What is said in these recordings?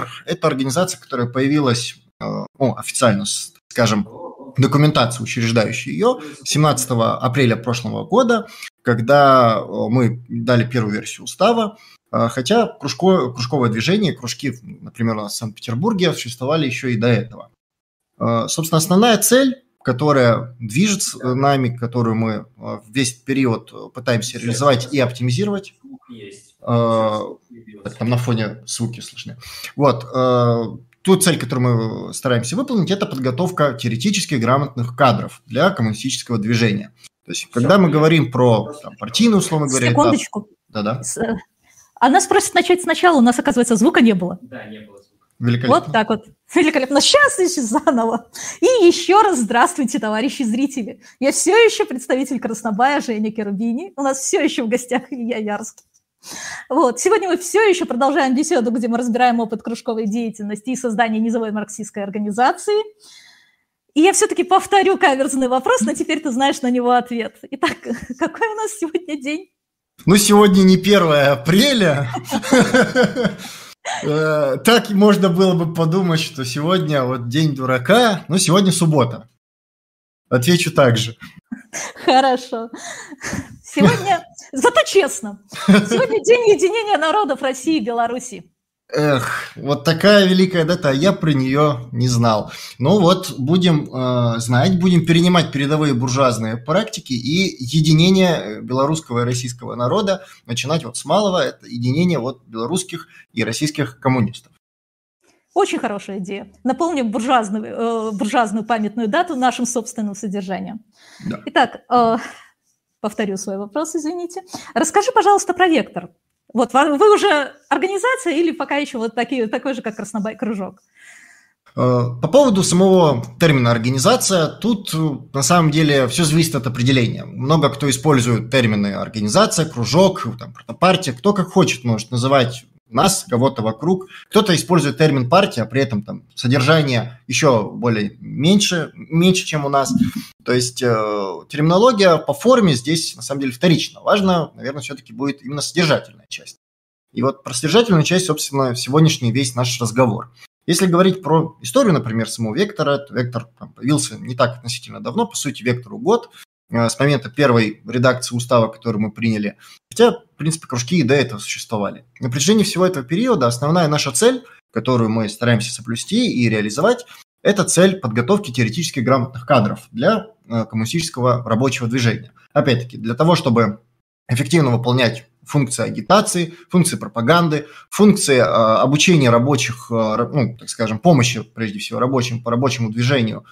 Вектор – это организация, которая появилась ну, официально, скажем, документацию, учреждающую ее, 17 апреля прошлого года, когда мы дали первую версию устава, хотя кружко, кружковое движение, кружки, например, у нас в Санкт-Петербурге существовали еще и до этого. Собственно, основная цель которая движет нами, которую мы весь период пытаемся реализовать и оптимизировать. Там на фоне звуки слышны. Вот ту цель, которую мы стараемся выполнить, это подготовка теоретически грамотных кадров для коммунистического движения. То есть, когда мы говорим про там, партийную, условно говоря... Секундочку. Да-да. А нас просят начать сначала, у нас, оказывается, звука не было. Да, не было. Великолепно. Вот так вот. Великолепно. Сейчас еще заново. И еще раз здравствуйте, товарищи зрители. Я все еще представитель Краснобая Женя Керубини. У нас все еще в гостях Илья Ярский. Вот. Сегодня мы все еще продолжаем беседу, где мы разбираем опыт кружковой деятельности и создания низовой марксистской организации. И я все-таки повторю каверзный вопрос, но теперь ты знаешь на него ответ. Итак, какой у нас сегодня день? Ну, сегодня не 1 апреля. Э, так можно было бы подумать, что сегодня вот день дурака, но сегодня суббота. Отвечу так же. Хорошо. Сегодня, зато честно, сегодня день единения народов России и Беларуси. Эх, вот такая великая дата, а я про нее не знал. Ну вот, будем э, знать, будем перенимать передовые буржуазные практики и единение белорусского и российского народа, начинать вот с малого, это единение вот белорусских и российских коммунистов. Очень хорошая идея. Наполним буржуазную, э, буржуазную памятную дату нашим собственным содержанием. Да. Итак, э, повторю свой вопрос, извините. Расскажи, пожалуйста, про вектор. Вот вы уже организация или пока еще вот такие, такой же, как Краснобай кружок? Э, по поводу самого термина «организация», тут на самом деле все зависит от определения. Много кто использует термины «организация», «кружок», там, «протопартия», кто как хочет может называть нас, кого-то вокруг. Кто-то использует термин партия, а при этом там содержание еще более меньше, меньше, чем у нас. То есть э, терминология по форме здесь на самом деле вторична. Важно, наверное, все-таки будет именно содержательная часть. И вот про содержательную часть, собственно, сегодняшний весь наш разговор. Если говорить про историю, например, самого вектора, то вектор там, появился не так относительно давно, по сути, вектору год, Э, с момента первой редакции устава, которую мы приняли. Хотя, в принципе, кружки и до этого существовали. На протяжении всего этого периода основная наша цель, которую мы стараемся соблюсти и реализовать, это цель подготовки теоретически грамотных кадров для э, коммунистического рабочего движения. Опять-таки, для того, чтобы эффективно выполнять функции агитации, функции пропаганды, функции э, обучения рабочих, э, ну, так скажем, помощи, прежде всего, рабочим по рабочему движению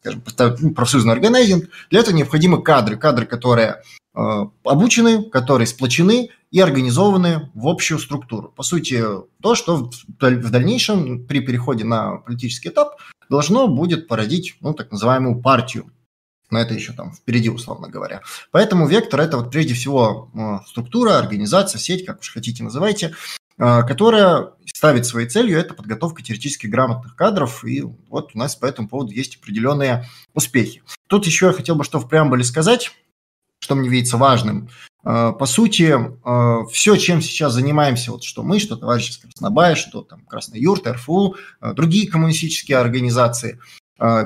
скажем, ну, профсоюзный органайзинг, для этого необходимы кадры, кадры, которые э, обучены, которые сплочены и организованы в общую структуру. По сути, то, что в, дальнейшем при переходе на политический этап должно будет породить ну, так называемую партию. Но это еще там впереди, условно говоря. Поэтому вектор – это вот прежде всего э, структура, организация, сеть, как уж хотите называйте, которая ставит своей целью это подготовка теоретически грамотных кадров, и вот у нас по этому поводу есть определенные успехи. Тут еще я хотел бы что в преамбуле сказать, что мне видится важным. А, по сути, а, все, чем сейчас занимаемся, вот что мы, что товарищи из Краснобая, что там Красный Юрт, РФУ, другие коммунистические организации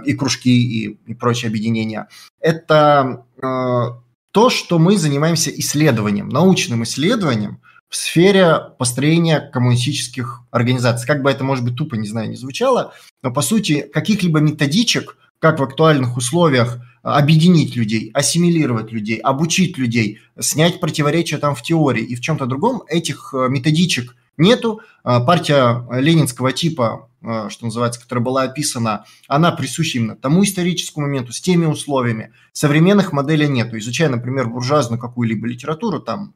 и кружки, и, и прочие объединения, это то, что мы занимаемся исследованием, научным исследованием – в сфере построения коммунистических организаций. Как бы это, может быть, тупо, не знаю, не звучало, но, по сути, каких-либо методичек, как в актуальных условиях объединить людей, ассимилировать людей, обучить людей, снять противоречия там в теории и в чем-то другом, этих э, методичек нету. Э, партия ленинского типа, э, что называется, которая была описана, она присуща именно тому историческому моменту, с теми условиями. Современных моделей нету. Изучая, например, буржуазную какую-либо литературу, там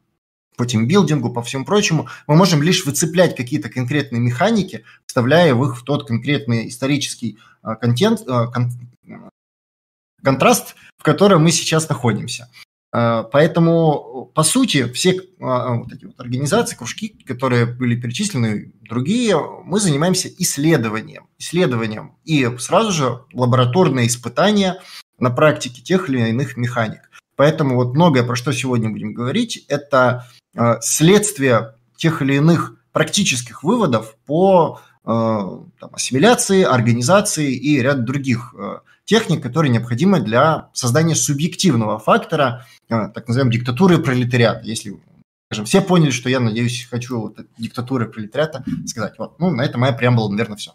по тимбилдингу, по всему прочему, мы можем лишь выцеплять какие-то конкретные механики, вставляя их в тот конкретный исторический а, контент, а, кон, контраст, в котором мы сейчас находимся. А, поэтому, по сути, все вот эти вот организации, кружки, которые были перечислены, другие, мы занимаемся исследованием. Исследованием и сразу же лабораторные испытания на практике тех или иных механик. Поэтому вот многое, про что сегодня будем говорить, это следствие тех или иных практических выводов по э, там, ассимиляции, организации и ряд других э, техник, которые необходимы для создания субъективного фактора, э, так называемой диктатуры пролетариата. Если скажем, все поняли, что я, надеюсь, хочу вот диктатуры пролетариата сказать. Вот, ну, на этом моя преамбула, наверное, все.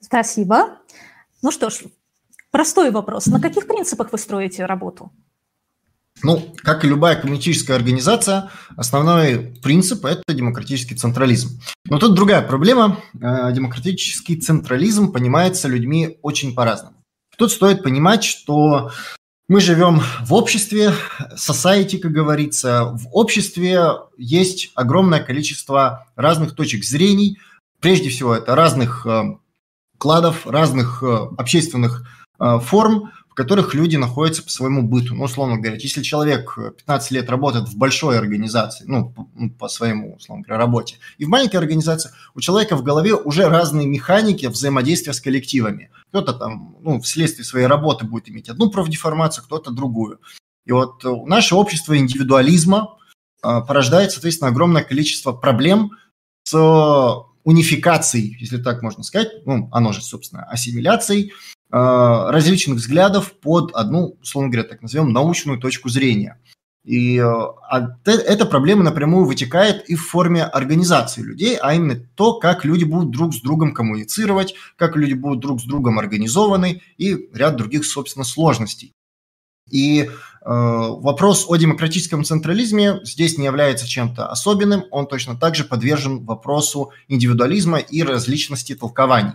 Спасибо. Ну что ж, простой вопрос. На каких принципах вы строите работу? Ну, как и любая коммунистическая организация, основной принцип – это демократический централизм. Но тут другая проблема. Э, демократический централизм понимается людьми очень по-разному. Тут стоит понимать, что мы живем в обществе, society, как говорится. В обществе есть огромное количество разных точек зрений. Прежде всего, это разных э, кладов, разных э, общественных форм, которых люди находятся по своему быту. Ну, условно говоря, если человек 15 лет работает в большой организации, ну, по, своему, условно говоря, работе, и в маленькой организации, у человека в голове уже разные механики взаимодействия с коллективами. Кто-то там, ну, вследствие своей работы будет иметь одну профдеформацию, кто-то другую. И вот наше общество индивидуализма а, порождает, соответственно, огромное количество проблем с унификацией, если так можно сказать, ну, оно же, собственно, ассимиляцией Э, различных взглядов под одну, условно говоря, так назовем, научную точку зрения. И э, эта проблема напрямую вытекает и в форме организации людей, а именно то, как люди будут друг с другом коммуницировать, как люди будут друг с другом организованы и ряд других, собственно, сложностей. И э, вопрос о демократическом централизме здесь не является чем-то особенным, он точно так же подвержен вопросу индивидуализма и различности толкований.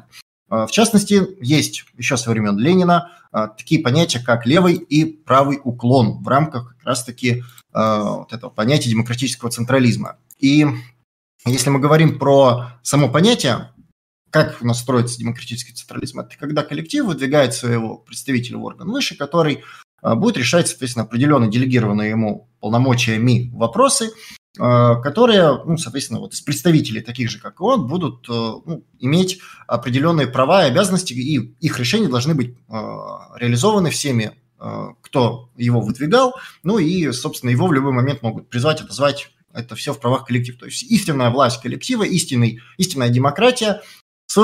А, в частности, есть еще со времен Ленина а, такие понятия, как левый и правый уклон в рамках как раз-таки а, вот этого понятия демократического централизма. И если мы говорим про само понятие, как у нас строится демократический централизм, это когда коллектив выдвигает своего представителя в орган выше, который будет решать, соответственно, определенно делегированные ему полномочиями вопросы, которые, ну, соответственно, вот из представителей таких же, как и он, будут э, ну, иметь определенные права и обязанности, и их решения должны быть э, реализованы всеми, кто его выдвигал, ну и, собственно, его в любой момент могут призвать, отозвать это все в правах коллектива. То есть истинная власть коллектива, истинный, истинная демократия с,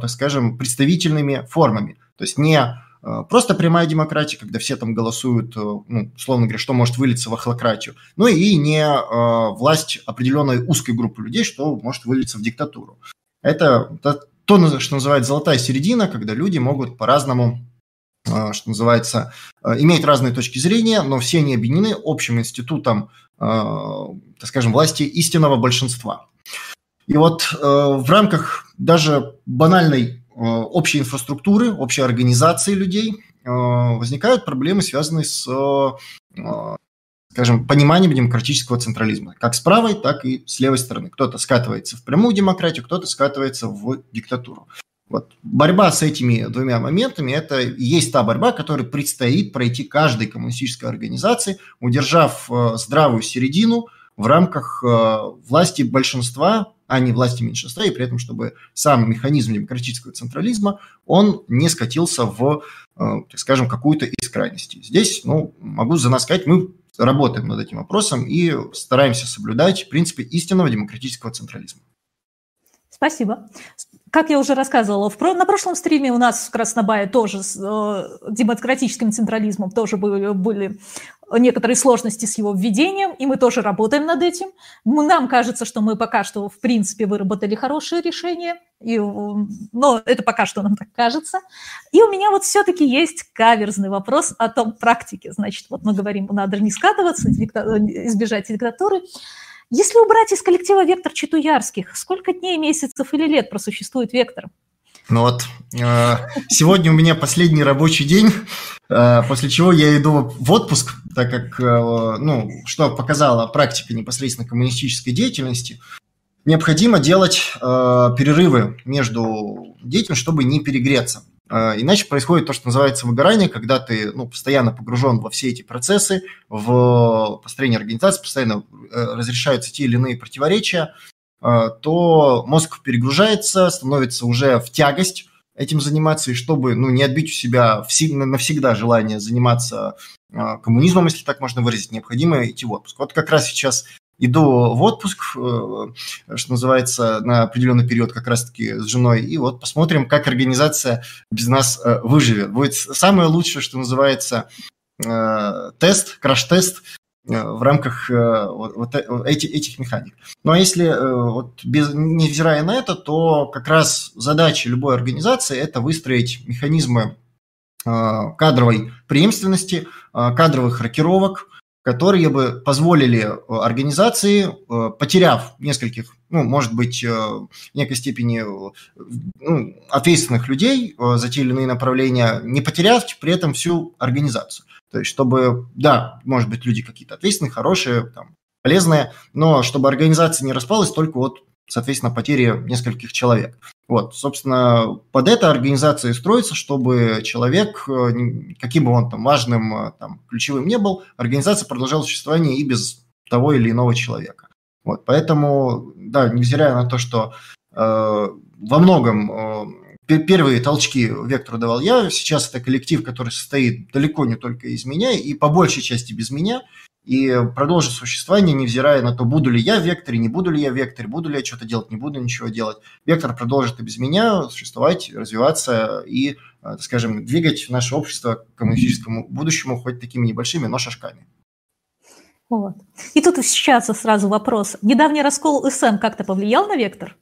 так скажем, представительными формами. То есть не Э, просто прямая демократия, когда все там голосуют, э, ну, условно говоря, что может вылиться в охлократию. Ну и не э, власть определенной узкой группы людей, что может вылиться в диктатуру. Это, то, что называется золотая середина, когда люди могут по-разному что называется, иметь разные точки зрения, но все они объединены общим институтом, так скажем, власти истинного большинства. И вот в рамках даже банальной Э, общей инфраструктуры, общей организации людей, э, возникают проблемы, связанные с, э, скажем, пониманием демократического централизма. Как с правой, так и с левой стороны. Кто-то скатывается в прямую демократию, кто-то скатывается в диктатуру. Вот. Борьба с этими двумя моментами – это и есть та борьба, которая предстоит пройти каждой коммунистической организации, удержав здравую середину в рамках власти большинства а не власти меньшинства, и при этом, чтобы сам механизм демократического централизма, он не скатился в, э, так скажем, какую-то из крайностей. Здесь, ну, могу за нас сказать, мы работаем над этим вопросом и стараемся соблюдать принципы истинного демократического централизма. Спасибо. Как я уже рассказывала, в, на прошлом стриме у нас в Краснобае тоже с э, демократическим централизмом тоже были, были некоторые сложности с его введением, и мы тоже работаем над этим. Нам кажется, что мы пока что, в принципе, выработали хорошее решение, и, но это пока что нам так кажется. И у меня вот все-таки есть каверзный вопрос о том практике. Значит, вот мы говорим, надо не скатываться, избежать диктатуры. Если убрать из коллектива вектор Читуярских, сколько дней, месяцев или лет просуществует вектор? Ну вот, э, сегодня у меня последний рабочий день, э, после чего я иду в отпуск, так как, э, ну, что показала практика непосредственно коммунистической деятельности, необходимо делать перерывы между деятельностью, чтобы не перегреться. Иначе происходит то, что называется выгорание, когда ты ну, постоянно погружен во все эти процессы, в построение организации, постоянно разрешаются те или иные противоречия, то мозг перегружается, становится уже в тягость этим заниматься, и чтобы ну, не отбить у себя навсегда желание заниматься а, коммунизмом, если так можно выразить, необходимо идти в отпуск. Вот как раз сейчас иду в отпуск, э, что называется, на определенный период как раз-таки с женой, и вот посмотрим, как организация без нас э, выживет. Будет самое лучшее, что называется, тест, краш-тест в рамках вот, вот эти, этих механик. Ну а если вот без, невзирая на это, то как раз задача любой организации – это выстроить механизмы кадровой преемственности, кадровых рокировок, которые бы позволили э, организации, э, потеряв нескольких, ну, может быть, э, в некой степени ну, ответственных людей за те или иные направления, не потеряв при этом всю организацию. То есть, чтобы, да, может быть, люди какие-то ответственные, хорошие, там, полезные, но чтобы организация не распалась только вот соответственно, потери нескольких человек. Вот, собственно, под это организация строится, чтобы человек, э, каким бы он там важным, э, там, ключевым не был, организация продолжала существование и без того или иного человека. Вот, поэтому, да, невзирая на то, что э, во многом э, первые толчки вектору давал я, сейчас это коллектив, который состоит далеко не только из меня и по большей части без меня, и продолжит существование, невзирая на то, буду ли я в векторе, не буду ли я в векторе, буду ли я что-то делать, не буду ничего делать. Вектор продолжит и без меня существовать, развиваться и, э, скажем, двигать наше общество к коммунистическому будущему хоть такими небольшими, но шажками. Вот. И тут сейчас сразу вопрос. Недавний раскол СМ как-то повлиял на вектор?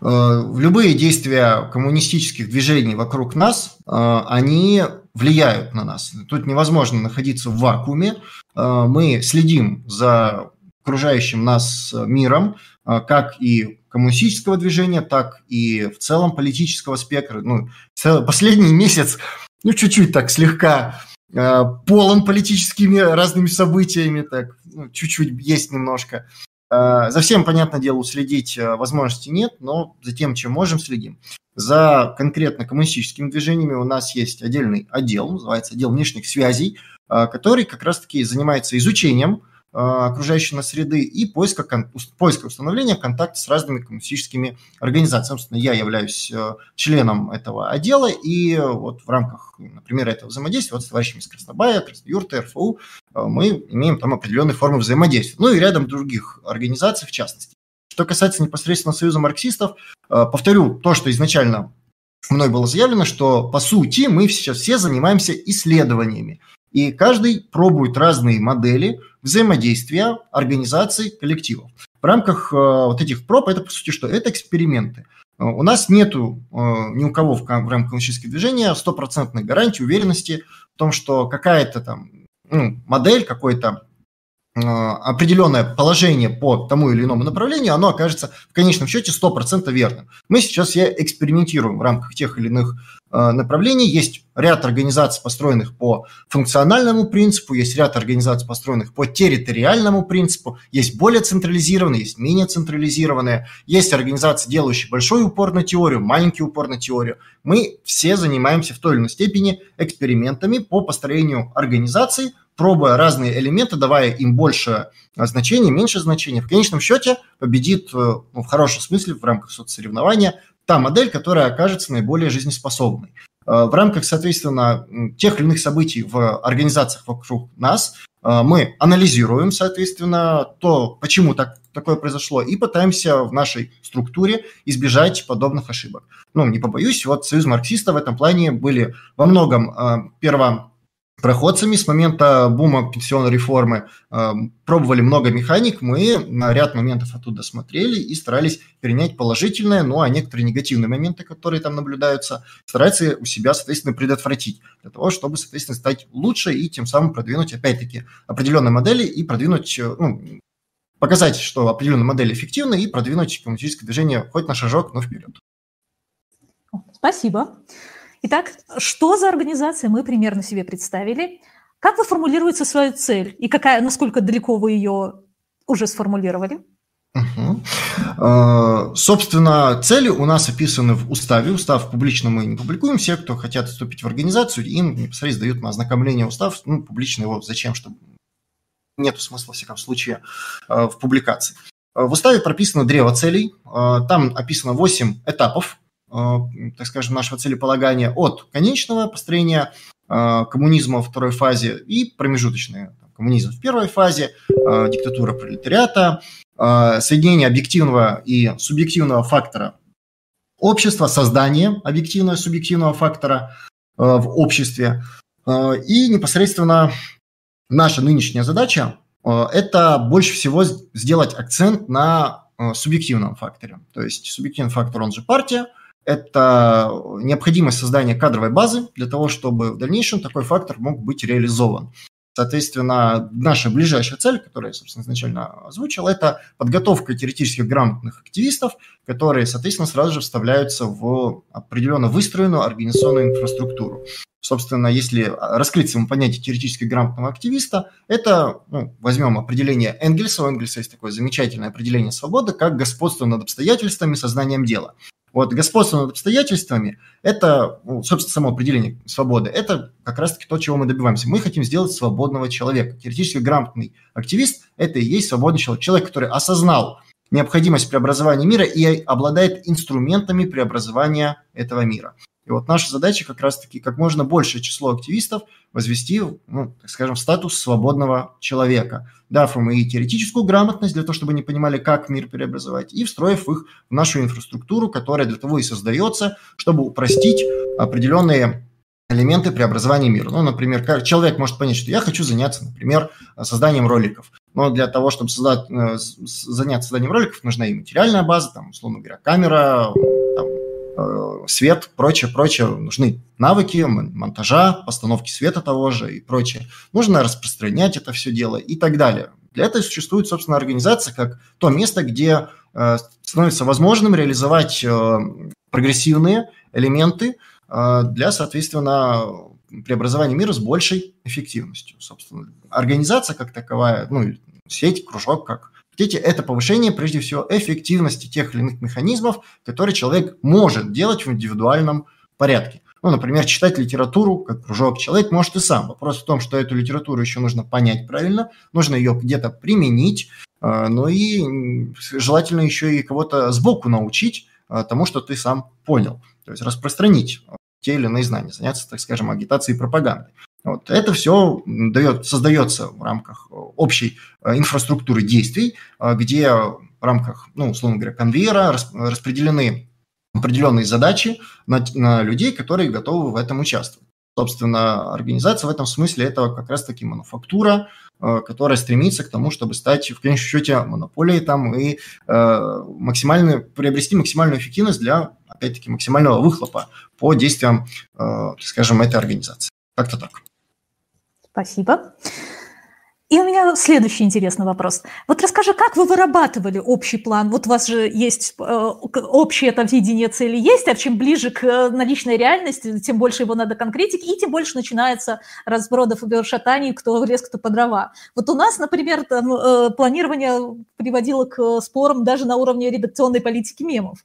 Э, любые действия коммунистических движений вокруг нас, э, они влияют на нас. Тут невозможно находиться в вакууме. Э, мы следим за окружающим нас миром, как и коммунистического движения, так и в целом политического спектра. Ну, последний месяц, ну, чуть-чуть так слегка полон политическими разными событиями, так, ну, чуть-чуть есть немножко. Э, за всем, понятное дело, следить э, возможности нет, но за тем, чем можем, следим. За конкретно коммунистическими движениями у нас есть отдельный отдел, называется отдел внешних связей, э, который как раз-таки занимается изучением Э, окружающей нас среды и поиска, поиска установления контакта с разными коммунистическими организациями. Собственно, я являюсь э, членом этого отдела, и вот в рамках, например, этого взаимодействия вот с товарищами из Краснобая, Красноюрта, РФУ э, мы имеем там определенные формы взаимодействия. Ну и рядом других организаций в частности. Что касается непосредственно Союза марксистов, повторю то, что изначально мной было заявлено, что по сути мы сейчас все занимаемся исследованиями. И каждый пробует разные модели взаимодействия организаций, коллективов. В рамках э, вот этих проб это, по сути, что? Это эксперименты. Э, у нас нету э, ни у кого в, в рамках коммунистического движения стопроцентной гарантии, уверенности в том, что какая-то там ну, модель, какой-то определенное положение по тому или иному направлению, оно окажется в конечном счете 100% верным. Мы сейчас все экспериментируем в рамках тех или иных Э, направлений. Есть ряд организаций, построенных по функциональному принципу, есть ряд организаций, построенных по территориальному принципу, есть более централизированные, есть менее централизированные, есть организации, делающие большой упор на теорию, маленький упор на теорию. Мы все занимаемся в той или иной степени экспериментами по построению организаций, пробуя разные элементы, давая им больше значения, меньше значения. В конечном счете победит, э, ну, в хорошем смысле, в рамках соцсоревнования, та модель, которая окажется наиболее жизнеспособной. Э, в рамках, соответственно, тех или иных событий в организациях вокруг нас э, мы анализируем, соответственно, то, почему так, такое произошло, и пытаемся в нашей структуре избежать подобных ошибок. Ну, не побоюсь, вот Союз марксистов в этом плане были во многом перво проходцами с момента бума пенсионной реформы э, пробовали много механик, мы на ряд моментов оттуда смотрели и старались перенять положительные, ну а некоторые негативные моменты, которые там наблюдаются, стараться у себя, соответственно, предотвратить, для того, чтобы, соответственно, стать лучше и тем самым продвинуть, опять-таки, определенные модели и продвинуть, э, ну, показать, что определенные модели эффективны и продвинуть коммунистическое движение хоть на шажок, но вперед. Спасибо. Итак, что за организация мы примерно себе представили? Как вы формулируете свою цель? И какая, насколько далеко вы ее уже сформулировали? Угу. Собственно, цели у нас описаны в уставе. Устав публично мы не публикуем. Все, кто хотят вступить в организацию, им непосредственно дают на ознакомление устав. Ну, публично его зачем, чтобы нету смысла, во всяком случае, э, в публикации. В уставе прописано древо целей. Там описано 8 этапов так скажем, нашего целеполагания от конечного построения э, коммунизма во второй фазе и промежуточные коммунизм в первой фазе, диктатура пролетариата, соединение объективного и субъективного фактора общества, создание объективного и субъективного фактора в обществе. И непосредственно наша нынешняя задача – это больше всего сделать акцент на субъективном факторе. То есть субъективный фактор, он же партия – это необходимость создания кадровой базы для того, чтобы в дальнейшем такой фактор мог быть реализован. Соответственно, наша ближайшая цель, которую я, собственно, изначально озвучил, это подготовка теоретически грамотных активистов, которые, соответственно, сразу же вставляются в определенно выстроенную организационную инфраструктуру. Собственно, если раскрыть само понятие теоретически грамотного активиста, это, ну, возьмем определение Энгельса, у Энгельса есть такое замечательное определение свободы, как господство над обстоятельствами сознанием дела. Вот господство над обстоятельствами – это, ну, собственно, само определение свободы. Это как раз-таки то, чего мы добиваемся. Мы хотим сделать свободного человека. Теоретически грамотный активист – это и есть свободный человек. Человек, который осознал необходимость преобразования мира и обладает инструментами преобразования этого мира. И вот наша задача как раз-таки как можно большее число активистов возвести, ну, так скажем, в статус свободного человека, дав им и теоретическую грамотность для того, чтобы они понимали, как мир преобразовать, и встроив их в нашу инфраструктуру, которая для того и создается, чтобы упростить определенные элементы преобразования мира. Ну, например, человек может понять, что я хочу заняться, например, созданием роликов. Но для того, чтобы создать, э, заняться созданием роликов, нужна и материальная база, там, условно говоря, камера, свет, прочее, прочее. Нужны навыки монтажа, постановки света того же и прочее. Нужно распространять это все дело и так далее. Для этого существует, собственно, организация как то место, где э, становится возможным реализовать э, прогрессивные элементы для, соответственно, преобразования мира с большей эффективностью. Собственно, организация как таковая, ну, сеть, кружок как Хотите, это повышение, прежде всего, эффективности тех или иных механизмов, которые человек может делать в индивидуальном порядке. Ну, например, читать литературу как кружок. Человек может и сам. Вопрос в том, что эту литературу еще нужно понять правильно, нужно ее где-то применить, а, ну и желательно еще и кого-то сбоку научить а, тому, что ты сам понял. То есть распространить те или иные знания, заняться, так скажем, агитацией и пропагандой. Вот. Это все дает, создается в рамках общей э, инфраструктуры действий, э, где в рамках, ну, условно говоря, конвейера распределены определенные задачи на, на людей, которые готовы в этом участвовать. Собственно, организация в этом смысле это как раз-таки мануфактура, э, которая стремится к тому, чтобы стать в конечном счете монополией там и э, максимально, приобрести максимальную эффективность для, опять-таки, максимального выхлопа по действиям, э, скажем, этой организации. Как-то так. Спасибо. И у меня следующий интересный вопрос. Вот расскажи, как вы вырабатывали общий план? Вот у вас же есть э, общее это видение цели есть, а чем ближе к э, наличной реальности, тем больше его надо конкретить, и тем больше начинается разбродов и шатаний, кто лес, кто по дрова. Вот у нас, например, там, э, планирование приводило к спорам даже на уровне редакционной политики мемов.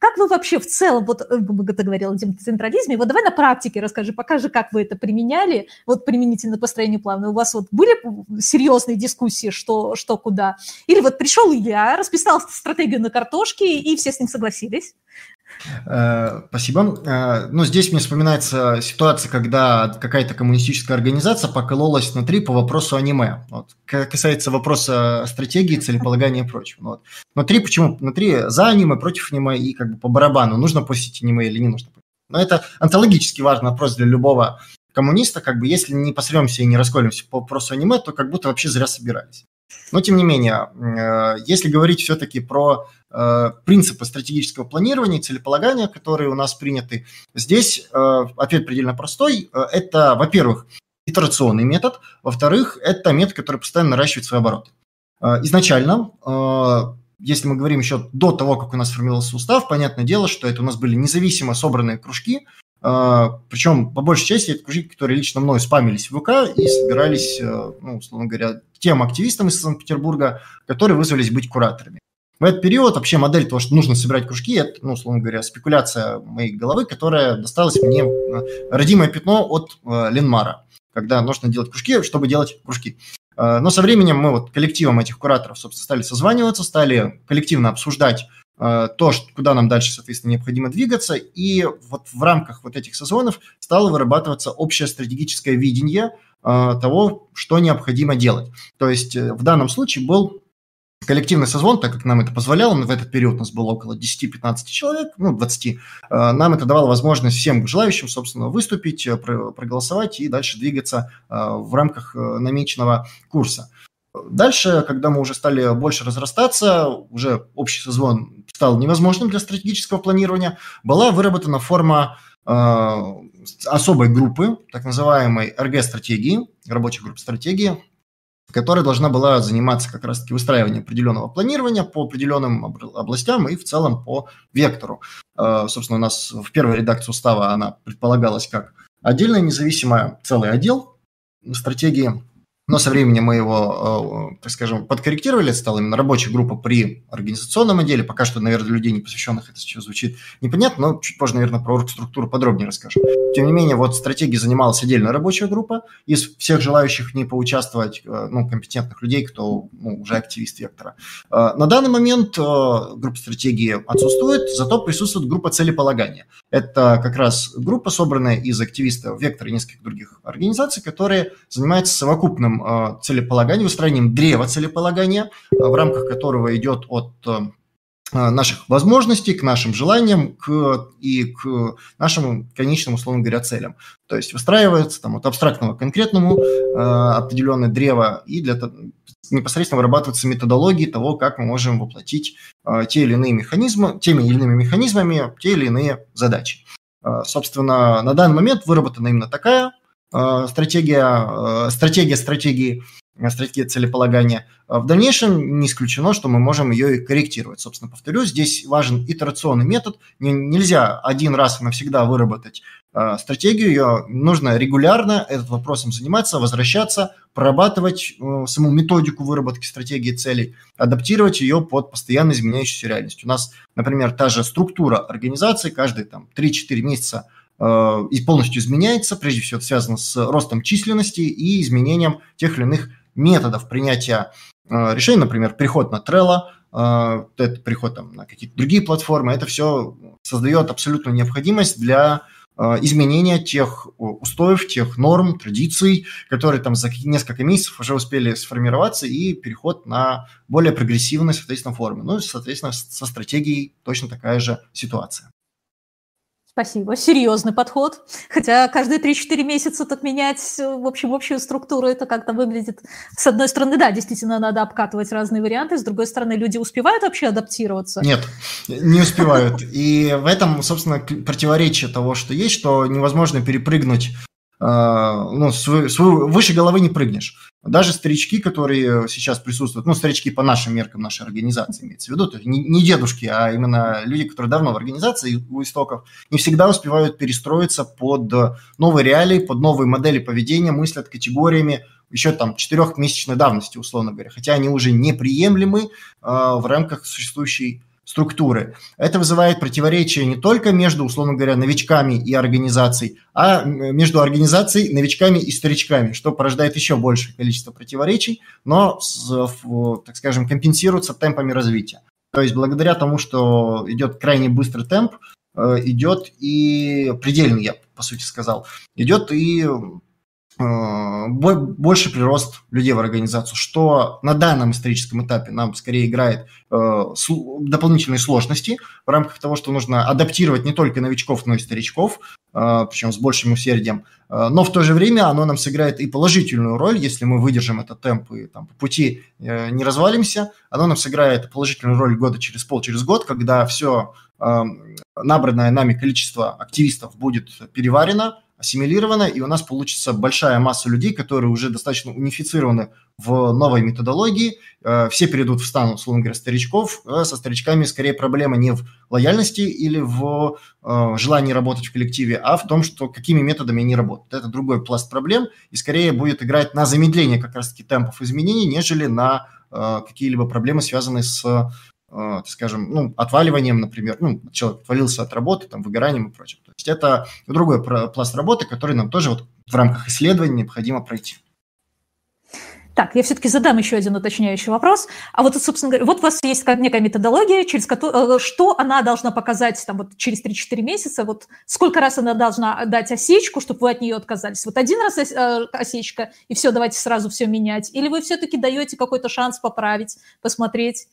Как вы вообще в целом, вот ты говорил о децентрализме, вот давай на практике расскажи, покажи, как вы это применяли, вот применительно построению плана. У вас вот были серьезные дискуссии, что, что куда. Или вот пришел я, расписал стратегию на картошке, и все с ним согласились. Э, спасибо. Э, ну, здесь мне вспоминается ситуация, когда какая-то коммунистическая организация покололась внутри по вопросу аниме. Вот. Касается вопроса стратегии, целеполагания и прочего. Вот. Внутри почему? Внутри за аниме, против аниме и как бы по барабану. Нужно постить аниме или не нужно. Но это онтологически важный вопрос для любого коммуниста, как бы, если не посремся и не расколемся по вопросу аниме, то как будто вообще зря собирались. Но, тем не менее, э, если говорить все-таки про э, принципы стратегического планирования и целеполагания, которые у нас приняты, здесь э, ответ предельно простой. Это, во-первых, итерационный метод, во-вторых, это метод, который постоянно наращивает свои обороты. Изначально, если мы говорим еще до того, как у нас сформировался устав, понятное дело, что это у нас были независимо собранные кружки, Причем, по большей части, это кружки, которые лично мной спамились в ВК и собирались, э, ну, условно говоря, тем активистам из Санкт-Петербурга, которые вызвались быть кураторами. В этот период вообще модель того, что нужно собирать кружки, это, ну, условно говоря, спекуляция моей головы, которая досталась мне э, родимое пятно от э, Ленмара, когда нужно делать кружки, чтобы делать кружки. Но со временем мы вот коллективом этих кураторов, собственно, стали созваниваться, стали коллективно обсуждать то, куда нам дальше, соответственно, необходимо двигаться. И вот в рамках вот этих созвонов стало вырабатываться общее стратегическое видение того, что необходимо делать. То есть в данном случае был коллективный созвон, так как нам это позволяло, в этот период у нас было около 10-15 человек, ну, 20, нам это давало возможность всем желающим, собственно, выступить, проголосовать и дальше двигаться в рамках намеченного курса. Дальше, когда мы уже стали больше разрастаться, уже общий созвон стал невозможным для стратегического планирования, была выработана форма э, особой группы, так называемой РГ-стратегии, рабочей группы стратегии, которая должна была заниматься как раз-таки выстраиванием определенного планирования по определенным областям и в целом по вектору. Э, собственно, у нас в первой редакции устава она предполагалась как отдельная независимая целый отдел стратегии, но со временем мы его, э, так скажем, подкорректировали, стала именно рабочая группа при организационном отделе. Пока что, наверное, для людей, не посвященных, это сейчас звучит непонятно, но чуть позже, наверное, про оргструктуру подробнее расскажем. Тем не менее, вот стратегией занималась отдельная рабочая группа. Из всех желающих не поучаствовать, э, ну, компетентных людей, кто ну, уже активист вектора. Э, на данный момент группа стратегии отсутствует, зато присутствует группа целеполагания. Это как раз группа, собранная из активистов вектора и нескольких других организаций, которые занимаются совокупным Э, целеполагания, выстроением древа целеполагания, э, в рамках которого идет от э, наших возможностей, к нашим желаниям к, и к нашим конечным, условно говоря, целям. То есть выстраивается там, от абстрактного к конкретному определенное древо, и для непосредственно вырабатываются методологии того, как мы можем воплотить те или иные механизмы, теми или иными механизмами те или иные задачи. Собственно, на данный момент выработана именно такая стратегия, э, стратегия стратегии, э, стратегия целеполагания. В дальнейшем не исключено, что мы можем ее и корректировать. Собственно, повторюсь, здесь важен итерационный метод. Нельзя один раз и навсегда выработать стратегию, ее нужно регулярно этот вопросом заниматься, возвращаться, прорабатывать саму методику выработки стратегии целей, адаптировать ее под постоянно изменяющуюся реальность. У нас, например, та же структура организации каждые там, 3-4 месяца – Э, и полностью изменяется. Прежде всего, это связано с ростом численности и изменением тех или иных методов принятия э, решений, например, переход на Trello, э, это переход там, на какие-то другие платформы, это все создает абсолютную необходимость для изменения тех устоев, тех норм, традиций, которые там за несколько месяцев уже успели сформироваться, и переход на более прогрессивные, соответственно, формы. Ну соответственно, со стратегией точно такая же ситуация. Спасибо. Серьезный подход. Хотя каждые 3-4 месяца так менять, в общем, общую структуру, это как-то выглядит... С одной стороны, да, действительно надо обкатывать разные варианты, с другой стороны, люди успевают вообще адаптироваться? Нет, не успевают. И в этом, собственно, противоречие того, что есть, что невозможно перепрыгнуть ну, свой, свой, выше головы не прыгнешь. Даже старички, которые сейчас присутствуют, ну, старички по нашим меркам нашей организации имеется в виду, то есть не, не дедушки, а именно люди, которые давно в организации у истоков, не всегда успевают перестроиться под новые реалии, под новые модели поведения, мыслят категориями еще там четырехмесячной давности, условно говоря, хотя они уже неприемлемы э, в рамках существующей структуры. Это вызывает противоречие не только между, условно говоря, новичками и организацией, а между организацией, новичками и старичками, что порождает еще большее количество противоречий, но, так скажем, компенсируется темпами развития. То есть благодаря тому, что идет крайне быстрый темп, э, идет и предельный, я по сути сказал, идет и больше прирост людей в организацию, что на данном историческом этапе нам скорее играет э, дополнительные сложности в рамках того, что нужно адаптировать не только новичков, но и старичков, э, причем с большим усердием. Но в то же время оно нам сыграет и положительную роль, если мы выдержим этот темп и там, по пути не развалимся. Оно нам сыграет положительную роль года через пол, через год, когда все набранное нами количество активистов будет переварено, ассимилировано, и у нас получится большая масса людей, которые уже достаточно унифицированы в новой методологии. Э, все перейдут в стан, условно говоря, старичков. Э, со старичками скорее проблема не в лояльности или в э, желании работать в коллективе, а в том, что какими методами они работают. Это другой пласт проблем, и скорее будет играть на замедление как раз-таки темпов изменений, нежели на какие-либо проблемы, связанные с скажем, ну, отваливанием, например, ну, человек отвалился от работы, там, выгоранием и прочим есть это другой пласт работы, который нам тоже вот в рамках исследований необходимо пройти. Так, я все-таки задам еще один уточняющий вопрос. А вот, собственно говоря, вот у вас есть некая методология, через которую, э, что она должна показать там, вот, через 3-4 месяца, вот сколько раз она должна дать осечку, чтобы вы от нее отказались? Вот один раз э, осечка, и все, давайте сразу все менять? Или вы все-таки даете какой-то шанс поправить, посмотреть?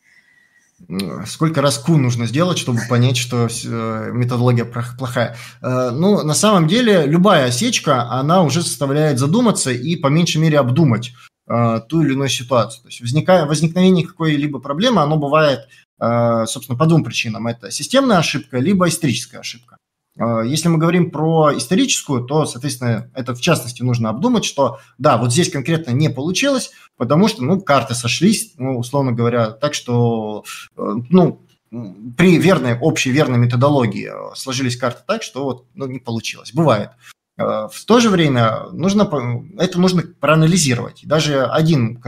Сколько раз ку нужно сделать, чтобы понять, что э, методология плохая? Э, ну, на самом деле, любая осечка, она уже заставляет задуматься и по меньшей мере обдумать э, ту или иную ситуацию. То есть возникая, возникновение какой-либо проблемы, оно бывает, собственно, по двум причинам. Это системная ошибка, либо историческая ошибка. А, если мы говорим про историческую, то, соответственно, это в частности нужно обдумать, что да, вот здесь конкретно не получилось, потому что, ну, карты сошлись, ну, условно говоря, так что, э, ну, при верной, общей верной методологии э, сложились карты так, что вот, ну, не получилось. Бывает. Э, в то же время нужно, это нужно проанализировать. Даже один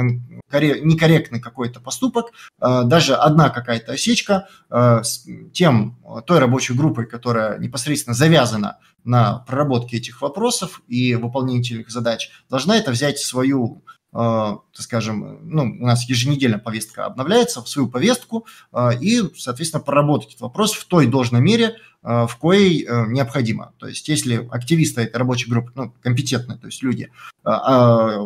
некорректный какой-то поступок, э, даже одна какая-то осечка э, с тем, той рабочей группой, которая непосредственно завязана на проработке этих вопросов и выполнении этих задач, должна это взять в свою скажем, ну, у нас еженедельно повестка обновляется, в свою повестку и, соответственно, проработать этот вопрос в той должной мере, в коей э, необходимо. То есть если активисты этой рабочей группы, ну, компетентные, то есть люди, э,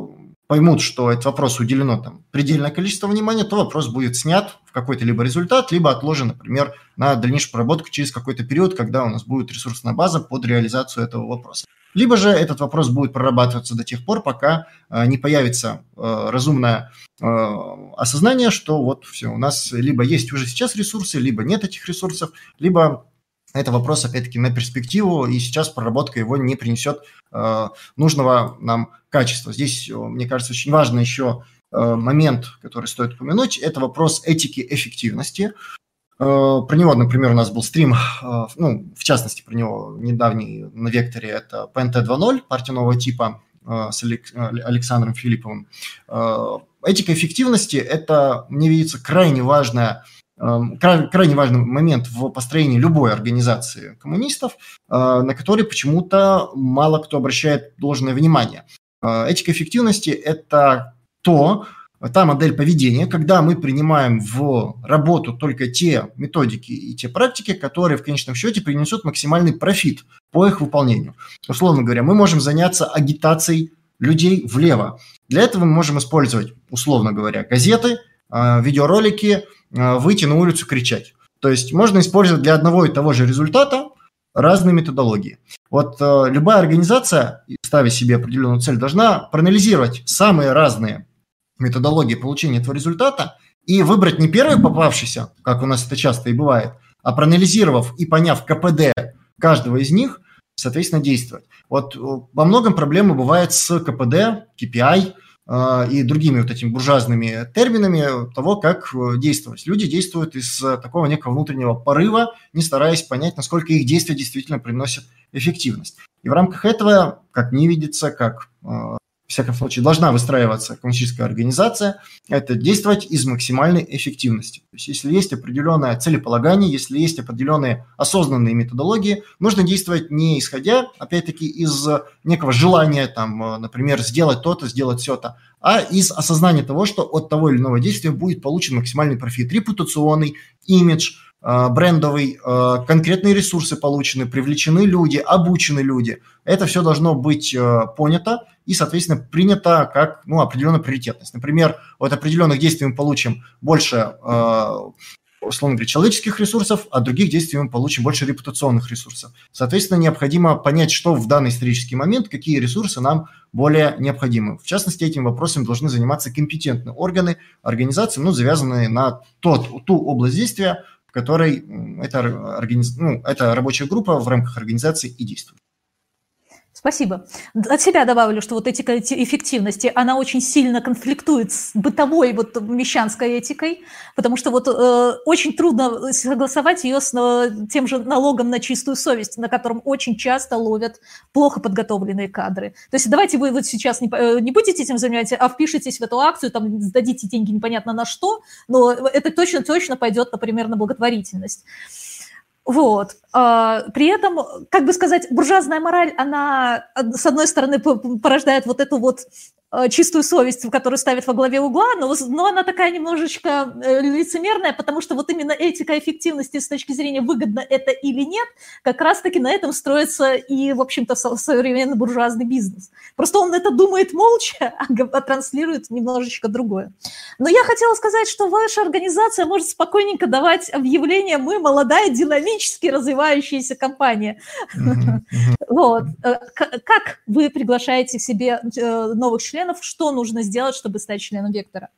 поймут, что этот вопрос уделено там предельное количество внимания, то вопрос будет снят в какой-то либо результат, либо отложен, например, на дальнейшую проработку через какой-то период, когда у нас будет ресурсная база под реализацию этого вопроса. Либо же этот вопрос будет прорабатываться до тех пор, пока не появится разумное осознание, что вот все, у нас либо есть уже сейчас ресурсы, либо нет этих ресурсов, либо это вопрос, опять-таки, на перспективу, и сейчас проработка его не принесет э, нужного нам качества. Здесь, э, мне кажется, очень важный еще э, момент, который стоит упомянуть, это вопрос этики эффективности. Э, про него, например, у нас был стрим, э, ну, в частности, про него недавний на Векторе, это PNT 2.0, партия нового типа э, с Александром Филипповым. Э, этика эффективности – это, мне видится, крайне важная крайне важный момент в построении любой организации коммунистов, э, на который почему-то мало кто обращает должное внимание. Э, этика эффективности – это то, та модель поведения, когда мы принимаем в работу только те методики и те практики, которые в конечном счете принесут максимальный профит по их выполнению. Условно говоря, мы можем заняться агитацией людей влево. Для этого мы можем использовать, условно говоря, газеты, видеоролики, Э, выйти на улицу кричать. То есть можно использовать для одного и того же результата разные методологии. Вот э, любая организация, ставя себе определенную цель, должна проанализировать самые разные методологии получения этого результата и выбрать не первый попавшийся, как у нас это часто и бывает, а проанализировав и поняв КПД каждого из них, соответственно, действовать. Вот э, во многом проблемы бывают с КПД, KPI, и другими вот этими буржуазными терминами того, как э, действовать. Люди действуют из такого некого внутреннего порыва, не стараясь понять, насколько их действия действительно приносят эффективность. И в рамках этого, как мне видится, как а, всяком случае, должна выстраиваться коммунистическая организация, это действовать из максимальной эффективности. То есть, если есть определенное целеполагание, если есть определенные осознанные методологии, нужно действовать не исходя, опять-таки, из некого желания, там, например, сделать то-то, сделать все-то, а из осознания того, что от того или иного действия будет получен максимальный профит, репутационный, имидж, брендовый, э, конкретные ресурсы получены, привлечены люди, обучены люди. Это все должно быть э, понято и, соответственно, принято как ну, определенная приоритетность. Например, от определенных действий мы получим больше условно говоря, человеческих ресурсов, а других действий мы получим больше репутационных ресурсов. Соответственно, необходимо понять, что в данный исторический момент, какие ресурсы нам более необходимы. В частности, этим вопросом должны заниматься компетентные органы, организации, ну, завязанные на тот, ту область действия, которой эта, организ... ну, эта рабочая группа в рамках организации и действует. Спасибо. От себя добавлю, что вот этика эффективности, она очень сильно конфликтует с бытовой вот мещанской этикой, потому что вот э, очень трудно согласовать ее с э, тем же налогом на чистую совесть, на котором очень часто ловят плохо подготовленные кадры. То есть давайте вы вот сейчас не, э, не будете этим заниматься, а впишитесь в эту акцию, там сдадите деньги непонятно на что, но это точно-точно пойдет, например, на благотворительность. Вот. А, при этом, как бы сказать, буржуазная мораль, она, с одной стороны, порождает вот эту вот Э, чистую совесть, которую ставят во главе угла, но, но она такая немножечко э, лицемерная, потому что вот именно этика эффективности с точки зрения выгодно это или нет, как раз-таки на этом строится и, в общем-то, современный буржуазный бизнес. Просто он это думает молча, а, а транслирует немножечко другое. Но я хотела сказать, что ваша организация может спокойненько давать объявление «Мы молодая, динамически развивающаяся компания». Вот. Э, как вы приглашаете себе новых членов членов, что нужно сделать, чтобы стать членом Вектора?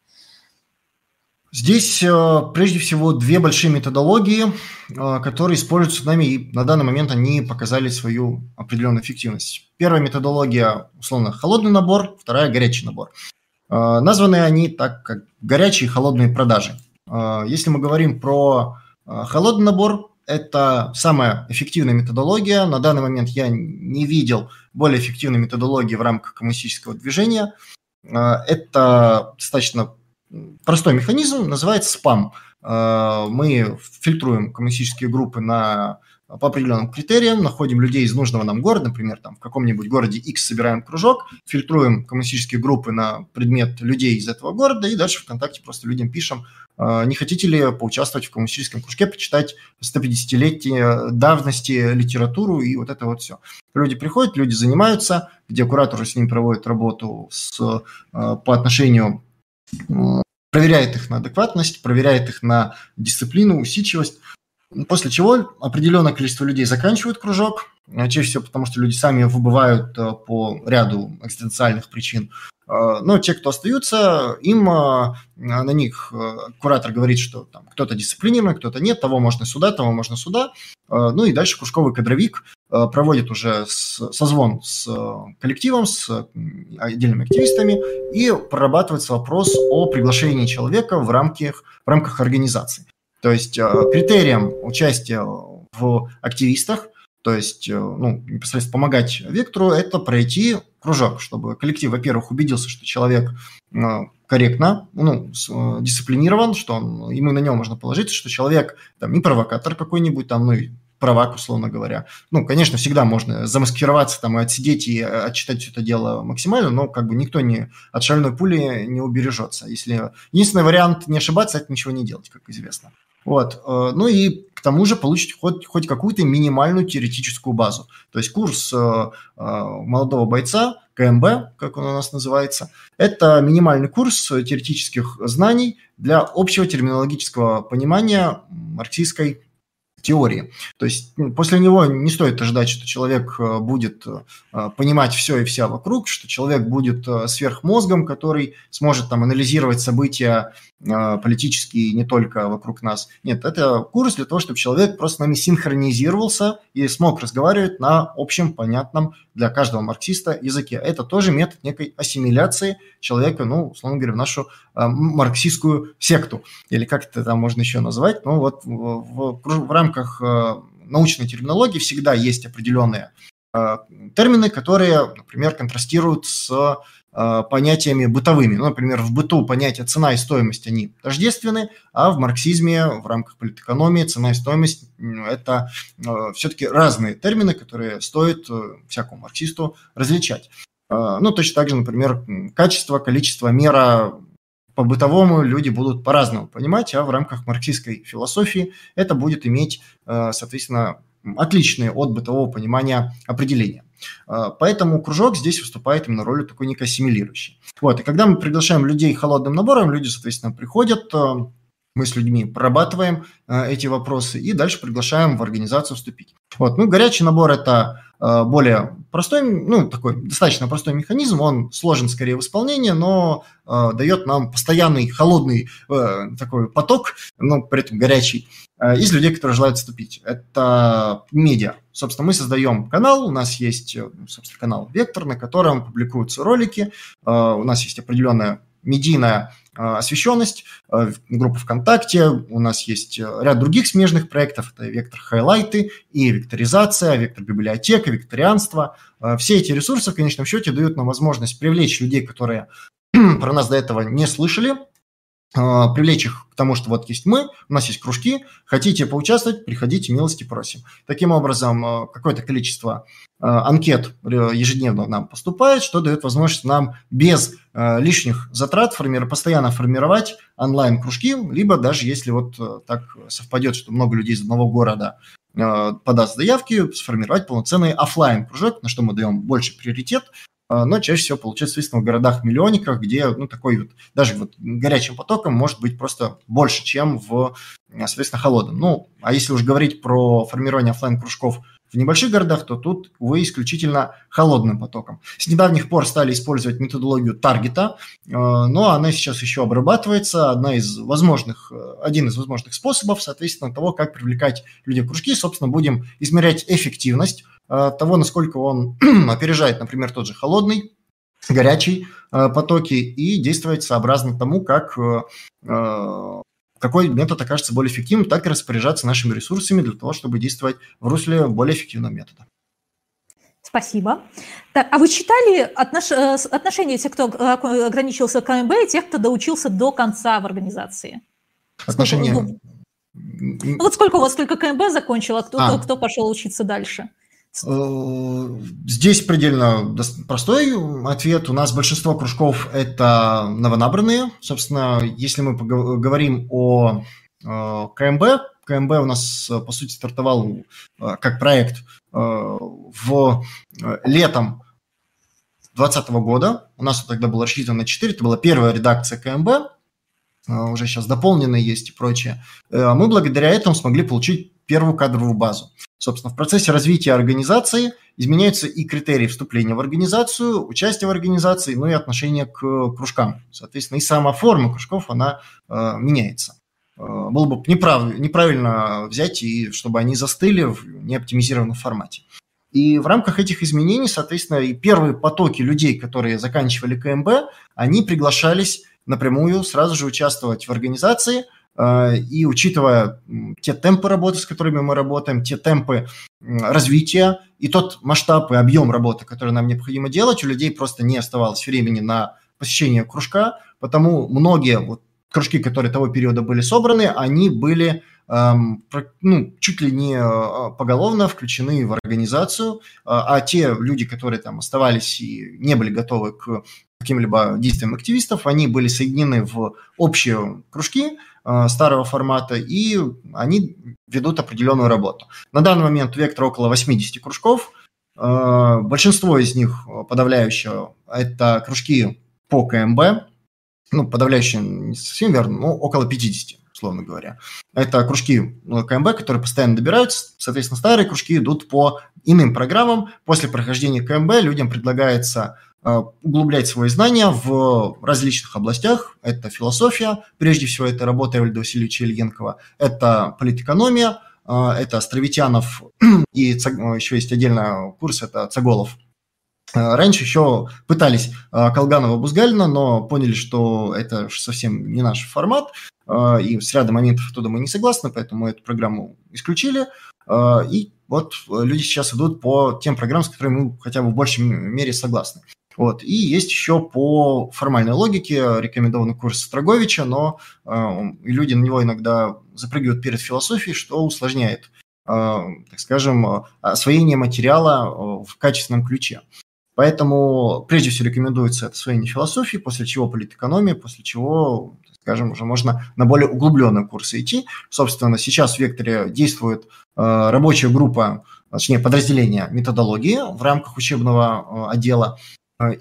Здесь э, прежде всего две большие методологии, э, которые используются нами, и на данный момент они показали свою определенную эффективность. Первая методология, условно, холодный набор, вторая – горячий набор. Э, названы они так, как горячие и холодные продажи. Если мы говорим про холодный набор, это самая эффективная методология. На данный момент я не видел более эффективной методологии в рамках коммунистического движения. А, это достаточно простой механизм, называется спам. А, мы фильтруем коммунистические группы на по определенным критериям, находим людей из нужного нам города, например, там в каком-нибудь городе X собираем кружок, фильтруем коммунистические группы на предмет людей из этого города, и дальше ВКонтакте просто людям пишем, «А, не хотите ли поучаствовать в коммунистическом кружке, почитать 150-летие давности литературу и вот это вот все. Люди приходят, люди занимаются, где куратор с ним проводит работу с, а, по отношению проверяет их на адекватность, проверяет их на дисциплину, усидчивость, После чего определенное количество людей заканчивают кружок, э, чаще всего потому, что люди сами выбывают по ряду экзистенциальных причин. Э, но те, кто остаются, им на них куратор говорит, что там кто-то дисциплинированный, кто-то нет, того можно сюда, того можно сюда. Ну и дальше кружковый кадровик проводит уже созвон с коллективом, с отдельными активистами и прорабатывается вопрос о приглашении человека в рамках, в рамках организации. То есть э, критерием участия в активистах, то есть э, ну, непосредственно помогать вектору, это пройти кружок, чтобы коллектив, во-первых, убедился, что человек э, корректно, ну, дисциплинирован, что он, ему на него можно положиться, что человек там не провокатор какой-нибудь, там, ну, правак, условно говоря. Ну, конечно, всегда можно замаскироваться там и отсидеть и отчитать все это дело максимально, но как бы никто не от шальной пули не убережется. Если единственный вариант не ошибаться, это ничего не делать, как известно. Вот. Э, ну и тому же получить хоть, хоть какую-то минимальную теоретическую базу. То есть курс э, э, молодого бойца, КМБ, как он у нас называется, это минимальный курс теоретических знаний для общего терминологического понимания марксистской теории. То есть ну, после него не стоит ожидать, что человек э, будет э, понимать все и вся вокруг, что человек будет э, сверхмозгом, который сможет там анализировать события политические не только вокруг нас. Нет, это курс для того, чтобы человек просто с нами синхронизировался и смог разговаривать на общем, понятном для каждого марксиста языке. Это тоже метод некой ассимиляции человека, ну, условно говоря, в нашу э, марксистскую секту. Или как это там можно еще назвать. Ну, вот в, в, в рамках э, научной терминологии всегда есть определенные э, термины, которые, например, контрастируют с Э, понятиями бытовыми. Ну, например, в быту понятия цена и стоимость, они тождественны, а в марксизме, в рамках политэкономии, цена и стоимость – это э, все-таки разные термины, которые стоит э, всякому марксисту различать. Ну, точно так же, например, качество, количество, мера по-бытовому люди будут по-разному понимать, а в рамках марксистской философии это будет иметь, соответственно, отличные от бытового понимания определения. А, поэтому кружок здесь выступает именно ролью такой некой ассимилирующей. Вот, и когда мы приглашаем людей холодным набором, люди, соответственно, приходят, а, мы с людьми прорабатываем эти вопросы и дальше приглашаем в организацию вступить. Вот, ну, горячий набор – это более простой, ну, такой достаточно простой механизм, он сложен скорее в исполнении, но э, дает нам постоянный холодный э, такой поток, но при этом горячий, э, из людей, которые желают вступить. Это медиа. Собственно, мы создаем канал, у нас есть, собственно, канал Вектор, на котором публикуются ролики, э, у нас есть определенная медийная Э, освещенность, э, группа ВКонтакте, у нас есть э, ряд других смежных проектов, это вектор хайлайты и векторизация, вектор библиотека, векторианство. Все эти ресурсы в конечном счете дают нам возможность привлечь людей, которые про нас до этого не слышали, привлечь их к тому, что вот есть мы, у нас есть кружки, хотите поучаствовать, приходите, милости просим. Таким образом, какое-то количество анкет ежедневно нам поступает, что дает возможность нам без лишних затрат постоянно формировать онлайн-кружки, либо даже если вот так совпадет, что много людей из одного города подаст заявки, сформировать полноценный офлайн кружок, на что мы даем больше приоритет, а, но чаще всего получается, соответственно, в городах-миллионниках, где, ну, такой вот, даже вот горячим потоком может быть просто больше, чем в, соответственно, холодном. Ну, а если уж говорить про формирование офлайн кружков в небольших городах, то тут, вы исключительно холодным потоком. С недавних пор стали использовать методологию таргета, э, но она сейчас еще обрабатывается. Одна из возможных, один из возможных способов, соответственно, того, как привлекать людей в кружки. Собственно, будем измерять эффективность того, насколько он опережает, например, тот же холодный, горячий потоки и действовать сообразно тому, как какой метод окажется более эффективным, так и распоряжаться нашими ресурсами для того, чтобы действовать в русле более эффективного метода. Спасибо. Так, а вы читали отнош... Э, отношения тех, кто э, ограничился КМБ, и тех, кто доучился до конца в организации? Отношения... Сколько... Ну, вот сколько у вас только КМБ закончил, а кто, а. кто пошел учиться дальше? Э, здесь предельно простой ответ. У нас большинство кружков – это новонабранные. Собственно, если мы говорим о э, КМБ, КМБ у нас, по сути, стартовал э, как проект в летом 2020 года. У нас тогда было рассчитано на 4, это была первая редакция КМБ, уже сейчас дополненные есть и прочее. Мы благодаря этому смогли получить первую кадровую базу. Собственно, в процессе развития организации изменяются и критерии вступления в организацию, участия в организации, ну и отношение к кружкам. Соответственно, и сама форма кружков, она э, меняется. Э, было бы неправ, неправильно взять, и чтобы они застыли в неоптимизированном формате. И в рамках этих изменений, соответственно, и первые потоки людей, которые заканчивали КМБ, они приглашались напрямую сразу же участвовать в организации – и учитывая те темпы работы, с которыми мы работаем, те темпы развития и тот масштаб и объем работы, который нам необходимо делать, у людей просто не оставалось времени на посещение кружка, потому многие вот кружки, которые того периода были собраны, они были эм, ну, чуть ли не э, поголовно включены в организацию, а те люди, которые там оставались и не были готовы к каким-либо действиям активистов, они были соединены в общие кружки, Э, старого формата, и они ведут определенную работу. На данный момент у Вектора около 80 кружков. Э, большинство из них, подавляющее, это кружки по КМБ. Ну, подавляющее не совсем верно, но около 50 условно говоря. Это кружки ну, КМБ, которые постоянно добираются. Соответственно, старые кружки идут по иным программам. После прохождения КМБ людям предлагается Э, углублять свои знания в различных областях. Это философия, прежде всего, это работа Эвальда Васильевича Ильенкова, это политэкономия, э, это Островитянов, и еще есть отдельный курс, это Цаголов. Э, раньше еще пытались Колганова-Бузгалина, но поняли, что это совсем не наш формат, и с рядом моментов оттуда мы не согласны, поэтому эту программу исключили. И вот люди сейчас идут по тем программам, с которыми мы хотя бы в большей мере согласны. Вот. И есть еще по формальной логике рекомендованный курс Строговича, но э, люди на него иногда запрыгивают перед философией, что усложняет, э, так скажем, освоение материала э, в качественном ключе. Поэтому прежде всего рекомендуется освоение философии, после чего политэкономия, после чего, скажем, уже можно на более углубленные курсы идти. Собственно, сейчас в Векторе действует э, рабочая группа, точнее, подразделение методологии в рамках учебного э, отдела,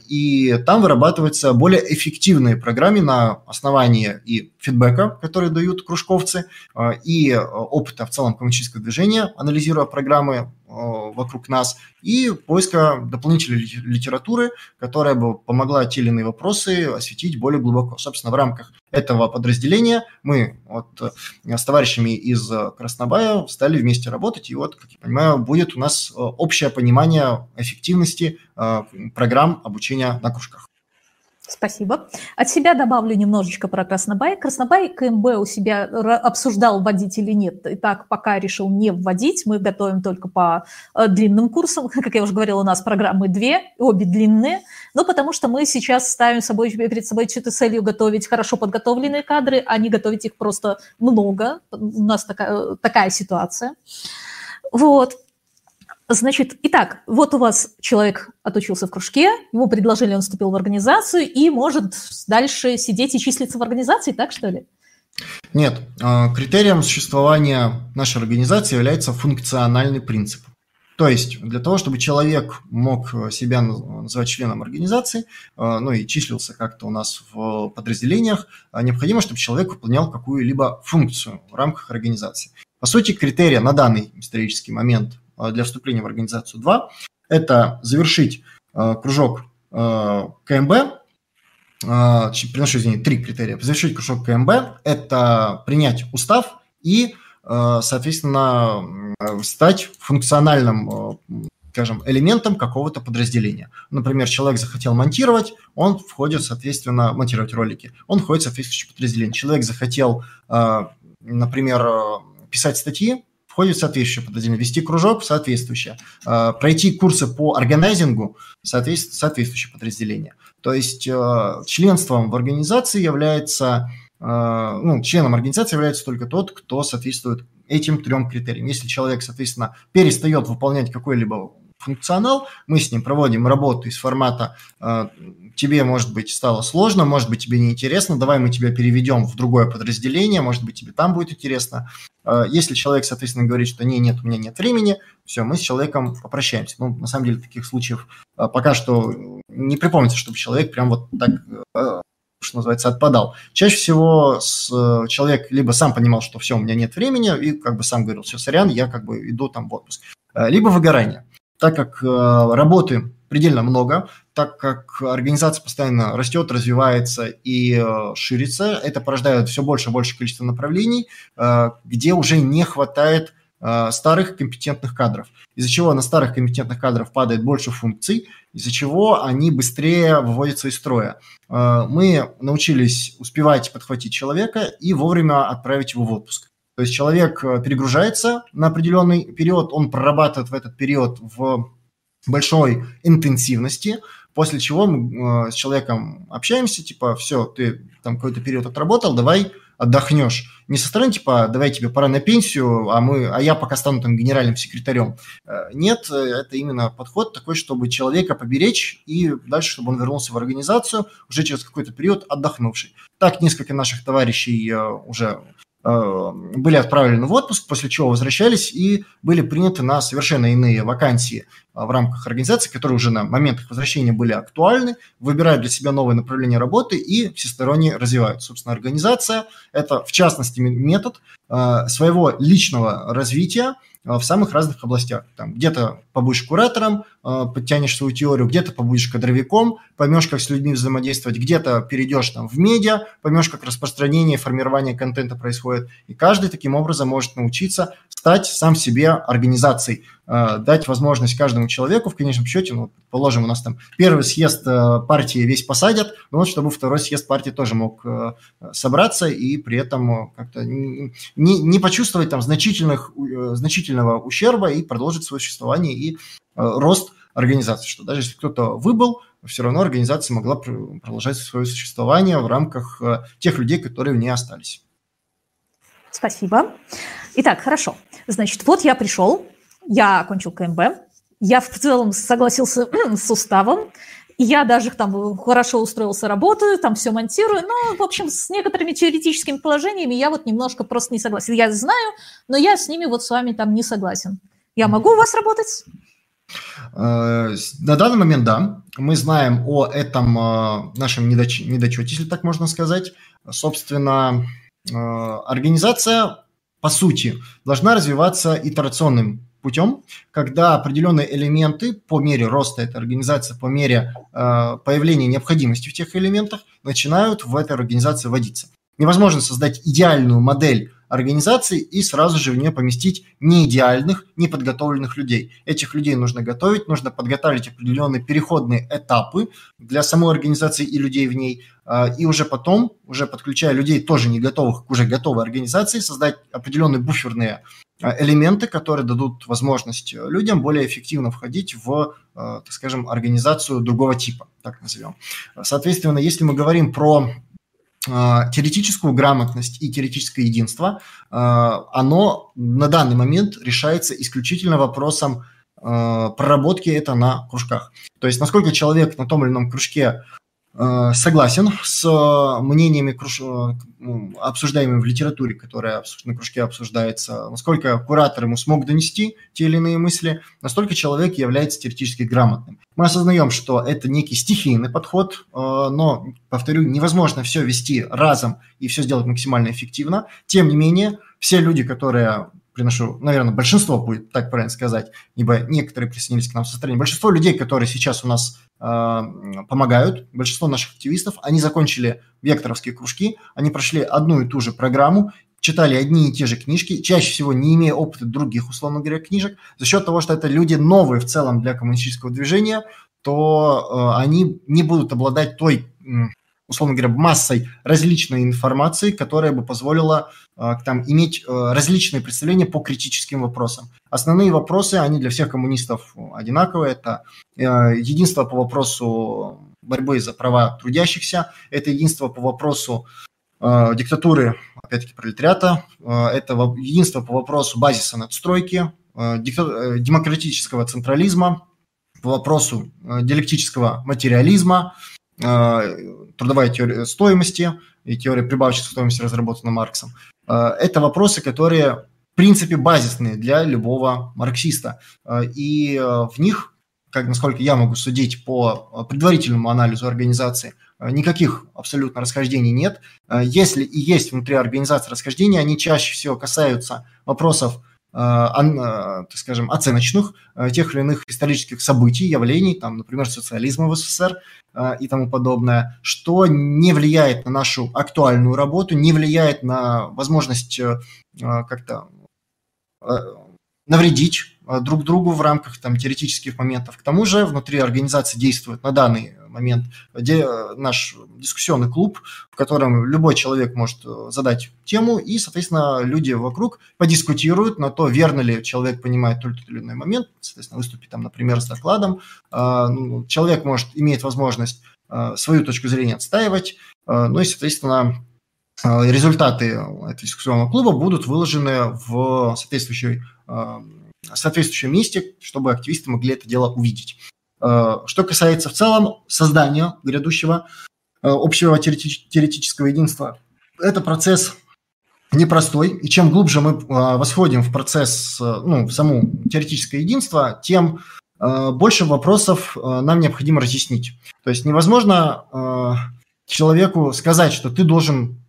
и там вырабатываются более эффективные программы на основании и фидбэка, который дают кружковцы, а, и а, опыта в целом коммунистического движения, анализируя программы вокруг нас, и поиска дополнительной литературы, которая бы помогла те или иные вопросы осветить более глубоко. Собственно, в рамках этого подразделения мы вот э, с товарищами из Краснобая стали вместе работать, и вот, как я понимаю, будет у нас э, общее понимание эффективности э, программ обучения на кружках. Спасибо. От себя добавлю немножечко про Краснобай. Краснобай КМБ у себя обсуждал, вводить или нет. И так пока решил не вводить. Мы готовим только по э, длинным курсам. Как я уже говорила, у нас программы две, обе длинные. Но потому что мы сейчас ставим собой, перед собой целью готовить хорошо подготовленные кадры, а не готовить их просто много. У нас такая, такая ситуация. Вот. Значит, итак, вот у вас человек отучился в кружке, ему предложили, он вступил в организацию и может дальше сидеть и числиться в организации, так что ли? Нет, а, критерием существования нашей организации является функциональный принцип. То есть для того, чтобы человек мог себя называть членом организации, а, ну и числился как-то у нас в подразделениях, а, необходимо, чтобы человек выполнял какую-либо функцию в рамках организации. По сути, критерия на данный исторический момент для вступления в организацию 2 – это завершить э, кружок э, КМБ, приношу, извините, три критерия. Завершить кружок КМБ – это принять устав и, соответственно, стать функциональным скажем, элементом какого-то подразделения. Например, человек захотел монтировать, он входит, соответственно, монтировать ролики, он входит в соответствующее подразделение. Человек захотел, например, писать статьи, входит соответствующее подразделение, вести кружок соответствующее, а, пройти курсы по органайзингу соответствующее подразделение. То есть а, членством в организации является, а, ну, членом организации является только тот, кто соответствует этим трем критериям. Если человек, соответственно, перестает выполнять какой-либо функционал, мы с ним проводим работу из формата тебе, может быть, стало сложно, может быть, тебе неинтересно, давай мы тебя переведем в другое подразделение, может быть, тебе там будет интересно. А, если человек, соответственно, говорит, что не, нет, у меня нет времени, все, мы с человеком попрощаемся. Ну, на самом деле, таких случаев а, пока что не припомнится, чтобы человек прям вот так а, что называется, отпадал. Чаще всего человек либо сам понимал, что все, у меня нет времени, и как бы сам говорил, все, сорян, я как бы иду там в отпуск. Либо выгорание. Так как работы предельно много, так как организация постоянно растет, развивается и э, ширится, это порождает все больше и больше количество направлений, э, где уже не хватает э, старых компетентных кадров, из-за чего на старых компетентных кадров падает больше функций, из-за чего они быстрее выводятся из строя. Э, мы научились успевать подхватить человека и вовремя отправить его в отпуск. То есть человек перегружается на определенный период, он прорабатывает в этот период в большой интенсивности, после чего мы э, с человеком общаемся, типа, все, ты там какой-то период отработал, давай отдохнешь. Не со стороны, типа, давай тебе пора на пенсию, а, мы, а я пока стану там генеральным секретарем. Э, нет, это именно подход такой, чтобы человека поберечь и дальше, чтобы он вернулся в организацию уже через какой-то период отдохнувший. Так несколько наших товарищей э, уже Э, были отправлены в отпуск, после чего возвращались и были приняты на совершенно иные вакансии э, в рамках организации, которые уже на момент их возвращения были актуальны, выбирают для себя новые направления работы и всесторонне развивают. Собственно, организация – это, в частности, метод э, своего личного развития – в самых разных областях. Там где-то побудешь куратором, э, подтянешь свою теорию, где-то побудешь кадровиком, поймешь, как с людьми взаимодействовать, где-то перейдешь там в медиа, поймешь, как распространение, формирование контента происходит. И каждый таким образом может научиться стать сам себе организацией, э, дать возможность каждому человеку, в конечном счете, ну, положим, у нас там первый съезд э, партии весь посадят, но вот чтобы второй съезд партии тоже мог собраться и при этом как-то не, не почувствовать там значительных, значительного ущерба и продолжить свое существование и э, рост организации, что даже если кто-то выбыл, все равно организация могла продолжать свое существование в рамках э, тех людей, которые в ней остались. Спасибо. Итак, хорошо. Значит, вот я пришел, я окончил КМБ, я в целом согласился с уставом, я даже там хорошо устроился, работаю, там все монтирую, но, в общем, с некоторыми теоретическими положениями я вот немножко просто не согласен. Я знаю, но я с ними вот с вами там не согласен. Я могу у вас работать? Э, на данный момент, да. Мы знаем о этом э, нашем недоч- недочете, если так можно сказать. Собственно, организация, по сути, должна развиваться итерационным путем, когда определенные элементы по мере роста этой организации, по мере э, появления необходимости в тех элементах, начинают в этой организации вводиться. Невозможно создать идеальную модель организации и сразу же в нее поместить неидеальных, неподготовленных людей. Этих людей нужно готовить, нужно подготовить определенные переходные этапы для самой организации и людей в ней, и уже потом, уже подключая людей тоже не готовых к уже готовой организации, создать определенные буферные а, элементы, которые дадут возможность людям более эффективно входить в, а, так скажем, организацию другого типа, так назовем. Соответственно, если мы говорим про теоретическую грамотность и теоретическое единство, оно на данный момент решается исключительно вопросом проработки это на кружках. То есть насколько человек на том или ином кружке Э, согласен с э, мнениями, круж... Э, ну, обсуждаемыми в литературе, которая на кружке обсуждается, насколько куратор ему смог донести те или иные мысли, настолько человек является теоретически грамотным. Мы осознаем, что это некий стихийный подход, но, повторю, невозможно все вести разом и все сделать максимально эффективно. Тем не менее, все люди, которые приношу, наверное, большинство будет так правильно сказать, ибо некоторые присоединились к нам со стороны. Большинство людей, которые сейчас у нас э, помогают, большинство наших активистов, они закончили векторовские кружки, они прошли одну и ту же программу, читали одни и те же книжки, чаще всего не имея опыта других, условно говоря, книжек, за счет того, что это люди новые в целом для коммунистического движения, то э, они не будут обладать той условно говоря, массой различной информации, которая бы позволила э, там, иметь э, различные представления по критическим вопросам. Основные вопросы, они для всех коммунистов одинаковые. Это э, единство по вопросу борьбы за права трудящихся, это единство по вопросу диктатуры, опять-таки, пролетариата, это единство по вопросу базиса надстройки, демократического централизма, по вопросу диалектического материализма, трудовая теория стоимости и теория прибавочной стоимости, разработана Марксом. Э, это вопросы, которые, в принципе, базисные для любого марксиста. Э, и э, в них, как, насколько я могу судить по предварительному анализу организации, никаких абсолютно расхождений нет. Если и есть внутри организации расхождения, они чаще всего касаются вопросов так скажем, оценочных тех или иных исторических событий, явлений, там, например, социализма в СССР, Э, и тому подобное, что не влияет на нашу актуальную работу, не влияет на возможность э, э, как-то навредить друг другу в рамках там, теоретических моментов. К тому же внутри организации действует на данный момент где наш дискуссионный клуб, в котором любой человек может задать тему, и, соответственно, люди вокруг подискутируют на то, верно ли человек понимает тот или иной момент, соответственно, выступить там, например, с докладом. Ну, человек может, имеет возможность свою точку зрения отстаивать, ну и, соответственно, результаты этого дискуссионного клуба будут выложены в соответствующей соответствующем месте, чтобы активисты могли это дело увидеть. Э, что касается в целом создания грядущего э, общего теоретического единства, это процесс непростой, и чем глубже мы э, восходим в процесс, ну, в само теоретическое единство, тем больше вопросов нам необходимо разъяснить. То есть невозможно человеку сказать, что ты должен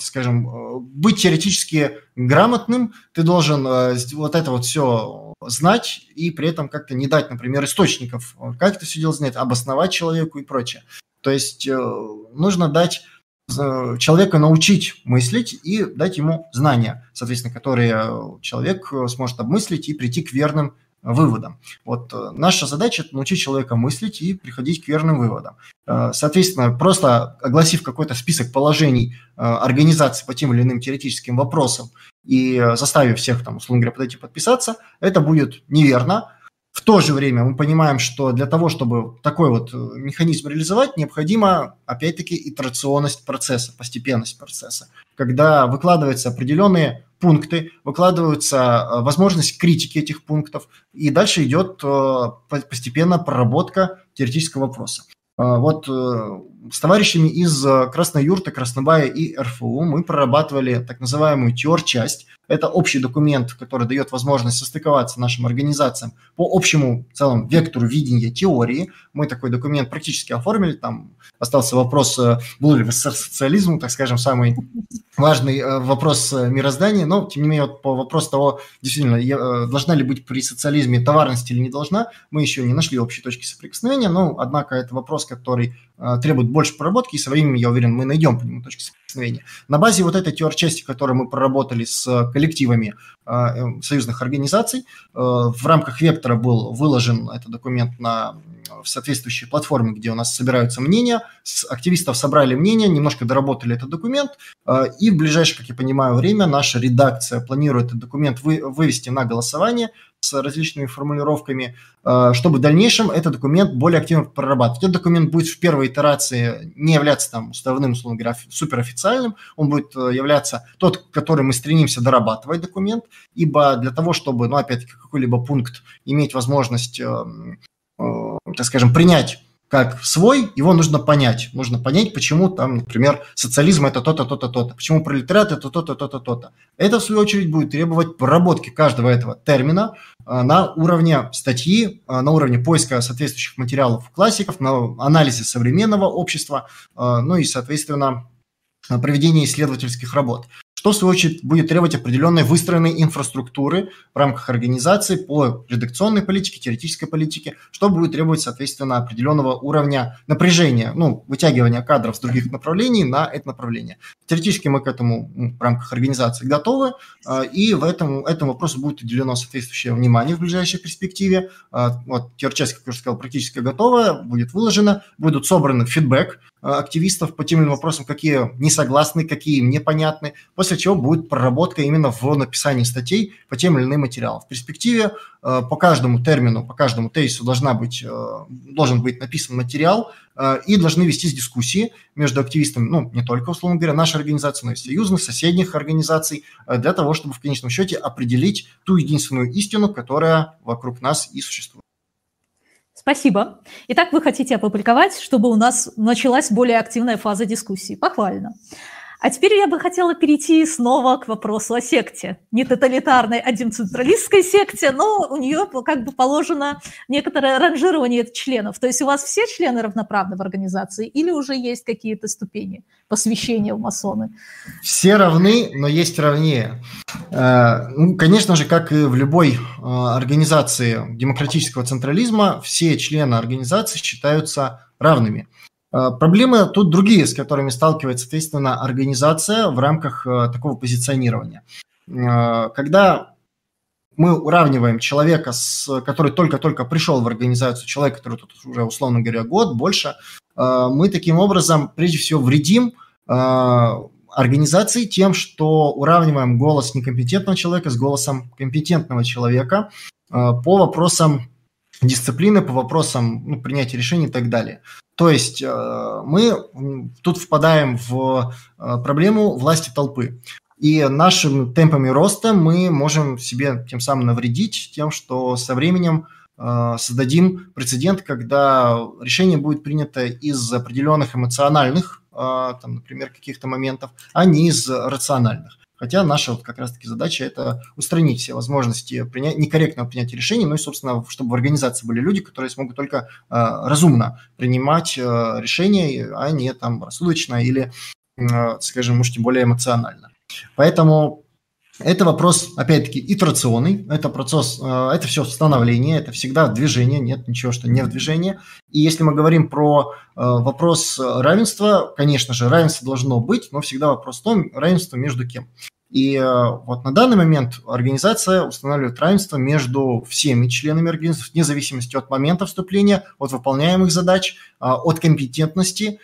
скажем, э, быть теоретически грамотным, ты должен э, вот это вот все знать и при этом как-то не дать, например, источников, как это все дело знать, обосновать человеку и прочее. То есть нужно дать человека научить мыслить и дать ему знания, соответственно, которые человек сможет обмыслить и прийти к верным выводам. Вот э, наша задача – научить человека мыслить и приходить к верным выводам. Э, соответственно, просто огласив какой-то список положений э, организации по тем или иным теоретическим вопросам и заставив всех, там, условно говоря, подойти подписаться, это будет неверно. В то же время мы понимаем, что для того, чтобы такой вот механизм реализовать, необходима, опять-таки, итерационность процесса, постепенность процесса, когда выкладываются определенные пункты, выкладываются э, возможность критики этих пунктов, и дальше идет э, постепенно проработка теоретического вопроса. Э, вот с товарищами из Красной Юрты, Краснобая и РФУ мы прорабатывали так называемую теор-часть, это общий документ, который дает возможность состыковаться нашим организациям по общему целому вектору видения теории. Мы такой документ практически оформили. Там остался вопрос, э, был ли социализм, так скажем, самый важный э, вопрос э, мироздания. Но, тем не менее, вот по вопросу того, действительно, должна ли быть при социализме товарность или не должна, мы еще не нашли общей точки соприкосновения. Но, однако, это вопрос, который требует больше проработки, и со временем, я уверен, мы найдем по нему точки соприкосновения. На базе вот этой теор-части, которую мы проработали с коллективами союзных организаций, в рамках Вектора был выложен этот документ на в соответствующие платформы, где у нас собираются мнения. С активистов собрали мнения, немножко доработали этот документ, э, и в ближайшее, как я понимаю, время наша редакция планирует этот документ вы, вывести на голосование с различными формулировками, э, чтобы в дальнейшем этот документ более активно прорабатывать. Этот документ будет в первой итерации не являться там уставным, условно говоря, суперофициальным, он будет э, являться тот, который мы стремимся дорабатывать документ, ибо для того, чтобы, ну, опять-таки, какой-либо пункт иметь возможность эм, так скажем, принять как свой, его нужно понять. Нужно понять, почему там, например, социализм это то-то, то-то, то-то, почему пролетариат это то-то, то-то, то-то. Это, в свою очередь, будет требовать проработки каждого этого термина э, на уровне статьи, э, на уровне поиска соответствующих материалов классиков, на анализе современного общества, ну и, соответственно, проведения исследовательских работ что, в свою очередь, будет требовать определенной выстроенной инфраструктуры в рамках организации по редакционной политике, теоретической политике, что будет требовать, соответственно, определенного уровня напряжения, ну, вытягивания кадров с других направлений на это направление. Теоретически мы к этому в рамках организации готовы, а, и в этом, этому вопросу будет уделено соответствующее внимание в ближайшей перспективе. А, вот теорчасть, как я уже сказал, практически готова, будет выложена, будут собраны фидбэк активистов по тем вопросам, какие не согласны, какие им непонятны, после чего будет проработка именно в написании статей по тем или иным материалам. В перспективе по каждому термину, по каждому тезису должна быть, должен быть написан материал, и должны вестись дискуссии между активистами, ну, не только, условно говоря, нашей организации, но и союзных, соседних организаций, для того, чтобы в конечном счете определить ту единственную истину, которая вокруг нас и существует. Спасибо. Итак, вы хотите опубликовать, чтобы у нас началась более активная фаза дискуссии. Похвально. А теперь я бы хотела перейти снова к вопросу о секте. Не тоталитарной, а децентралистской секте, но у нее как бы положено некоторое ранжирование членов. То есть у вас все члены равноправны в организации или уже есть какие-то ступени посвящения в масоны? Все равны, но есть равнее. Э, ну, конечно же, как и в любой э, организации демократического централизма, все члены организации считаются равными. Э, проблемы тут другие, с которыми сталкивается, соответственно, организация в рамках э, такого позиционирования. Э, когда мы уравниваем человека, с, который только-только пришел в организацию, человека, который тут уже, условно говоря, год, больше, мы таким образом, прежде всего, вредим организации тем, что уравниваем голос некомпетентного человека с голосом компетентного человека по вопросам дисциплины, по вопросам ну, принятия решений и так далее. То есть э, мы тут впадаем в э, проблему власти толпы. И нашими темпами роста мы можем себе тем самым навредить тем, что со временем э, создадим прецедент, когда решение будет принято из определенных эмоциональных, там, например, каких-то моментов, а не из рациональных. Хотя наша вот как раз-таки задача – это устранить все возможности принять, некорректного принятия решений, ну и, собственно, чтобы в организации были люди, которые смогут только э, разумно принимать э, решения, а не там рассудочно или, э, скажем, может, тем более эмоционально. Поэтому это вопрос, опять-таки, итерационный, это процесс, э, это все становление, это всегда движение, нет ничего, что не в движении. И если мы говорим про э, вопрос равенства, конечно же, равенство должно быть, но всегда вопрос в том, равенство между кем. И э, вот на данный момент организация устанавливает равенство между всеми членами организации, вне зависимости от момента вступления, от выполняемых задач, от компетентности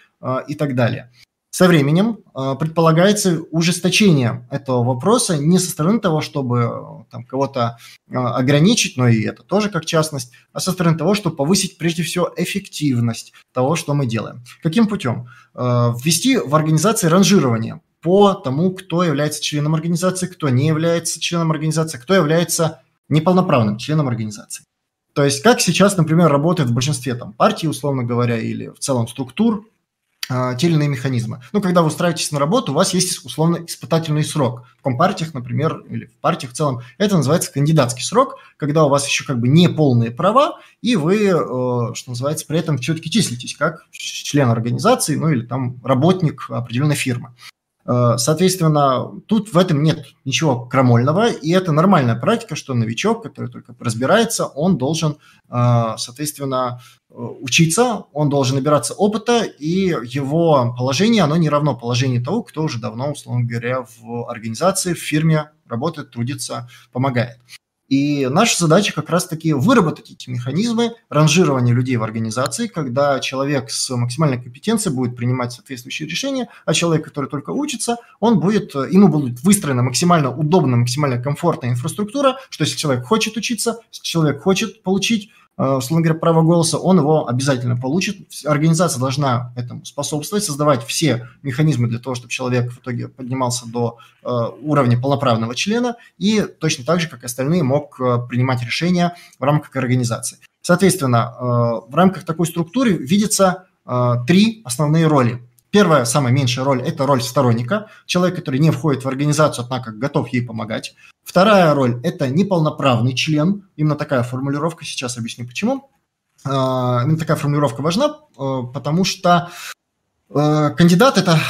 и так далее. Со временем э, предполагается ужесточение этого вопроса не со стороны того, чтобы э, там, кого-то э, ограничить, но и это тоже как частность, а со стороны того, чтобы повысить прежде всего эффективность того, что мы делаем. Каким путем? Ввести в организации ранжирование по тому, кто является членом организации, кто не является членом организации, кто является неполноправным членом организации. То есть как сейчас, например, работает в большинстве там, партий, условно говоря, или в целом структур, а, те или иные механизмы. Ну, когда вы устраиваетесь на работу, у вас есть условно испытательный срок. В компартиях, например, или в партиях в целом, это называется кандидатский срок, когда у вас еще как бы не полные права, и вы, э, что называется, при этом все-таки числитесь как член организации, ну или там работник определенной фирмы. Э, соответственно, тут в этом нет ничего крамольного, и это нормальная практика, что новичок, который только разбирается, он должен, э, соответственно, э, учиться, он должен набираться опыта, и его положение, оно не равно положению того, кто уже давно, условно говоря, в организации, в фирме работает, трудится, помогает. И наша задача как раз-таки выработать эти механизмы ранжирования людей в организации, когда человек с максимальной компетенцией будет принимать соответствующие решения, а человек, который только учится, он будет, ему будет выстроена максимально удобная, максимально комфортная инфраструктура, что если человек хочет учиться, если человек хочет получить условно говоря, право голоса, он его обязательно получит. Организация должна этому способствовать, создавать все механизмы для того, чтобы человек в итоге поднимался до э, уровня полноправного члена и точно так же, как остальные, мог э, принимать решения в рамках организации. Соответственно, в рамках такой структуры видятся три основные роли. Первая, самая меньшая роль – это роль сторонника, человек, который не входит в организацию, однако готов ей помогать. Вторая роль – это неполноправный член, именно такая формулировка, сейчас объясню почему. А, именно такая формулировка важна, а, потому что а, Кандидат – это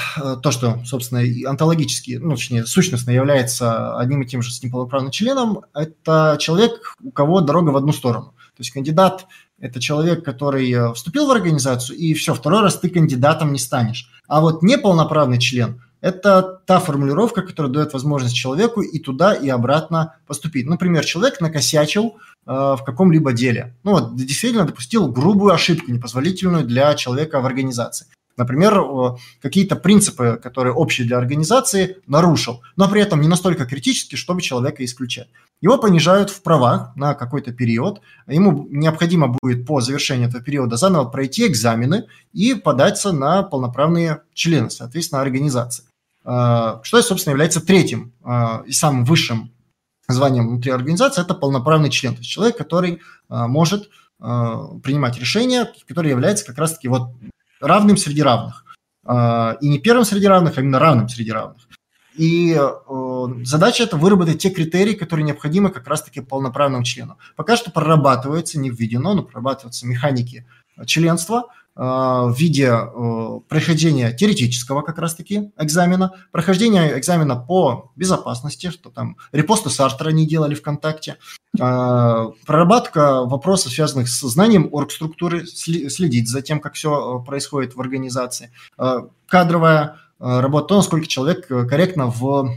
то, что, собственно, онтологически, ну, точнее, сущностно является одним и тем же с неполноправным членом. Это человек, у кого дорога в одну сторону. То есть кандидат – это человек, который э, вступил в организацию, и все, второй раз ты кандидатом не станешь. А вот неполноправный член – это та формулировка, которая дает возможность человеку и туда, и обратно поступить. Например, человек накосячил э, в каком-либо деле. Ну вот, действительно допустил грубую ошибку, непозволительную для человека в организации. Например, какие-то принципы, которые общие для организации, нарушил, но при этом не настолько критически, чтобы человека исключать. Его понижают в правах на какой-то период. Ему необходимо будет по завершении этого периода заново пройти экзамены и податься на полноправные члены, соответственно, организации. А, что, собственно, является третьим а, и самым высшим званием внутри организации, это полноправный член, то есть человек, который а, может принимать решения, который является как раз-таки вот равным среди равных. И не первым среди равных, а именно равным среди равных. И задача это выработать те критерии, которые необходимы как раз-таки полноправному члену. Пока что прорабатывается, не введено, но прорабатываются механики членства – в виде прохождения теоретического как раз-таки экзамена, прохождения экзамена по безопасности, что там репосты Сартера не делали ВКонтакте, проработка вопросов, связанных с знанием оргструктуры, следить за тем, как все происходит в организации, кадровая работа, то, насколько человек корректно в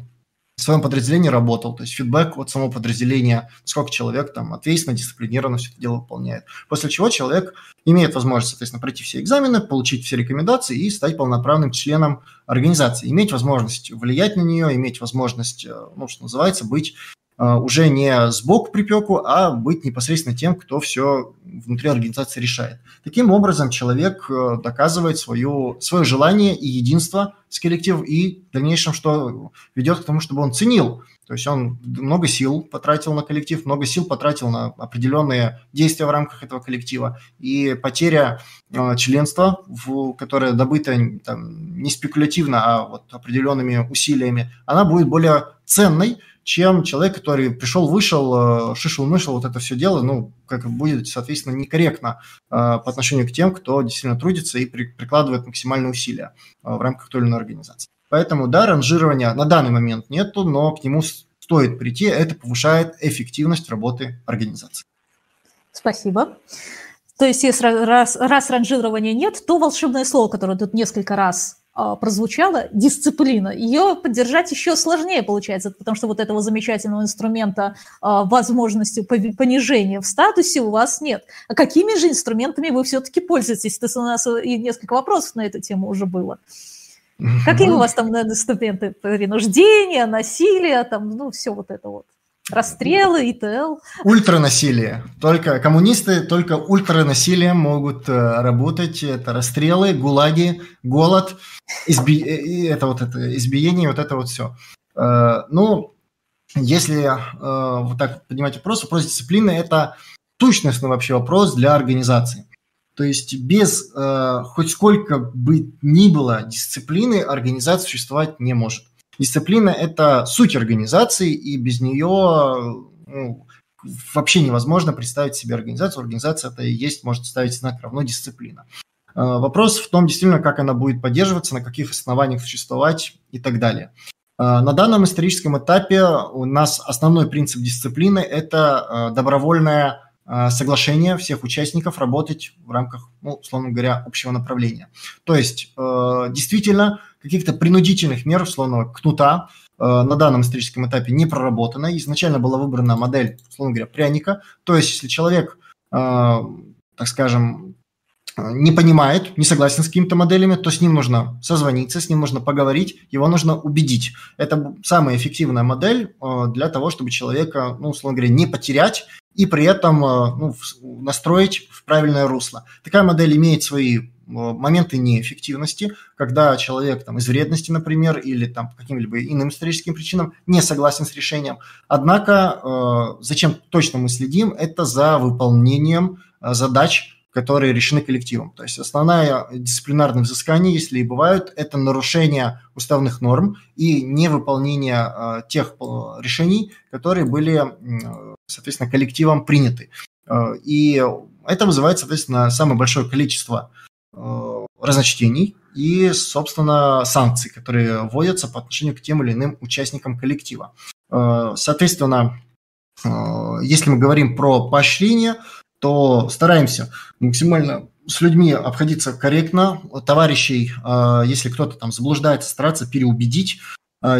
в своем подразделении работал, то есть фидбэк от самого подразделения, сколько человек там ответственно, дисциплинированно все это дело выполняет. После чего человек имеет возможность, соответственно, пройти все экзамены, получить все рекомендации и стать полноправным членом организации, иметь возможность влиять на нее, иметь возможность, э, ну, что называется, быть уже не сбоку припеку, а быть непосредственно тем, кто все внутри организации решает. Таким образом, человек э, доказывает свое, свое желание и единство с коллективом, и в дальнейшем, что ведет к тому, чтобы он ценил. То есть он много сил потратил на коллектив, много сил потратил на определенные действия в рамках этого коллектива. И потеря э, членства, в, которое добыто там, не спекулятивно, а вот определенными усилиями, она будет более ценной, чем человек, который пришел, вышел, э, шишел-мышел, вот это все дело, ну, как будет, соответственно, некорректно э, по отношению к тем, кто действительно трудится и при, прикладывает максимальные усилия э, в рамках той или иной организации. Поэтому, да, ранжирования на данный момент нету, но к нему стоит прийти, это повышает эффективность работы организации. Спасибо. То есть, если раз, раз ранжирования нет, то волшебное слово, которое тут несколько раз прозвучала, дисциплина, ее поддержать еще сложнее получается, потому что вот этого замечательного инструмента а, возможности понижения в статусе у вас нет. А какими же инструментами вы все-таки пользуетесь? То у нас и несколько вопросов на эту тему уже было. Какие у вас там инструменты? Принуждение, насилие, там, ну, все вот это вот. Расстрелы, ИТЛ. Ультранасилие. Только коммунисты только ультранасилием могут э, работать. Это расстрелы, гулаги, голод, изби... Э, это вот это избиение, вот это вот все. Э, ну, если вот так поднимать вопрос, вопрос дисциплины – это сущностный вообще вопрос для организации. То есть без хоть сколько бы ни было дисциплины организация существовать не может. Дисциплина – это суть организации, и без нее ну, вообще невозможно представить себе организацию. Организация – это и есть, может ставить знак равно дисциплина. Вопрос в том, действительно, как она будет поддерживаться, на каких основаниях существовать и так далее. На данном историческом этапе у нас основной принцип дисциплины – это добровольное соглашение всех участников работать в рамках, ну, условно говоря, общего направления. То есть, действительно, каких-то принудительных мер, условного кнута, э, на данном историческом этапе не проработана. Изначально была выбрана модель, условно говоря, пряника. То есть, если человек, э, так скажем, не понимает, не согласен с какими-то моделями, то с ним нужно созвониться, с ним нужно поговорить, его нужно убедить. Это самая эффективная модель э, для того, чтобы человека, ну, условно говоря, не потерять и при этом ну, настроить в правильное русло. Такая модель имеет свои моменты неэффективности, когда человек там, из вредности, например, или там, по каким-либо иным историческим причинам не согласен с решением. Однако, э, зачем точно мы следим, это за выполнением э, задач, которые решены коллективом. То есть основная дисциплинарное взыскание, если и бывают, это нарушение уставных норм и невыполнение э, тех решений, которые были, соответственно, коллективом приняты. И это вызывает, соответственно, самое большое количество Э, разночтений и, собственно, санкций, которые вводятся по отношению к тем или иным участникам коллектива. Э, соответственно, э, если мы говорим про поощрение, то стараемся максимально с людьми обходиться корректно, товарищей, если кто-то там заблуждается, стараться переубедить,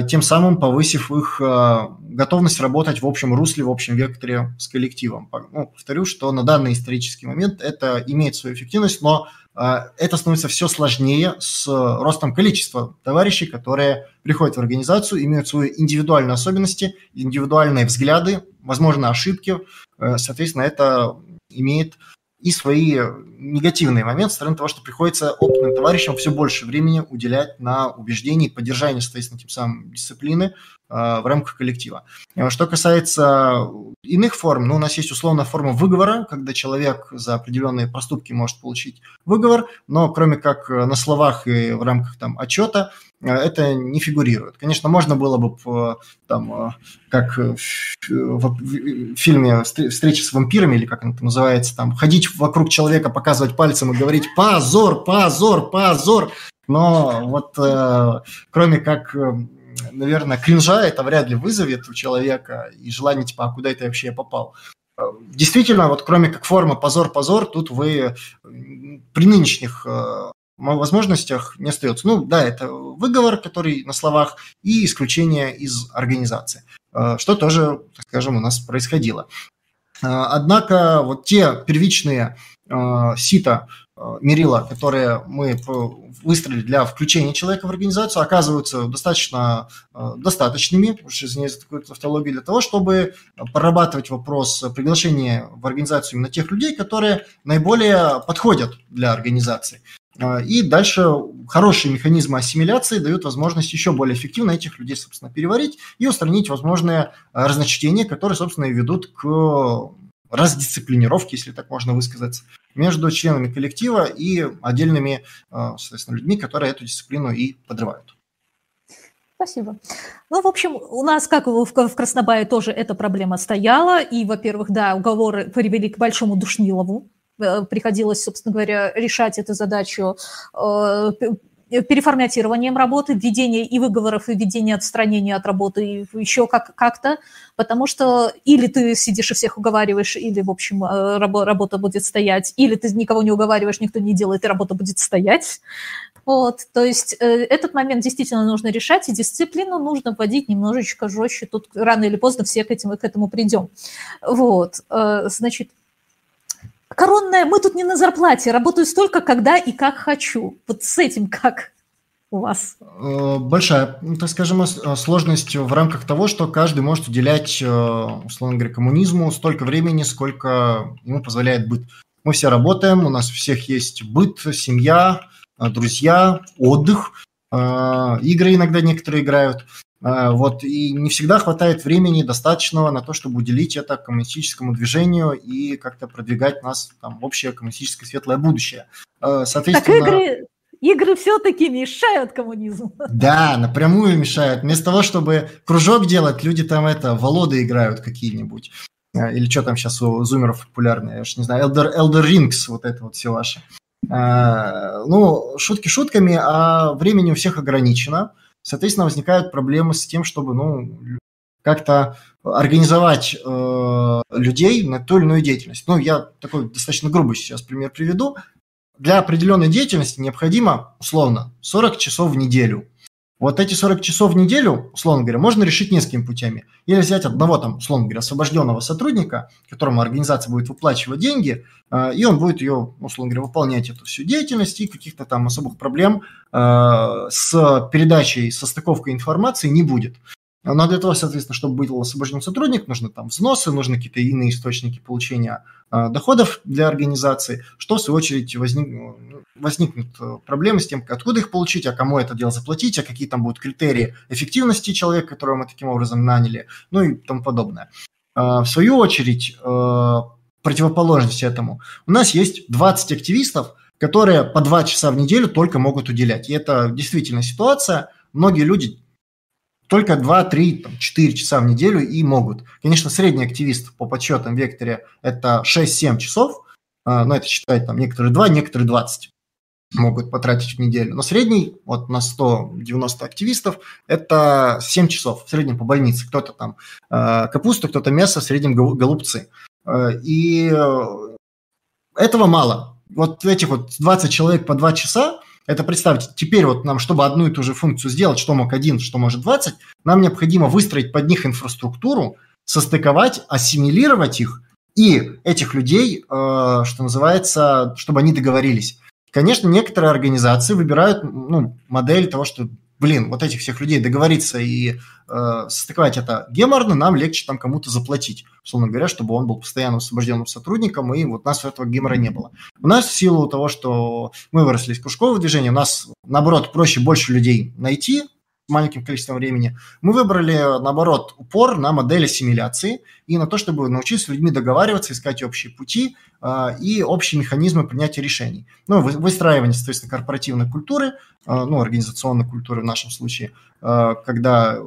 тем самым повысив их готовность работать в общем русле, в общем векторе с коллективом. Ну, повторю, что на данный исторический момент это имеет свою эффективность, но а, это становится все сложнее с ростом количества товарищей, которые приходят в организацию, имеют свои индивидуальные особенности, индивидуальные взгляды, возможно, ошибки. Э, соответственно, это имеет и свои негативные моменты, стороны того, что приходится опытным товарищам все больше времени уделять на убеждение и поддержание, соответственно, тем самым дисциплины, в рамках коллектива. Э, что касается иных форм, ну, у нас есть условная форма выговора, когда человек за определенные проступки может получить выговор, но кроме как э, на словах и в рамках там отчета это не фигурирует. Конечно, можно было бы там, как в фильме «Встреча с вампирами», или как это называется, там, ходить вокруг человека, показывать пальцем и говорить «позор, позор, позор», но вот кроме как наверное, кринжа это вряд ли вызовет у человека и желание, типа, а куда это вообще я попал? Э, действительно, вот кроме как формы позор-позор, тут вы при нынешних э, возможностях не остается. Ну, да, это выговор, который на словах, и исключение из организации, э, что тоже, так скажем, у нас происходило. Однако вот те первичные сита мерила, которые мы выстроили для включения человека в организацию, оказываются достаточно э, достаточными, уж извиняюсь за такую тавтологию, для того, чтобы прорабатывать вопрос приглашения в организацию именно тех людей, которые наиболее подходят для организации. Э, и дальше хорошие механизмы ассимиляции дают возможность еще более эффективно этих людей, собственно, переварить и устранить возможные разночтения, которые, собственно, и ведут к раздисциплинировки, если так можно высказаться, между членами коллектива и отдельными, э, соответственно, людьми, которые эту дисциплину и подрывают. Спасибо. Ну, в общем, у нас, как в Краснобае, тоже эта проблема стояла. И, во-первых, да, уговоры привели к большому душнилову. Э, приходилось, собственно говоря, решать эту задачу э, переформатированием работы, введение и выговоров, и введение отстранения от работы, и еще как- как-то, потому что или ты сидишь и всех уговариваешь, или, в общем, э, рабо- работа будет стоять, или ты никого не уговариваешь, никто не делает, и работа будет стоять. Вот, то есть э, этот момент действительно нужно решать, и дисциплину нужно вводить немножечко жестче. Тут рано или поздно все к этому, к этому придем. Вот, э, значит, коронная, мы тут не на зарплате, работаю столько, когда и как хочу. Вот с этим как у вас? Э, большая, ну, так скажем, э, сложность в рамках того, что каждый может уделять, э, условно говоря, коммунизму столько времени, сколько ему позволяет быт. Мы все работаем, у нас у всех есть быт, семья, друзья, отдых, игры иногда некоторые играют. А, вот, и не всегда хватает времени достаточного на то, чтобы уделить это коммунистическому движению и как-то продвигать нас там, в общее коммунистическое светлое будущее. А, соответственно... Так игры, игры все-таки мешают коммунизму. Да, напрямую мешают. Вместо того, чтобы кружок делать, люди там это, Володы играют какие-нибудь. А, или что там сейчас у зумеров популярно, я уж не знаю, Elder, Elder Rings, вот это вот все ваше. Ну, шутки шутками, а времени у всех ограничено. Соответственно, возникают проблемы с тем, чтобы, ну, как-то организовать э, людей на ту или иную деятельность. Ну, я такой достаточно грубый сейчас пример приведу. Для определенной деятельности необходимо, условно, 40 часов в неделю. Вот эти 40 часов в неделю, условно говоря, можно решить несколькими путями. Или взять одного, там, условно говоря, освобожденного сотрудника, которому организация будет выплачивать деньги, э, и он будет ее, условно говоря, выполнять эту всю деятельность, и каких-то там особых проблем э, с передачей, со стыковкой информации не будет. Но для того, соответственно, чтобы был освобожден сотрудник, нужны там взносы, нужны какие-то иные источники получения э, доходов для организации, что, в свою очередь, возник, возникнут э, проблемы с тем, откуда их получить, а кому это дело заплатить, а какие там будут критерии эффективности человека, которого мы таким образом наняли, ну и тому подобное. Э, в свою очередь, противоположность этому, у нас есть 20 активистов, которые по 2 часа в неделю только могут уделять. И это действительно ситуация. Многие люди только 2, 3, 4 часа в неделю и могут. Конечно, средний активист по подсчетам в Векторе это 6-7 часов, а, но это считает там некоторые 2, некоторые 20 могут потратить в неделю. Но средний, вот на 190 активистов, это 7 часов в среднем по больнице. Кто-то там а, капуста, кто-то мясо, в среднем голубцы. А, и этого мало. Вот этих вот 20 человек по 2 часа, это представьте, теперь вот нам, чтобы одну и ту же функцию сделать, что мог один, что может 20, нам необходимо выстроить под них инфраструктуру, состыковать, ассимилировать их, и этих людей, э, что называется, чтобы они договорились. Конечно, некоторые организации выбирают ну, модель того, что блин, вот этих всех людей договориться и э, состыковать это геморно, нам легче там кому-то заплатить, условно говоря, чтобы он был постоянно освобожденным сотрудником, и вот у нас этого гемора не было. У нас в силу того, что мы выросли из кружкового движения, у нас, наоборот, проще больше людей найти, маленьким количеством времени, мы выбрали, наоборот, упор на модель ассимиляции и на то, чтобы научиться с людьми договариваться, искать общие пути э, и общие механизмы принятия решений. Ну, выстраивание, соответственно, корпоративной культуры, э, ну, организационной культуры в нашем случае, э, когда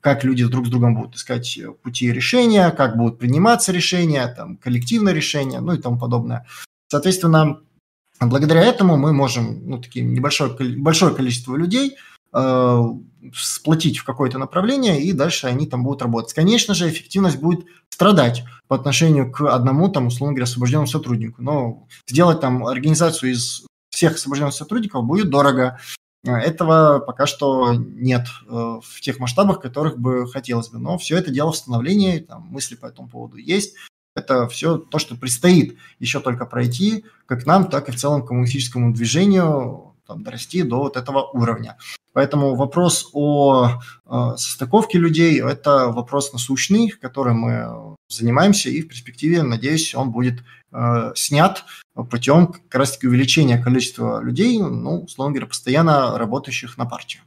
как люди друг с другом будут искать пути решения, как будут приниматься решения, там, коллективное решение, ну и тому подобное. Соответственно, благодаря этому мы можем, ну, таким небольшое, большое количество людей – сплотить в какое-то направление, и дальше они там будут работать. Конечно же, эффективность будет страдать по отношению к одному, там, условно говоря, освобожденному сотруднику. Но сделать там организацию из всех освобожденных сотрудников будет дорого. Этого пока что нет э, в тех масштабах, которых бы хотелось бы. Но все это дело в становлении, там, мысли по этому поводу есть. Это все то, что предстоит еще только пройти, как нам, так и в целом коммунистическому движению там, дорасти до вот этого уровня. Поэтому вопрос о э, состыковке людей – это вопрос насущный, которым мы занимаемся, и в перспективе, надеюсь, он будет э, снят путем как раз-таки увеличения количества людей, ну, условно говоря, постоянно работающих на партию.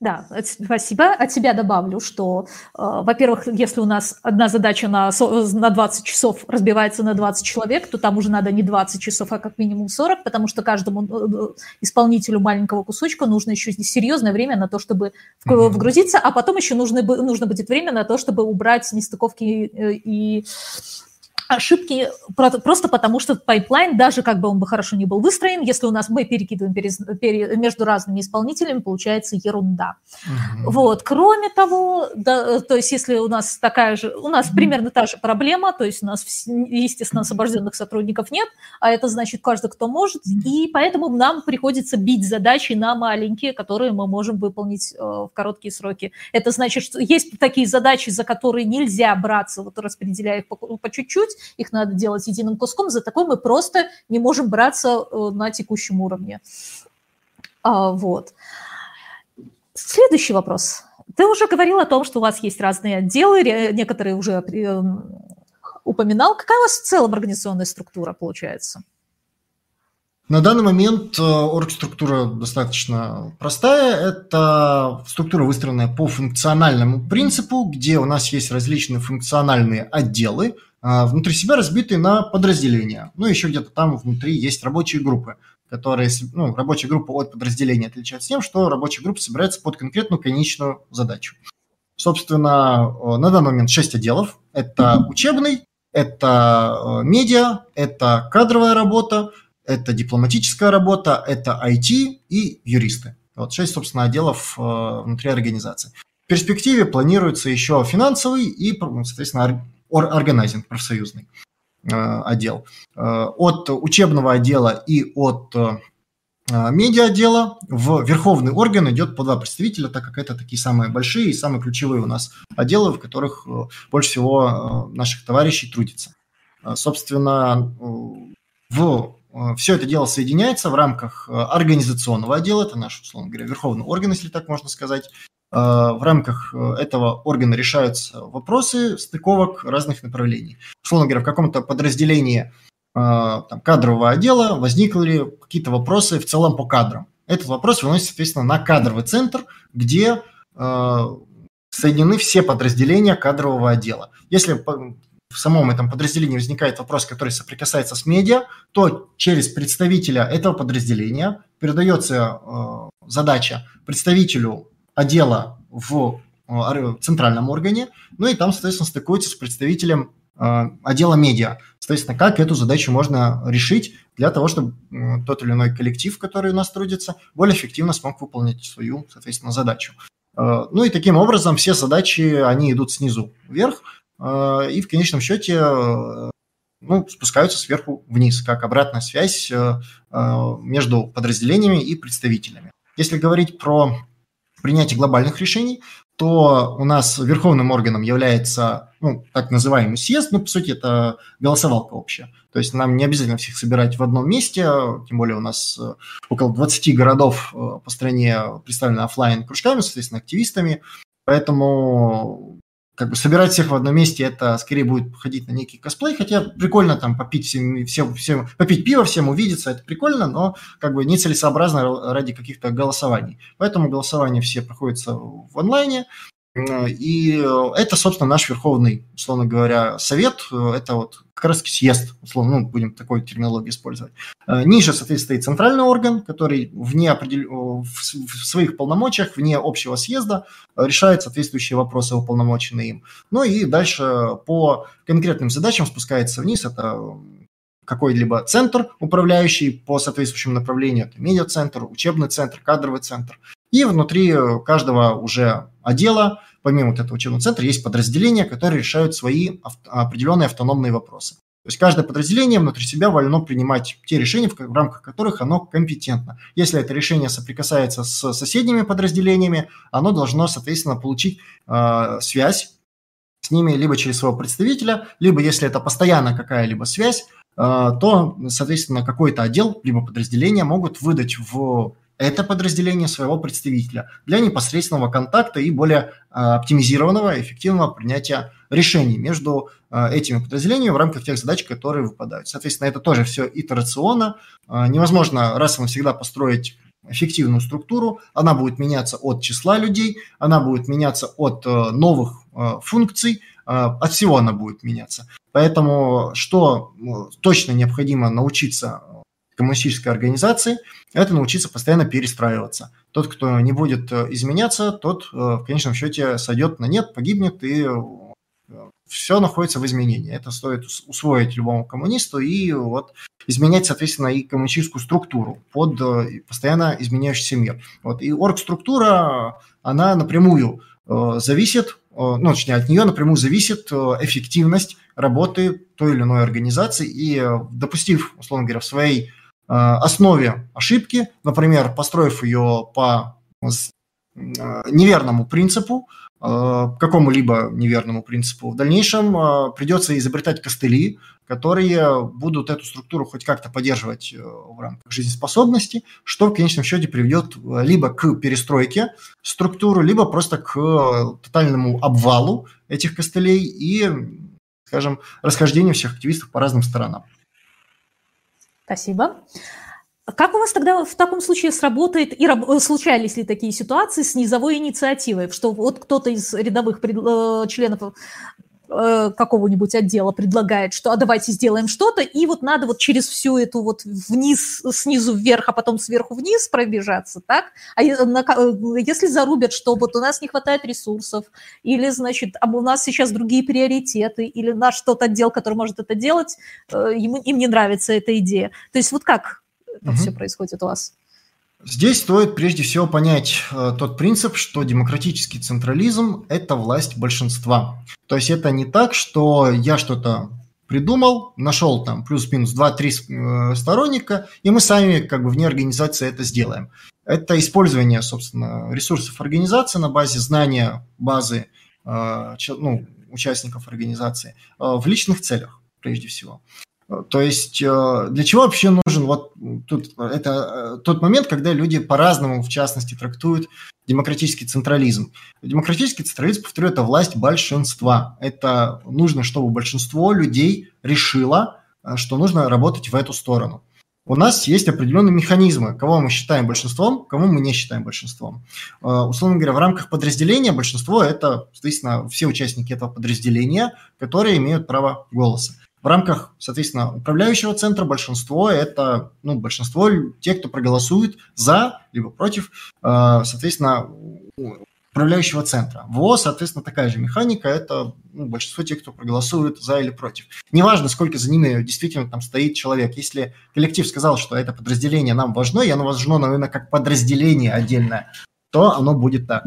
Да, спасибо. От себя добавлю, что, э, во-первых, если у нас одна задача на, на 20 часов разбивается на 20 человек, то там уже надо не 20 часов, а как минимум 40, потому что каждому э, исполнителю маленького кусочка нужно еще серьезное время на то, чтобы вгрузиться, а потом еще нужно, нужно будет время на то, чтобы убрать нестыковки э, и ошибки просто потому, что pipeline, даже как бы он бы хорошо не был выстроен, если у нас мы перекидываем между разными исполнителями, получается ерунда. Угу. Вот. Кроме того, да, то есть если у нас такая же, у нас угу. примерно та же проблема, то есть у нас, естественно, освобожденных сотрудников нет, а это значит каждый, кто может, угу. и поэтому нам приходится бить задачи на маленькие, которые мы можем выполнить э, в короткие сроки. Это значит, что есть такие задачи, за которые нельзя браться, вот распределяя их по, по чуть-чуть, их надо делать единым куском, за такой мы просто не можем браться э, на текущем уровне. А, вот. Следующий вопрос. Ты уже говорил о том, что у вас есть разные отделы, некоторые уже э, упоминал. Какая у вас в целом организационная структура получается? На данный момент э, оргструктура достаточно простая. Это структура, выстроенная по функциональному принципу, где у нас есть различные функциональные отделы, а, внутри себя разбитые на подразделения. Ну, еще где-то там внутри есть рабочие группы, которые, ну, рабочая группа от подразделения отличается тем, что рабочая группа собирается под конкретную конечную задачу. Собственно, э, на данный момент 6 отделов. Это учебный, это э, медиа, это кадровая работа, это дипломатическая работа, это IT и юристы. Вот шесть, собственно, отделов внутри организации. В перспективе планируется еще финансовый и, соответственно, органайзинг профсоюзный отдел. От учебного отдела и от медиа отдела в верховный орган идет по два представителя, так как это такие самые большие и самые ключевые у нас отделы, в которых э, больше всего э, наших товарищей трудится. Собственно, в э, все это дело соединяется в рамках организационного отдела, это наш, условно говоря, верховный орган, если так можно сказать. А, в рамках этого органа решаются вопросы стыковок разных направлений. Условно говоря, в каком-то подразделении там, кадрового отдела возникли какие-то вопросы в целом по кадрам. Этот вопрос выносится, соответственно, на кадровый центр, где э, соединены все подразделения кадрового отдела. Если в самом этом подразделении возникает вопрос, который соприкасается с медиа, то через представителя этого подразделения передается э, задача представителю отдела в э, центральном органе, ну и там, соответственно, стыкуется с представителем э, отдела медиа. Соответственно, как эту задачу можно решить для того, чтобы тот или иной коллектив, который у нас трудится, более эффективно смог выполнить свою, соответственно, задачу. Э, ну и таким образом все задачи, они идут снизу вверх, э, и в конечном счете э, ну, спускаются сверху вниз, как обратная связь между подразделениями и представителями. Если говорить про принятие глобальных решений, то у нас верховным органом является ну, так называемый съезд, ну, по сути, это голосовалка общая. То есть нам не обязательно всех собирать в одном месте, тем более у нас э, около 20 городов э, по стране представлены офлайн кружками, соответственно, активистами, поэтому как бы собирать всех в одном месте, это скорее будет походить на некий косплей, хотя прикольно там попить всем, всем, всем, попить пиво, всем увидеться, это прикольно, но как бы нецелесообразно ради каких-то голосований. Поэтому голосование все проходятся в онлайне, и это, собственно, наш верховный, условно говоря, совет. Это вот как раз съезд, условно, ну, будем такой терминологию использовать. Э, ниже, соответственно, стоит центральный орган, который вне определ... в своих полномочиях, вне общего съезда решает соответствующие вопросы, уполномоченные им. Ну и дальше по конкретным задачам спускается вниз. Это какой-либо центр, управляющий по соответствующему направлению, это медиацентр, учебный центр, кадровый центр. И внутри каждого уже отдела, помимо вот этого учебного центра, есть подразделения, которые решают свои определенные автономные вопросы. То есть каждое подразделение внутри себя вольно принимать те решения, в рамках которых оно компетентно. Если это решение соприкасается с соседними подразделениями, оно должно, соответственно, получить э, связь с ними либо через своего представителя, либо если это постоянно какая-либо связь, э, то, соответственно, какой-то отдел либо подразделение могут выдать в это подразделение своего представителя для непосредственного контакта и более а, оптимизированного, эффективного принятия решений между а, этими подразделениями в рамках тех задач, которые выпадают. Соответственно, это тоже все итерационно. А, невозможно раз и навсегда построить эффективную структуру, она будет меняться от числа людей, она будет меняться от новых функций, от всего она будет меняться. Поэтому что точно необходимо научиться коммунистической организации, это научиться постоянно перестраиваться. Тот, кто не будет э, изменяться, тот э, в конечном счете сойдет на нет, погибнет, и э, все находится в изменении. Это стоит усвоить любому коммунисту и вот изменять, соответственно, и коммунистическую структуру под постоянно изменяющийся мир. Вот. И оргструктура, она напрямую зависит, ну, точнее, от нее напрямую зависит эффективность работы той или иной организации. И допустив, условно говоря, в своей основе ошибки, например, построив ее по э, неверному принципу, э, какому-либо неверному принципу, в дальнейшем придется изобретать костыли, которые будут эту структуру хоть как-то поддерживать в рамках жизнеспособности, что в конечном счете приведет либо к перестройке структуры, либо просто к тотальному обвалу этих костылей и, скажем, расхождению всех активистов по разным сторонам. Спасибо. Как у вас тогда в таком случае сработает, и случались ли такие ситуации с низовой инициативой, что вот кто-то из рядовых э, членов э, какого-нибудь отдела предлагает, что а давайте сделаем что-то, и вот надо вот через всю эту вот вниз, снизу вверх, а потом сверху вниз пробежаться, так? А если зарубят, что вот у нас не хватает ресурсов, или, значит, а у нас сейчас другие приоритеты, или наш тот отдел, который может это делать, ему, им не нравится эта идея. То есть вот как это угу. все происходит у вас? Здесь стоит прежде всего понять э, тот принцип, что демократический централизм – это власть большинства. То есть это не так, что я что-то придумал, нашел там плюс-минус 2-3 э, сторонника, и мы сами как бы вне организации это сделаем. Это использование, собственно, ресурсов организации на базе знания базы э, ну, участников организации э, в личных целях, прежде всего. То есть э, для чего вообще нужен вот тут это э, тот момент, когда люди по-разному, в частности, трактуют демократический централизм. Демократический централизм, повторю, это власть большинства. Это нужно, чтобы большинство людей решило, э, что нужно работать в эту сторону. У нас есть определенные механизмы, кого мы считаем большинством, кого мы не считаем большинством. Условно говоря, в рамках подразделения большинство – это, соответственно, все участники этого подразделения, которые имеют право голоса. В рамках, соответственно, управляющего центра большинство – это, ну, большинство тех, кто проголосует за, либо против, э, соответственно, управляющего центра. ВО, соответственно, такая же механика, это ну, большинство тех, кто проголосует за или против. Неважно, сколько за ними действительно там стоит человек. Если коллектив сказал, что это подразделение нам важно, и оно важно, наверное, как подразделение отдельное, то оно будет так.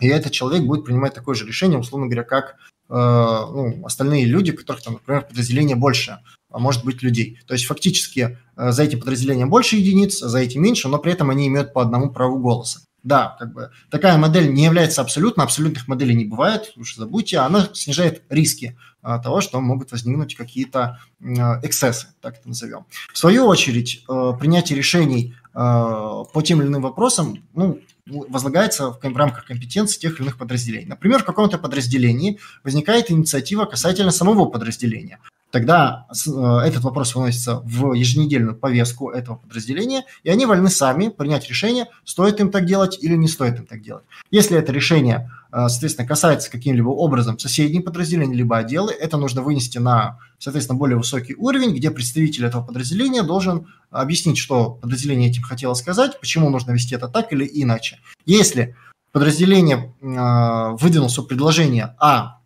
И этот человек будет принимать такое же решение, условно говоря, как ну, остальные люди, которых там, например, подразделение больше, а может быть, людей. То есть фактически э, за эти подразделения больше единиц, за эти меньше, но при этом они имеют по одному праву голоса. Да, как бы такая модель не является абсолютно, абсолютных моделей не бывает, уж забудьте, она снижает риски а, того, что могут возникнуть какие-то эксцессы, так это назовем. В свою очередь, принятие решений по тем или иным вопросам, ну, возлагается в, в рамках компетенции тех или иных подразделений. Например, в каком-то подразделении возникает инициатива касательно самого подразделения. Тогда э, этот вопрос выносится в еженедельную повестку этого подразделения, и они вольны сами принять решение, стоит им так делать или не стоит им так делать. Если это решение, э, соответственно, касается каким-либо образом соседних подразделений либо отделы, это нужно вынести на, соответственно, более высокий уровень, где представитель этого подразделения должен объяснить, что подразделение этим хотело сказать, почему нужно вести это так или иначе. Если подразделение э, выдвинуло предложение, а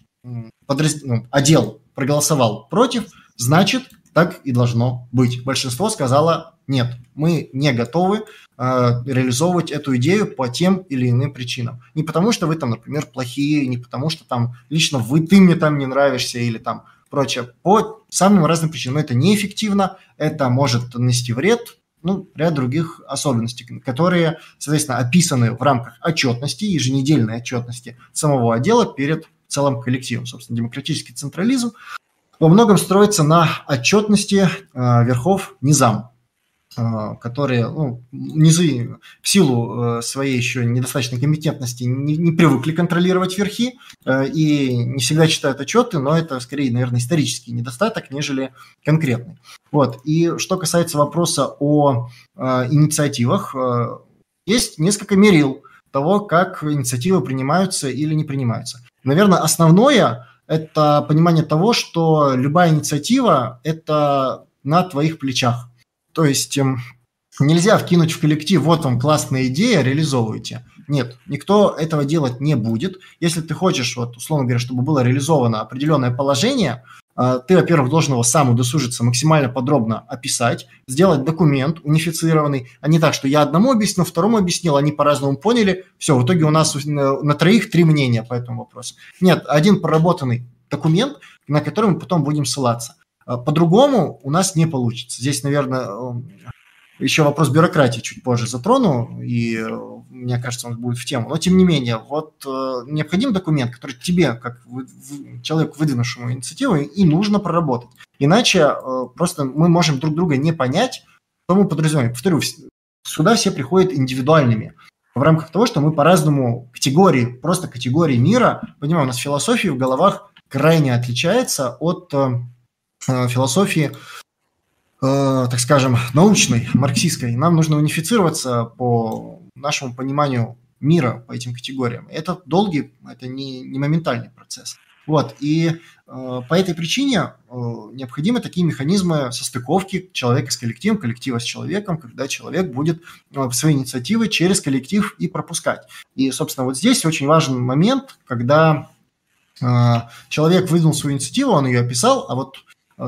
подраз... ну, отдел проголосовал против, значит, так и должно быть. Большинство сказало нет, мы не готовы э, реализовывать эту идею по тем или иным причинам. Не потому, что вы там, например, плохие, не потому, что там лично вы, ты мне там не нравишься или там прочее. По самым разным причинам. Это неэффективно, это может нанести вред, ну, ряд других особенностей, которые, соответственно, описаны в рамках отчетности, еженедельной отчетности самого отдела перед целым коллективом. Собственно, демократический централизм во многом строится на отчетности э, верхов низам, э, которые ну, низы в силу э, своей еще недостаточной компетентности не, не привыкли контролировать верхи и не всегда читают отчеты, но это скорее, наверное, исторический недостаток, нежели конкретный. Вот. И что касается вопроса о инициативах, есть несколько мерил того, как инициативы принимаются или не принимаются. Наверное, основное – это понимание того, что любая инициатива – это на твоих плечах. То есть эм, нельзя вкинуть в коллектив, вот вам классная идея, реализовывайте. Нет, никто этого делать не будет. Если ты хочешь, вот, условно говоря, чтобы было реализовано определенное положение – ты, во-первых, должен его сам удосужиться максимально подробно описать, сделать документ унифицированный, а не так, что я одному объяснил, второму объяснил, они по-разному поняли, все, в итоге у нас на троих три мнения по этому вопросу. Нет, один проработанный документ, на который мы потом будем ссылаться. А, по-другому у нас не получится. Здесь, наверное, еще вопрос бюрократии чуть позже затрону, и э, мне кажется, он будет в тему. Но тем не менее, вот э, необходим документ, который тебе, как вы, в, человеку, выдвинувшему инициативу, и нужно проработать. Иначе э, просто мы можем друг друга не понять, что мы подразумеваем. Повторю, сюда все приходят индивидуальными. В рамках того, что мы по-разному категории, просто категории мира, понимаем, у нас философия в головах крайне отличается от э, э философии Э, так скажем, научной, марксистской. Нам нужно унифицироваться по нашему пониманию мира по этим категориям. Это долгий, это не, не моментальный процесс. Вот, и Э, по этой причине э, необходимы такие механизмы состыковки человека с коллективом, коллектива с человеком, когда человек будет э, свои инициативы через коллектив и пропускать. И, собственно, вот здесь очень важный момент, когда человек выдвинул свою инициативу, он ее описал, а вот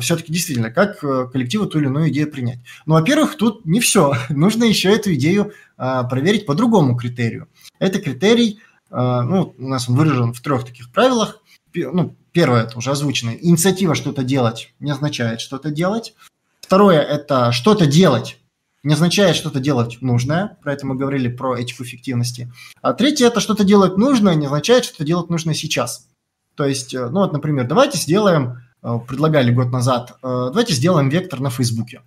все-таки действительно, как коллективу ту или иную идею принять. Ну, во-первых, тут не все. Нужно еще эту идею проверить по другому критерию. Это критерий, ну, у нас он выражен в трех таких правилах. Ну, Первое, это уже озвучено. Инициатива что-то делать не означает что-то делать. Второе, это что-то делать не означает что-то делать нужное. Про это мы говорили, про этику эффективности. А третье, это что-то делать нужное не означает что-то делать нужно сейчас. То есть, э, ну вот, например, давайте сделаем, э, предлагали год назад, э, давайте сделаем вектор на Фейсбуке.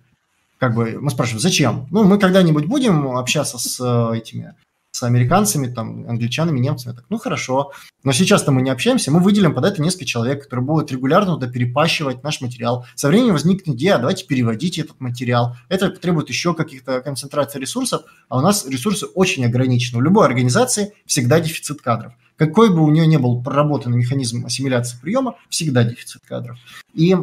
Как бы мы спрашиваем, зачем? Ну, мы когда-нибудь будем общаться с этими с американцами, там, англичанами, немцами. Так, ну хорошо. Но сейчас-то мы не общаемся, мы выделим под это несколько человек, которые будут регулярно туда перепащивать наш материал. Со временем возникнет идея, давайте переводить этот материал. Это требует еще каких-то концентраций ресурсов, а у нас ресурсы очень ограничены. У любой организации всегда дефицит кадров. Какой бы у нее ни был проработанный механизм ассимиляции приема, всегда дефицит кадров. И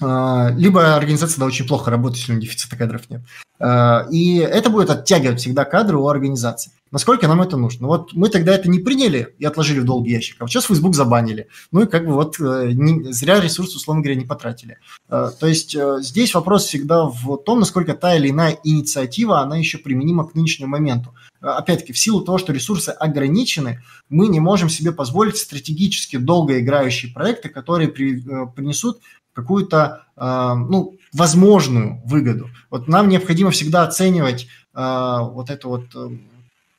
а, либо организация да, очень плохо работает, если у нее дефицита кадров нет. А, и это будет оттягивать всегда кадры у организации. Насколько нам это нужно? Вот мы тогда это не приняли и отложили в долгий ящик, а сейчас Facebook забанили. Ну и как бы вот э, не, зря ресурсы, условно говоря, не потратили. А, то есть э, здесь вопрос всегда в том, насколько та или иная инициатива, она еще применима к нынешнему моменту. Опять-таки, в силу того, что ресурсы ограничены, мы не можем себе позволить стратегически долгоиграющие проекты, которые при, э, принесут какую-то, э, ну, возможную выгоду. Вот нам необходимо всегда оценивать э, вот эту вот э,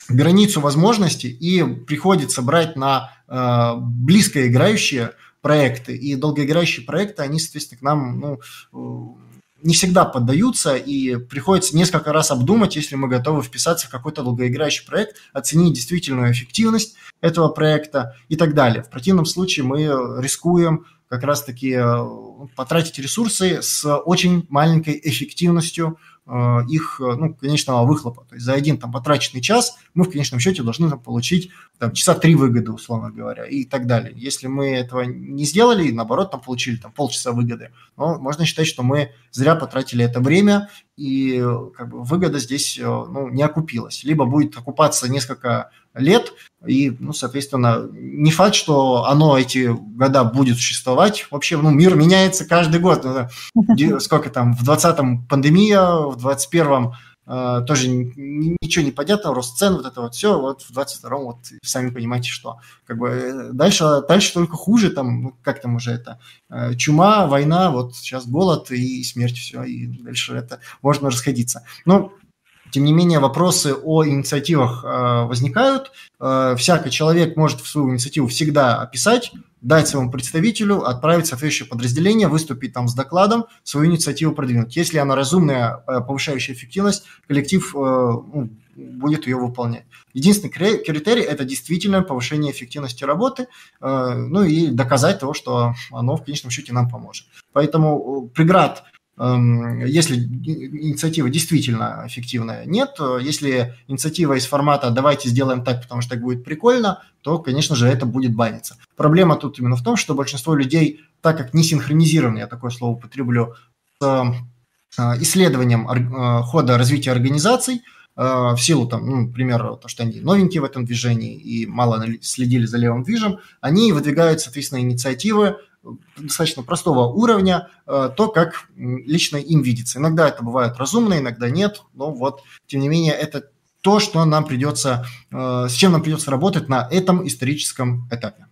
границу возможностей и приходится брать на э, близко играющие проекты. И долгоиграющие проекты, они, соответственно, к нам, ну, э, не всегда поддаются, и приходится несколько раз обдумать, если мы готовы вписаться в какой-то долгоиграющий проект, оценить действительную эффективность этого проекта и так далее. В противном случае мы рискуем как раз-таки э, потратить ресурсы с очень маленькой эффективностью их э, ну, конечного выхлопа. То есть за один там потраченный час мы в конечном счете должны там, получить там, часа три выгоды, условно говоря, и так далее. Если мы этого не сделали, наоборот, там получили там, полчаса выгоды, но можно считать, что мы зря потратили это время, и как бы, выгода здесь ну, не окупилась. Либо будет окупаться несколько лет, и, ну, соответственно, не факт, что оно эти года будет существовать. Вообще, ну, мир меняется каждый год. Ну, сколько там, в 20-м пандемия, в 21-м Uh, тоже ничего не понятно, рост цен, вот это вот все, вот в 22-м, вот сами понимаете, что. Как бы э, дальше, дальше только хуже, там, ну, как там уже это, э, чума, война, вот сейчас голод и смерть, все, и дальше это можно расходиться. Но тем не менее, вопросы о инициативах э, возникают. Э, всякий человек может свою инициативу всегда описать, дать своему представителю, отправить соответствующее подразделение, выступить там с докладом, свою инициативу продвинуть. Если она разумная, э, повышающая эффективность, коллектив э, ну, будет ее выполнять. Единственный критерий – это действительно повышение эффективности работы, э, ну и доказать того, что оно в конечном счете нам поможет. Поэтому э, преград если инициатива действительно эффективная, нет. Если инициатива из формата «давайте сделаем так, потому что так будет прикольно», то, конечно же, это будет баниться. Проблема тут именно в том, что большинство людей, так как не синхронизированы, я такое слово употреблю, с э, исследованием э, хода развития организаций, э, в силу, там, ну, например, то, что они новенькие в этом движении и мало следили за левым движем, они выдвигают, соответственно, инициативы, достаточно простого уровня, э, то, как лично им видится. Иногда это бывает разумно, иногда нет, но вот, тем не менее, это то, что нам придется, э, с чем нам придется работать на этом историческом этапе.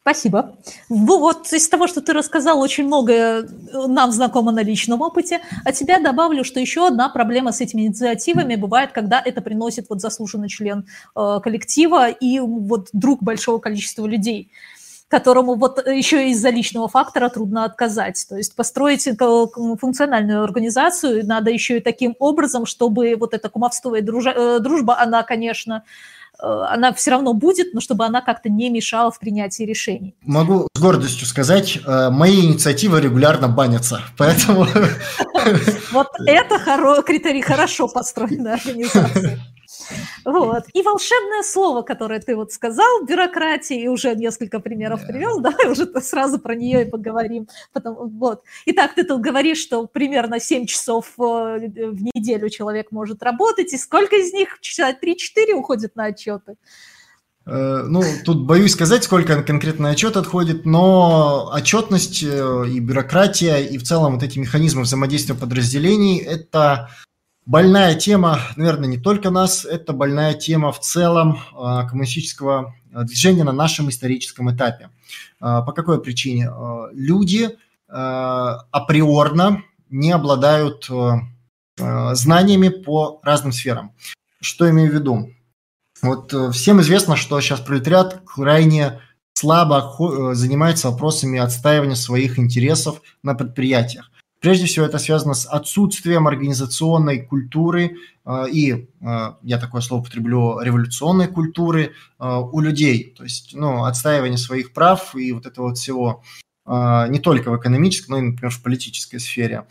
Спасибо. Вот из того, что ты рассказал, очень многое э, нам знакомо на личном опыте. А тебя добавлю, что еще одна проблема с этими инициативами бывает, когда это приносит вот заслуженный член коллектива и вот друг большого количества людей которому вот еще из-за личного фактора трудно отказать. То есть построить функциональную организацию надо еще и таким образом, чтобы вот это кумовство и э, дружба, она, конечно, э, она все равно будет, но чтобы она как-то не мешала в принятии решений. Могу с гордостью сказать, э, мои инициативы регулярно банятся, поэтому... Вот это критерий хорошо построенной организации. Вот. И волшебное слово, которое ты вот сказал, бюрократия, и уже несколько примеров yeah. привел, давай уже сразу про нее и поговорим. Потом, вот. Итак, ты тут говоришь, что примерно 7 часов э, в неделю человек может работать, и сколько из них, 3-4 уходит на отчеты? Э, ну, тут боюсь сказать, сколько конкретно отчет отходит, но отчетность э, и бюрократия, и в целом вот эти механизмы взаимодействия подразделений – это больная тема, наверное, не только нас, это больная тема в целом э, коммунистического движения на нашем историческом этапе. По какой причине? Люди априорно не обладают знаниями по разным сферам. Что имею в виду? Вот э, всем известно, что сейчас пролетариат крайне слабо э, занимается вопросами отстаивания своих интересов на предприятиях. Прежде всего, это связано с отсутствием организационной культуры э, и, я такое слово употреблю, революционной культуры у людей. То есть, ну, отстаивание своих прав и вот этого вот всего не только в экономической, но и, например, в политической сфере.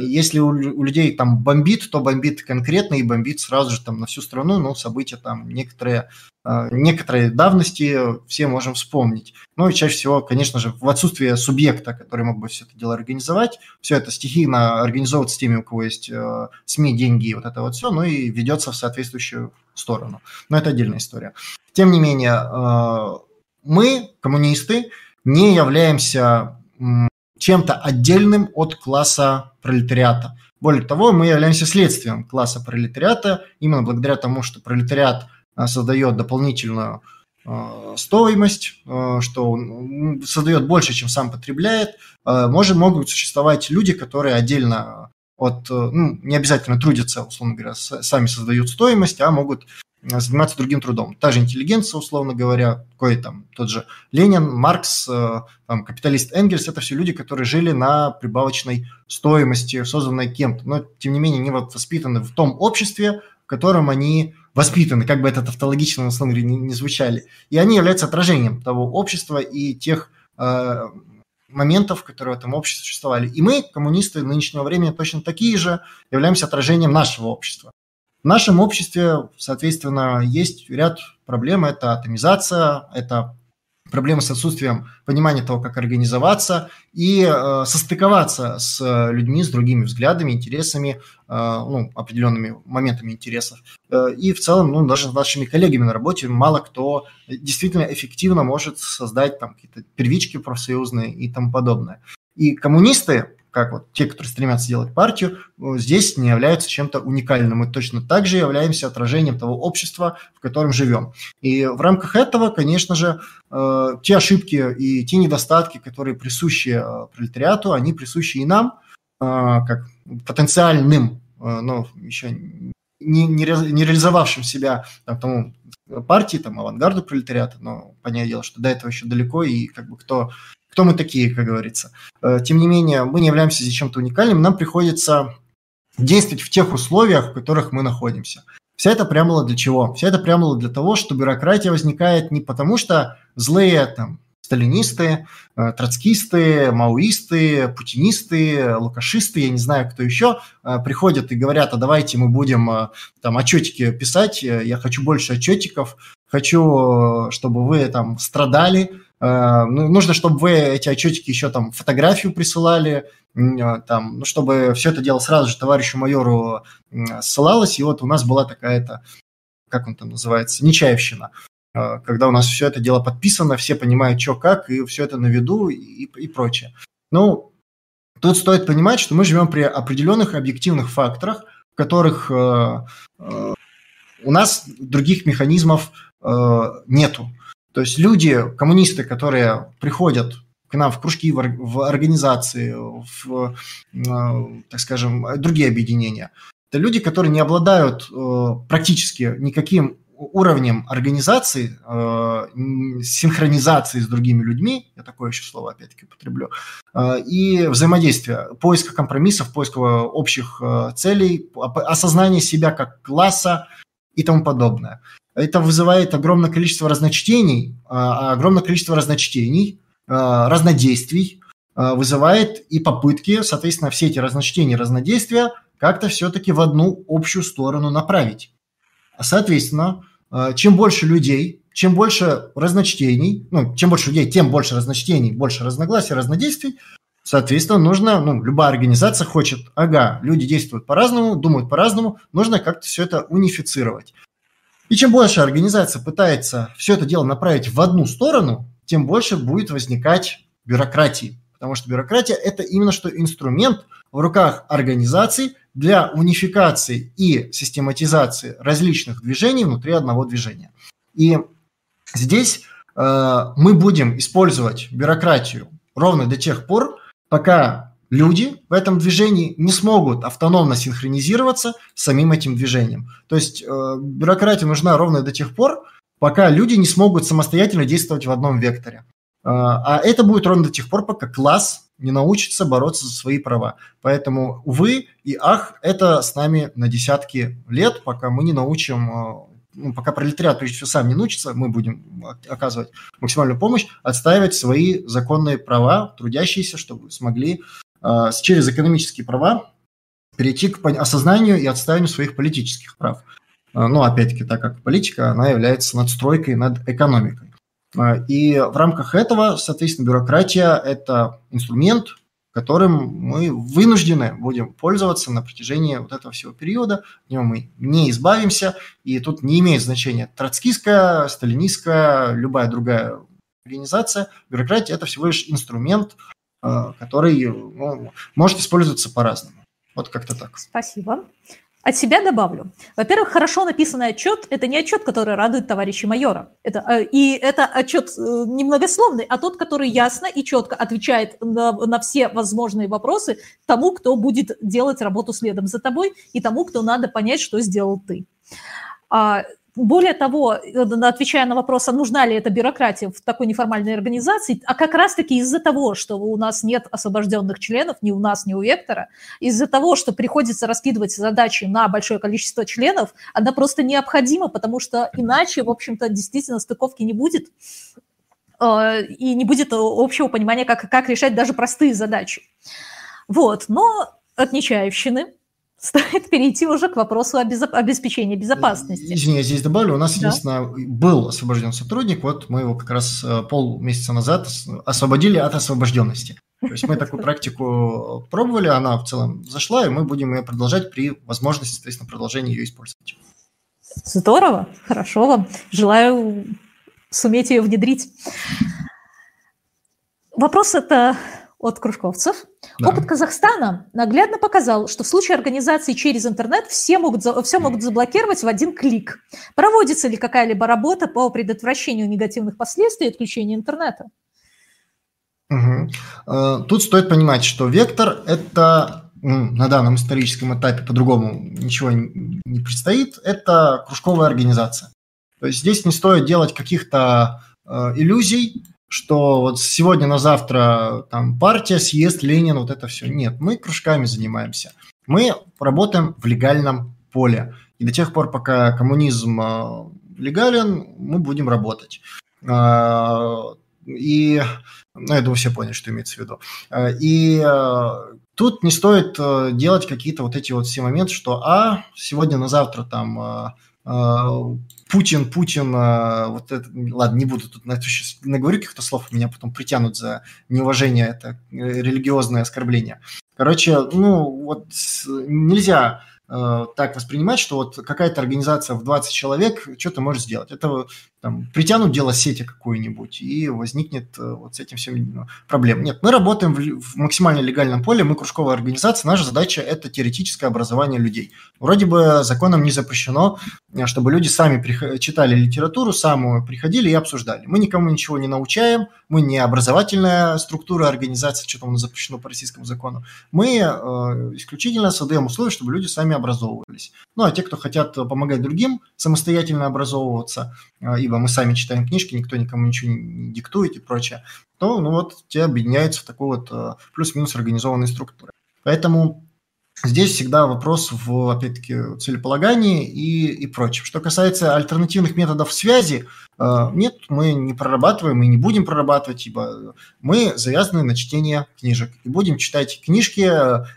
Если у людей там бомбит, то бомбит конкретно и бомбит сразу же там на всю страну, но события там некоторые, а, некоторые давности все можем вспомнить. Ну и чаще всего, конечно же, в отсутствие субъекта, который мог бы все это дело организовать, все это стихийно организовывается теми, у кого есть э, СМИ, деньги и вот это вот все, ну и ведется в соответствующую сторону. Но это отдельная история. Тем не менее, э, мы, коммунисты, не являемся чем-то отдельным от класса пролетариата. Более того, мы являемся следствием класса пролетариата, именно благодаря тому, что пролетариат создает дополнительную а, стоимость, а, что создает больше, чем сам потребляет. Может, могут существовать люди, которые отдельно от, ну, не обязательно трудятся, условно говоря, сами создают стоимость, а могут заниматься другим трудом. Та же интеллигенция, условно говоря, кое там тот же Ленин, Маркс, э, там, капиталист Энгельс, это все люди, которые жили на прибавочной стоимости, созданной кем-то, но тем не менее не воспитаны в том обществе, в котором они воспитаны, как бы это тавтологично, условно говоря, не, не звучали. И они являются отражением того общества и тех э, моментов, которые в этом обществе существовали. И мы, коммунисты нынешнего времени, точно такие же, являемся отражением нашего общества. В нашем обществе, соответственно, есть ряд проблем. Это атомизация, это проблемы с отсутствием понимания того, как организоваться и э, состыковаться с людьми, с другими взглядами, интересами, э, ну, определенными моментами интересов. Э, и в целом, ну, даже с нашими коллегами на работе мало кто действительно эффективно может создать там какие-то первички профсоюзные и тому подобное. И коммунисты как вот те, которые стремятся сделать партию, э, здесь не являются чем-то уникальным. Мы точно так же являемся отражением того общества, в котором живем. И в рамках этого, конечно же, э, те ошибки и те недостатки, которые присущи э, пролетариату, они присущи и нам, как потенциальным, но еще не, не реализовавшим себя там, тому партии, там, авангарду пролетариата, но понятное дело, что до этого еще далеко, и как бы кто кто мы такие, как говорится. Э, тем не менее, мы не являемся здесь чем-то уникальным, нам приходится действовать в тех условиях, в которых мы находимся. Вся эта преамбула для чего? Вся эта преамбула для того, что бюрократия возникает не потому, что злые там сталинисты, э, троцкисты, маоисты, путинисты, лукашисты, я не знаю, кто еще, э, приходят и говорят, а давайте мы будем там отчетики писать, я хочу больше отчетиков, хочу, чтобы вы там страдали, нужно, чтобы вы эти отчетики еще там фотографию присылали, э, там, ну, чтобы все это дело сразу же товарищу майору ссылалось. И вот у нас была такая-то, как он там называется, нечаевщина э, когда у нас все это дело подписано, все понимают, что как, и все это на виду и, и прочее. Ну, тут стоит понимать, что мы живем при определенных объективных факторах, в которых э, э, у нас других механизмов э, нету. То есть люди, коммунисты, которые приходят к нам в кружки, в организации, в, э, так скажем, другие объединения, это люди, которые не обладают э, практически никаким уровнем организации, э, синхронизации с другими людьми, я такое еще слово опять-таки употреблю, и взаимодействия, поиска компромиссов, поиска общих целей, осознания себя как класса и тому подобное это вызывает огромное количество разночтений, а, а огромное количество разночтений, а, разнодействий вызывает и попытки, соответственно, все эти разночтения, разнодействия как-то все-таки в одну общую сторону направить. Соответственно, чем больше людей, чем больше разночтений, ну, чем больше людей, тем больше разночтений, больше разногласий, разнодействий, Соответственно, нужно, ну, любая организация хочет, ага, люди действуют по-разному, думают по-разному, нужно как-то все это унифицировать. И чем больше организация пытается все это дело направить в одну сторону, тем больше будет возникать бюрократии. Потому что бюрократия – это именно что инструмент в руках организаций для унификации и систематизации различных движений внутри одного движения. И здесь э, мы будем использовать бюрократию ровно до тех пор, пока люди в этом движении не смогут автономно синхронизироваться с самим этим движением. То есть э, бюрократия нужна ровно до тех пор, пока люди не смогут самостоятельно действовать в одном векторе. Э, а это будет ровно до тех пор, пока класс не научится бороться за свои права. Поэтому, увы и ах, это с нами на десятки лет, пока мы не научим э, ну, пока пролетариат, прежде всего, сам не научится, мы будем оказывать максимальную помощь, отстаивать свои законные права, трудящиеся, чтобы смогли через экономические права перейти к осознанию и отстаиванию своих политических прав. Э, ну, опять-таки, так как политика, она является надстройкой над экономикой. Э, и в рамках этого, соответственно, бюрократия – это инструмент, которым мы вынуждены будем пользоваться на протяжении вот этого всего периода. От него мы не избавимся, и тут не имеет значения троцкистская, сталинистская, любая другая организация. Бюрократия – это всего лишь инструмент, э, который ну, может использоваться по-разному. Вот как-то так. Спасибо. От себя добавлю. Во-первых, хорошо написанный отчет – это не отчет, который радует товарища майора. Это, э, и это отчет э, немногословный, а тот, который ясно и четко отвечает на, на все возможные вопросы тому, кто будет делать работу следом за тобой, и тому, кто надо понять, что сделал ты. Более того, э, отвечая на вопрос, а нужна ли эта бюрократия в такой неформальной организации, а как раз-таки из-за того, что у нас нет освобожденных членов, ни у нас, ни у Вектора, из-за того, что приходится раскидывать задачи на большое количество членов, она просто необходима, потому что иначе, в общем-то, действительно стыковки не будет, э, и не будет общего понимания, как, как решать даже простые задачи. Вот, но от Нечаевщины стоит перейти уже к вопросу обеспечения безопасности. Извини, я здесь добавлю. У нас, да. единственное, был освобожден сотрудник, вот мы его как раз э, полмесяца назад освободили от освобожденности. То есть мы такую практику пробовали, она в целом зашла, и мы будем ее продолжать при возможности, соответственно, продолжения ее использовать. Здорово, хорошо вам. Желаю суметь ее внедрить. Вопрос это от кружковцев. Да. Опыт Казахстана наглядно показал, что в случае организации через интернет все могут, все могут заблокировать в один клик. Проводится ли какая-либо работа по предотвращению негативных последствий отключения интернета? Угу. Тут стоит понимать, что вектор – это на данном историческом этапе по-другому ничего не предстоит, это кружковая организация. То есть здесь не стоит делать каких-то э, иллюзий, что вот сегодня на завтра там партия, съезд, Ленин, вот это все. Нет, мы кружками занимаемся. Мы работаем в легальном поле. И до тех пор, пока коммунизм э, легален, мы будем работать. А, и, ну, я думаю, все поняли, что имеется в виду. А, и тут не стоит делать какие-то вот эти вот все моменты, что, а, сегодня на завтра там Путин, Путин, а, вот это, ладно, не буду тут сейчас наговорю каких-то слов, меня потом притянут за неуважение, это э, религиозное оскорбление. Короче, ну вот нельзя Э, так воспринимать, что вот какая-то организация в 20 человек что-то может сделать. Это там, притянут дело сети какую-нибудь, и возникнет э, вот с этим всем ну, проблем. Нет, мы работаем в, в максимально легальном поле, мы кружковая организация, наша задача – это теоретическое образование людей. Вроде бы законом не запрещено, э, чтобы люди сами читали литературу, самую приходили и обсуждали. Мы никому ничего не научаем, мы не образовательная структура организации, что там запрещено по российскому закону. Мы э, исключительно создаем условия, чтобы люди сами образовывались. Ну, а те, кто хотят помогать другим самостоятельно образовываться, а, ибо мы сами читаем книжки, никто никому ничего не диктует и прочее, то, ну вот, те объединяются в такой вот а, плюс-минус организованной структуре. Поэтому Здесь всегда вопрос в, опять-таки, целеполагании и, и прочем. Что касается альтернативных методов связи, э, нет, мы не прорабатываем и не будем прорабатывать, ибо мы завязаны на чтение книжек. И будем читать книжки,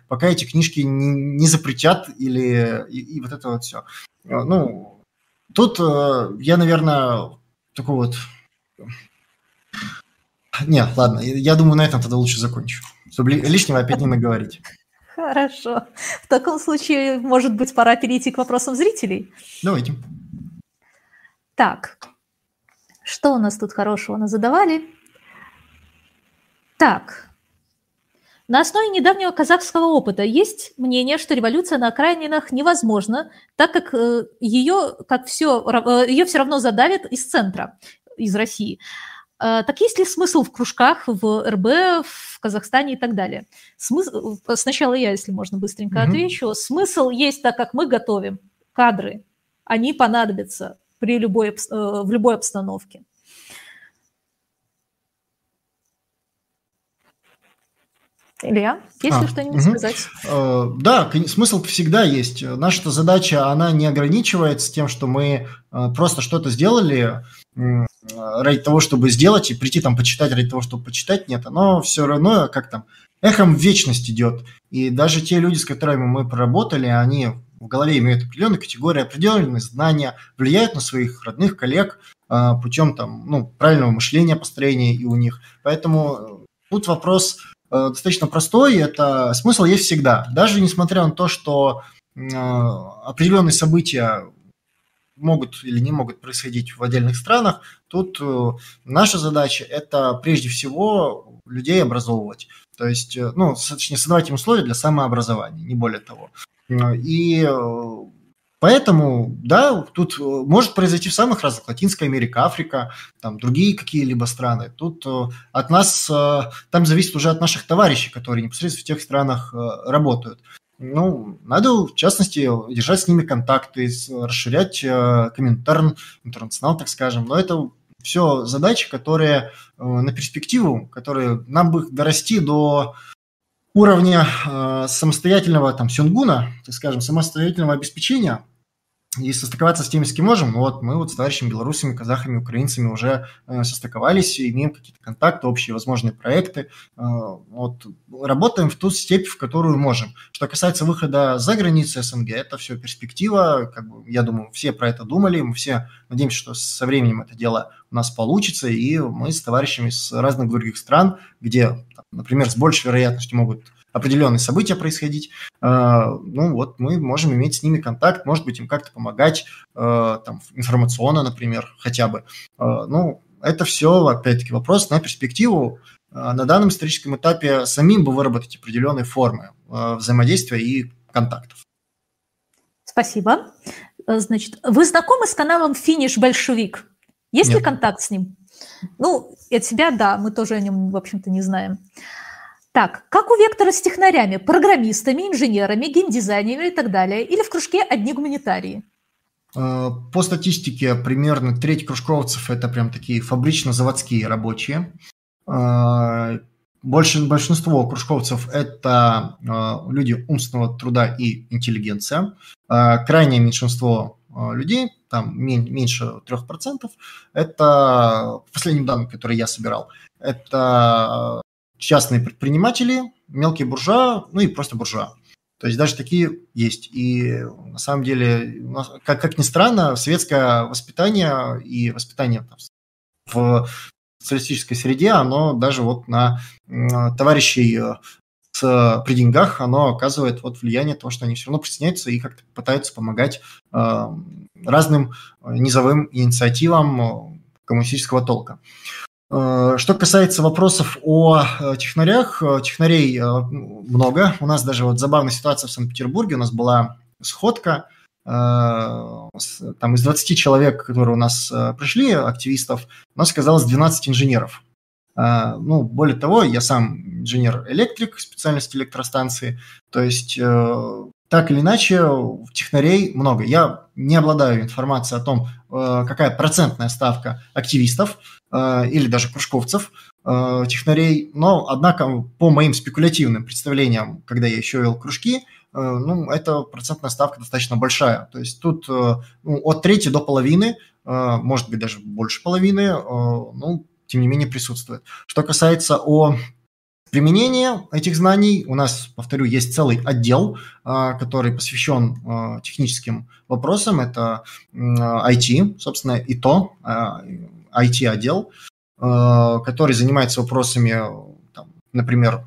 пока эти книжки не, не запретят или и, и вот это вот все. Э, ну, Тут я, наверное, такой вот... Не, ладно, я думаю, на этом тогда лучше закончу, чтобы лишнего опять не наговорить. Хорошо. В таком случае, может быть, пора перейти к вопросам зрителей? Давайте. Так, что у нас тут хорошего нас задавали? Так, на основе недавнего казахского опыта есть мнение, что революция на окраинах невозможна, так как э, ее, как все, э, ее все равно задавят из центра, из России. Э, так есть ли смысл в кружках, в РБ, в Казахстане и так далее? Смысл, сначала я, если можно, быстренько mm-hmm. отвечу. Смысл есть, так как мы готовим кадры, они понадобятся при любой, в любой обстановке. Илья, есть а, ли что-нибудь угу. сказать? Э, да, смысл всегда есть. Наша задача, она не ограничивается тем, что мы э, просто что-то сделали ради того, чтобы сделать и прийти там почитать ради того, чтобы почитать. Нет, оно все равно как там эхом в вечность идет. И даже те люди, с которыми мы поработали, они в голове имеют определенные категории, определенные знания, влияют на своих родных коллег э, путем там, ну, правильного мышления, построения и у них. Поэтому тут вопрос Э, достаточно простой. Это смысл есть всегда. Даже несмотря на то, что э, определенные события могут или не могут происходить в отдельных странах, тут э, наша задача – это прежде всего людей образовывать. То есть, ну, точнее, создавать им условия для самообразования, не более того. И Поэтому, да, тут э, может произойти в самых разных, Латинская Америка, Африка, там другие какие-либо страны. Тут э, от нас, э, там зависит уже от наших товарищей, которые непосредственно в тех странах работают. Ну, надо, в частности, держать с ними контакты, расширять комментарн, интернационал, так скажем. Но это все задачи, которые на перспективу, которые нам бы дорасти до уровня самостоятельного там сюнгуна, так скажем, самостоятельного обеспечения – и состыковаться с теми, с кем можем. Вот мы вот с товарищами белорусами, казахами, украинцами уже э, состыковались, имеем какие-то контакты, общие возможные проекты. Э, вот работаем в ту степь, в которую можем. Что касается выхода за границы СНГ, это все перспектива. Как бы, я думаю, все про это думали, мы все надеемся, что со временем это дело у нас получится, и мы с товарищами с разных других стран, где, например, с большей вероятностью могут определенные события происходить, э, ну вот мы можем иметь с ними контакт, может быть, им как-то помогать, э, там, информационно, например, хотя бы. Э, ну, это все, опять-таки, вопрос на перспективу. На данном историческом этапе самим бы выработать определенные формы взаимодействия и контактов. Спасибо. Значит, вы знакомы с каналом «Финиш Большевик»? Есть Нет. ли контакт с ним? Ну, от себя, да, мы тоже о нем, в общем-то, не знаем. Так, как у Вектора с технарями, программистами, инженерами, геймдизайнерами и так далее? Или в кружке одни гуманитарии? Э, по статистике, примерно треть кружковцев – это прям такие фабрично-заводские рабочие. Э, больше, большинство кружковцев – это э, люди умственного труда и интеллигенция. Крайнее меньшинство людей, там меньше 3%, это, по последним которые я собирал, это частные предприниматели, мелкие буржуа, ну и просто буржуа. То есть даже такие есть. И на самом деле, как, как ни странно, светское воспитание и воспитание там, в социалистической среде, оно даже вот на товарищей э, с, при деньгах, оно оказывает вот влияние того, что они все равно присоединяются и как-то пытаются помогать э, разным низовым инициативам э, коммунистического толка. Э, что касается вопросов о э, технарях, э, технарей много. У нас даже вот забавная ситуация в Санкт-Петербурге. У нас была сходка, там из 20 человек, которые у нас пришли, активистов, у нас оказалось 12 инженеров. Ну, более того, я сам инженер-электрик специальности электростанции, то есть так или иначе, технарей много. Я не обладаю информацией о том, какая процентная ставка активистов, Э, или даже кружковцев, э, технарей. Но, однако, по моим спекулятивным представлениям, когда я еще вел кружки, э, ну, эта процентная ставка достаточно большая. То есть тут ну, от трети до половины, может быть, даже больше половины, ну, тем не менее, присутствует. Что касается о Применение этих знаний у нас, повторю, есть целый отдел, который посвящен техническим вопросам. Это IT, собственно, и то, IT-отдел, который занимается вопросами, там, например,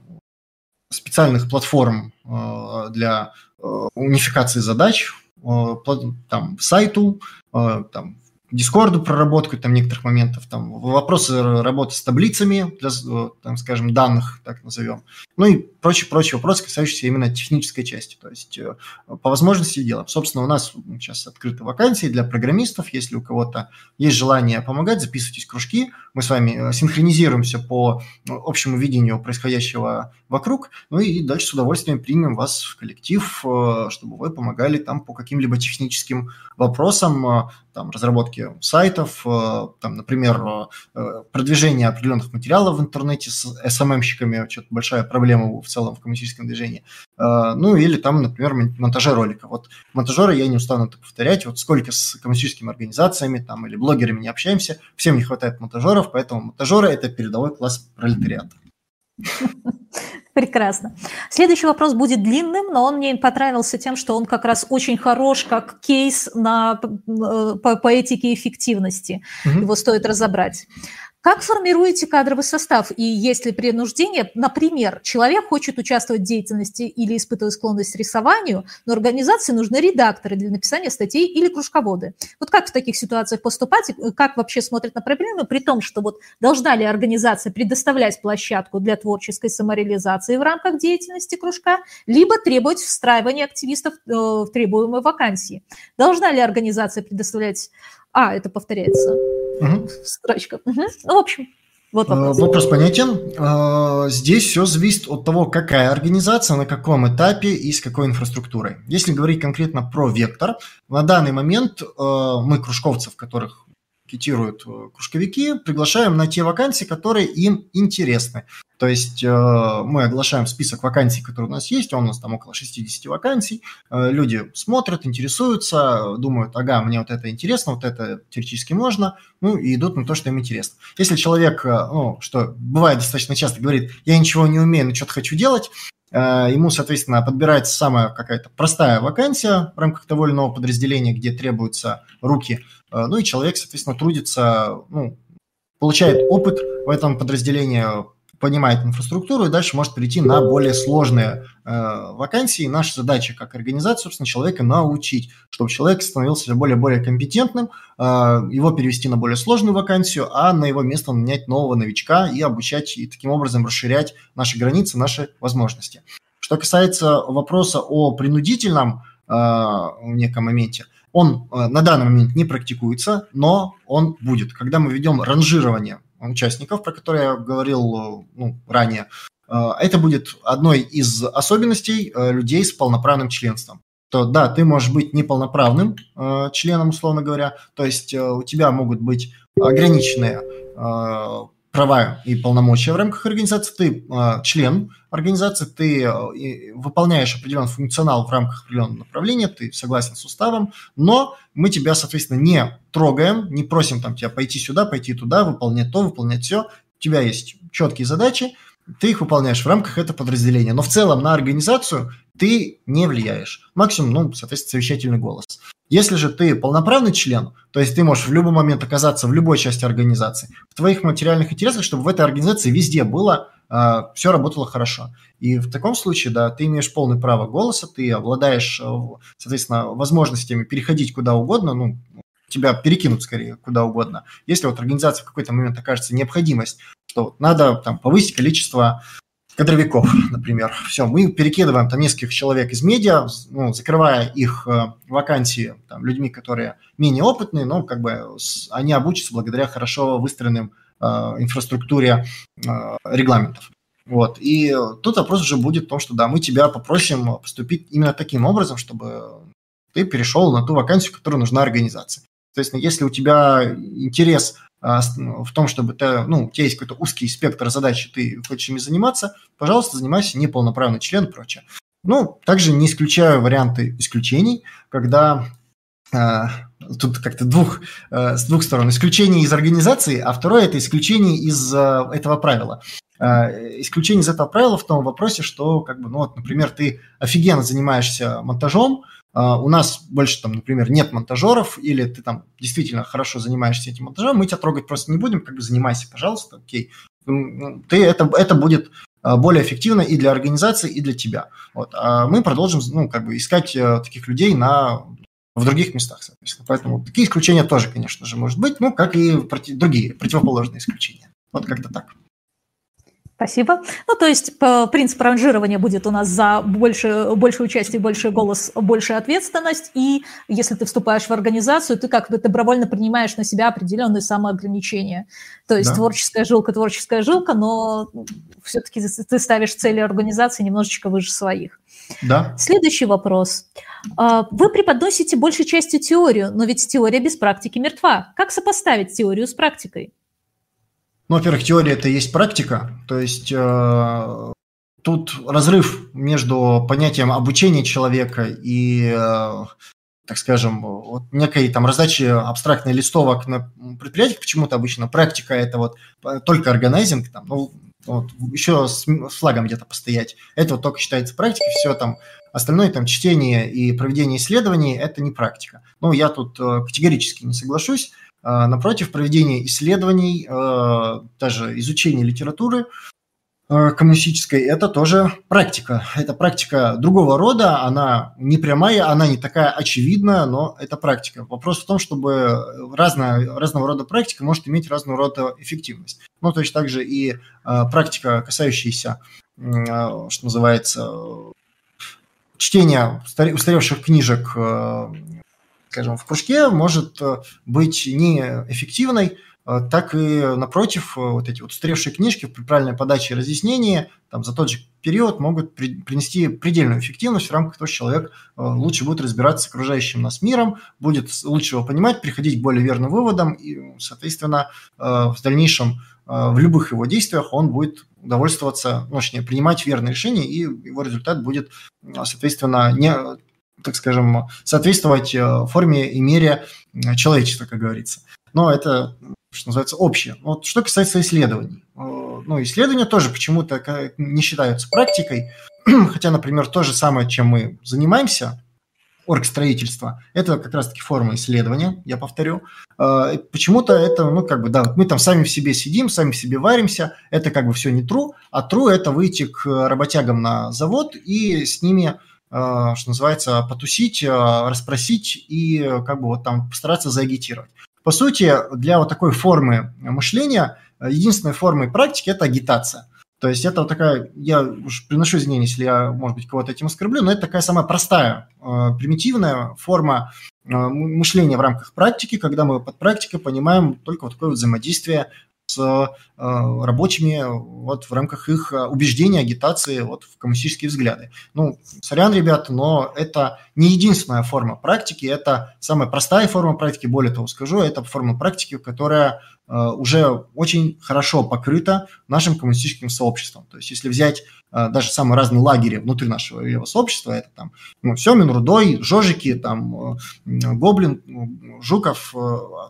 специальных платформ для унификации задач, там, сайту, там, Дискорду проработку там некоторых моментов, там вопросы работы с таблицами, для, там, скажем, данных, так назовем, ну и прочие-прочие вопросы, касающиеся именно технической части. То есть э, по возможности делаем. Собственно, у нас сейчас открыты вакансии для программистов. Если у кого-то есть желание помогать, записывайтесь в кружки. Мы с вами э, синхронизируемся по общему видению происходящего вокруг. Ну и дальше с удовольствием примем вас в коллектив, э, чтобы вы помогали там по каким-либо техническим вопросам, там, разработки сайтов, там, например, продвижение определенных материалов в интернете с SMM-щиками, что-то большая проблема в целом в коммунистическом движении. Ну, или там, например, монтажа ролика. Вот монтажеры, я не устану это повторять, вот сколько с коммунистическими организациями там или блогерами не общаемся, всем не хватает монтажеров, поэтому монтажеры – это передовой класс пролетариата. Прекрасно. Следующий вопрос будет длинным, но он мне понравился тем, что он как раз очень хорош как кейс на, э, по, по этике эффективности. Угу. Его стоит разобрать. Как формируете кадровый состав? И есть ли принуждение? Например, человек хочет участвовать в деятельности или испытывает склонность к рисованию, но организации нужны редакторы для написания статей или кружководы. Вот как в таких ситуациях поступать? Как вообще смотрят на проблемы? При том, что вот должна ли организация предоставлять площадку для творческой самореализации в рамках деятельности кружка, либо требовать встраивания активистов э, в требуемые вакансии? Должна ли организация предоставлять... А, это повторяется угу. строчка. Угу. Ну, в общем, вот вопрос. вопрос понятен. А, здесь все зависит от того, какая организация, на каком этапе и с какой инфраструктурой. Если говорить конкретно про вектор, на данный момент а, мы кружковцев, которых китируют э, кружковики, приглашаем на те вакансии, которые им интересны. То есть э, мы оглашаем список вакансий, которые у нас есть, он у нас там около 60 вакансий, э, люди смотрят, интересуются, думают, ага, мне вот это интересно, вот это теоретически можно, ну и идут на то, что им интересно. Если человек, ну, что бывает достаточно часто, говорит, я ничего не умею, но что-то хочу делать, ему, соответственно, подбирается самая какая-то простая вакансия в рамках того или иного подразделения, где требуются руки – Э, ну и человек, соответственно, трудится, ну, получает опыт в этом подразделении, понимает инфраструктуру и дальше может перейти на более сложные э, вакансии. Наша задача как организация, собственно, человека научить, чтобы человек становился более-более компетентным, э, его перевести на более сложную вакансию, а на его место нанять нового новичка и обучать, и таким образом расширять наши границы, наши возможности. Что касается вопроса о принудительном э, неком моменте – он э, на данный момент не практикуется, но он будет. Когда мы ведем ранжирование участников, про которые я говорил э, ну, ранее, э, это будет одной из особенностей людей с полноправным членством. То да, ты можешь быть неполноправным членом, условно говоря, то есть у тебя могут быть ограниченные права и полномочия в рамках организации, ты э, член организации, ты э, выполняешь определенный функционал в рамках определенного направления, ты согласен с уставом, но мы тебя, соответственно, не трогаем, не просим там тебя пойти сюда, пойти туда, выполнять то, выполнять все. У тебя есть четкие задачи, ты их выполняешь в рамках этого подразделения. Но в целом на организацию ты не влияешь. Максимум, ну, соответственно, совещательный голос. Если же ты полноправный член, то есть ты можешь в любой момент оказаться в любой части организации, в твоих материальных интересах, чтобы в этой организации везде было, э, а, все работало хорошо. И в таком случае, да, ты имеешь полное право голоса, ты обладаешь, э, соответственно, возможностями переходить куда угодно, ну, тебя перекинут скорее куда угодно. Если вот организация в какой-то момент окажется необходимость, что надо там повысить количество кадровиков, например. Все, мы перекидываем там нескольких человек из медиа, ну, закрывая их э, вакансии там, людьми, которые менее опытные, но как бы с, они обучатся благодаря хорошо выстроенным э, инфраструктуре э, регламентов. Вот. И тут вопрос уже будет в том, что да, мы тебя попросим поступить именно таким образом, чтобы ты перешел на ту вакансию, которая нужна организации. Соответственно, если у тебя интерес в том, чтобы ты, ну, у тебя есть какой-то узкий спектр задач, ты хочешь ими заниматься, пожалуйста, занимайся неполноправный член и прочее. Ну, также не исключаю варианты исключений, когда э, тут как-то двух, э, с двух сторон. Исключение из организации, а второе – это исключение из э, этого правила. Исключение из этого правила в том вопросе, что, как бы, ну вот, например, ты офигенно занимаешься монтажом, у нас больше там, например, нет монтажеров, или ты там действительно хорошо занимаешься этим монтажом, мы тебя трогать просто не будем, как бы занимайся, пожалуйста, окей. Ты, это, это будет более эффективно и для организации, и для тебя. Вот. А мы продолжим ну, как бы искать таких людей на в других местах, соответственно. Поэтому такие исключения тоже, конечно же, может быть, ну, как и против, другие противоположные исключения. Вот как-то так. Спасибо. Ну, то есть принцип ранжирования будет у нас за больше, больше участие, больше голос, больше ответственность. И если ты вступаешь в организацию, ты как бы добровольно принимаешь на себя определенные самоограничения. То есть да. творческая жилка, творческая жилка, но все-таки ты ставишь цели организации немножечко выше своих. Да. Следующий вопрос. А, вы преподносите большей частью теорию, но ведь теория без практики мертва. Как сопоставить теорию с практикой? Ну, во-первых, теория – это и есть практика, то есть э, тут разрыв между понятием обучения человека и, э, так скажем, вот некой там раздачи абстрактной листовок на предприятиях почему-то обычно. Практика – это вот только органайзинг, там, ну, вот, еще с, с флагом где-то постоять. Это вот только считается практикой, все там остальное там чтение и проведение исследований – это не практика. Ну, я тут э, категорически не соглашусь. А, напротив, проведение исследований, а, даже изучение литературы а, коммунистической – это тоже практика. Это практика другого рода, она не прямая, она не такая очевидная, но это практика. Вопрос в том, чтобы разная, разного рода практика может иметь разного рода эффективность. Ну, то есть также и практика, касающаяся, что называется, чтения устаревших книжек скажем, в кружке может э, быть неэффективной, э, так и, напротив, э, вот эти вот устаревшие книжки при правильной подаче и разъяснении там, за тот же период могут при, принести предельную эффективность, в рамках того, что человек лучше будет разбираться с окружающим нас миром, будет лучше его понимать, приходить к более верным выводам, и, соответственно, в дальнейшем в любых его действиях он будет удовольствоваться, ну, точнее, принимать верные решения, и его результат будет, соответственно, не так скажем, соответствовать э, форме и мере э, человечества, как говорится. Но это, что называется, общее. Вот что касается исследований. Э, ну, исследования тоже почему-то не считаются практикой, хотя, например, то же самое, чем мы занимаемся, оргстроительство, это как раз-таки форма исследования, я повторю. Почему-то это, ну, как бы, да, мы там сами в себе сидим, сами в себе варимся, это как бы все не true, а true – это выйти к работягам на завод и с ними что называется, потусить, э, расспросить и э, как бы вот там постараться заагитировать. По сути, для вот такой формы мышления единственной формой практики – это агитация. То есть это вот такая, я уж приношу извинения, если я, может быть, кого-то этим оскорблю, но это такая самая простая, примитивная форма мышления в рамках практики, когда мы под практикой понимаем только вот такое вот взаимодействие с э, рабочими вот в рамках их э, убеждения, агитации вот в коммунистические взгляды. Ну, сорян, ребята, но это не единственная форма практики, это самая простая форма практики, более того скажу, это форма практики, которая э, уже очень хорошо покрыта нашим коммунистическим сообществом. То есть если взять даже самые разные лагеря внутри нашего левого сообщества, это там ну, Семин, Рудой, Жожики, там Гоблин, Жуков,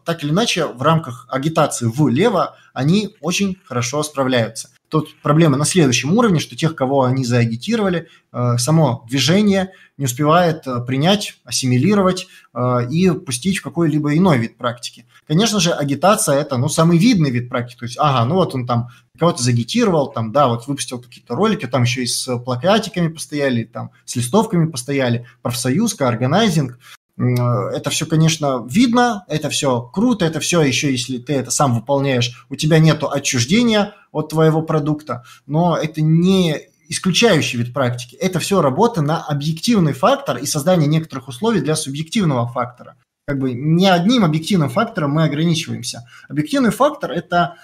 так или иначе в рамках агитации в лево они очень хорошо справляются. Тут проблема на следующем уровне, что тех, кого они заагитировали, э, само движение не успевает э, принять, ассимилировать э, и пустить в какой-либо иной вид практики. Конечно же, агитация – это ну, самый видный вид практики. То есть, ага, ну вот он там кого-то загитировал, там, да, вот выпустил какие-то ролики, там еще и с плакатиками постояли, там, с листовками постояли, профсоюз, органайзинг. Э, это все, конечно, видно, это все круто, это все еще, если ты это сам выполняешь, у тебя нет отчуждения от твоего продукта, но это не исключающий вид практики. Это все работа на объективный фактор и создание некоторых условий для субъективного фактора. Как бы не одним объективным фактором мы ограничиваемся. Объективный фактор – это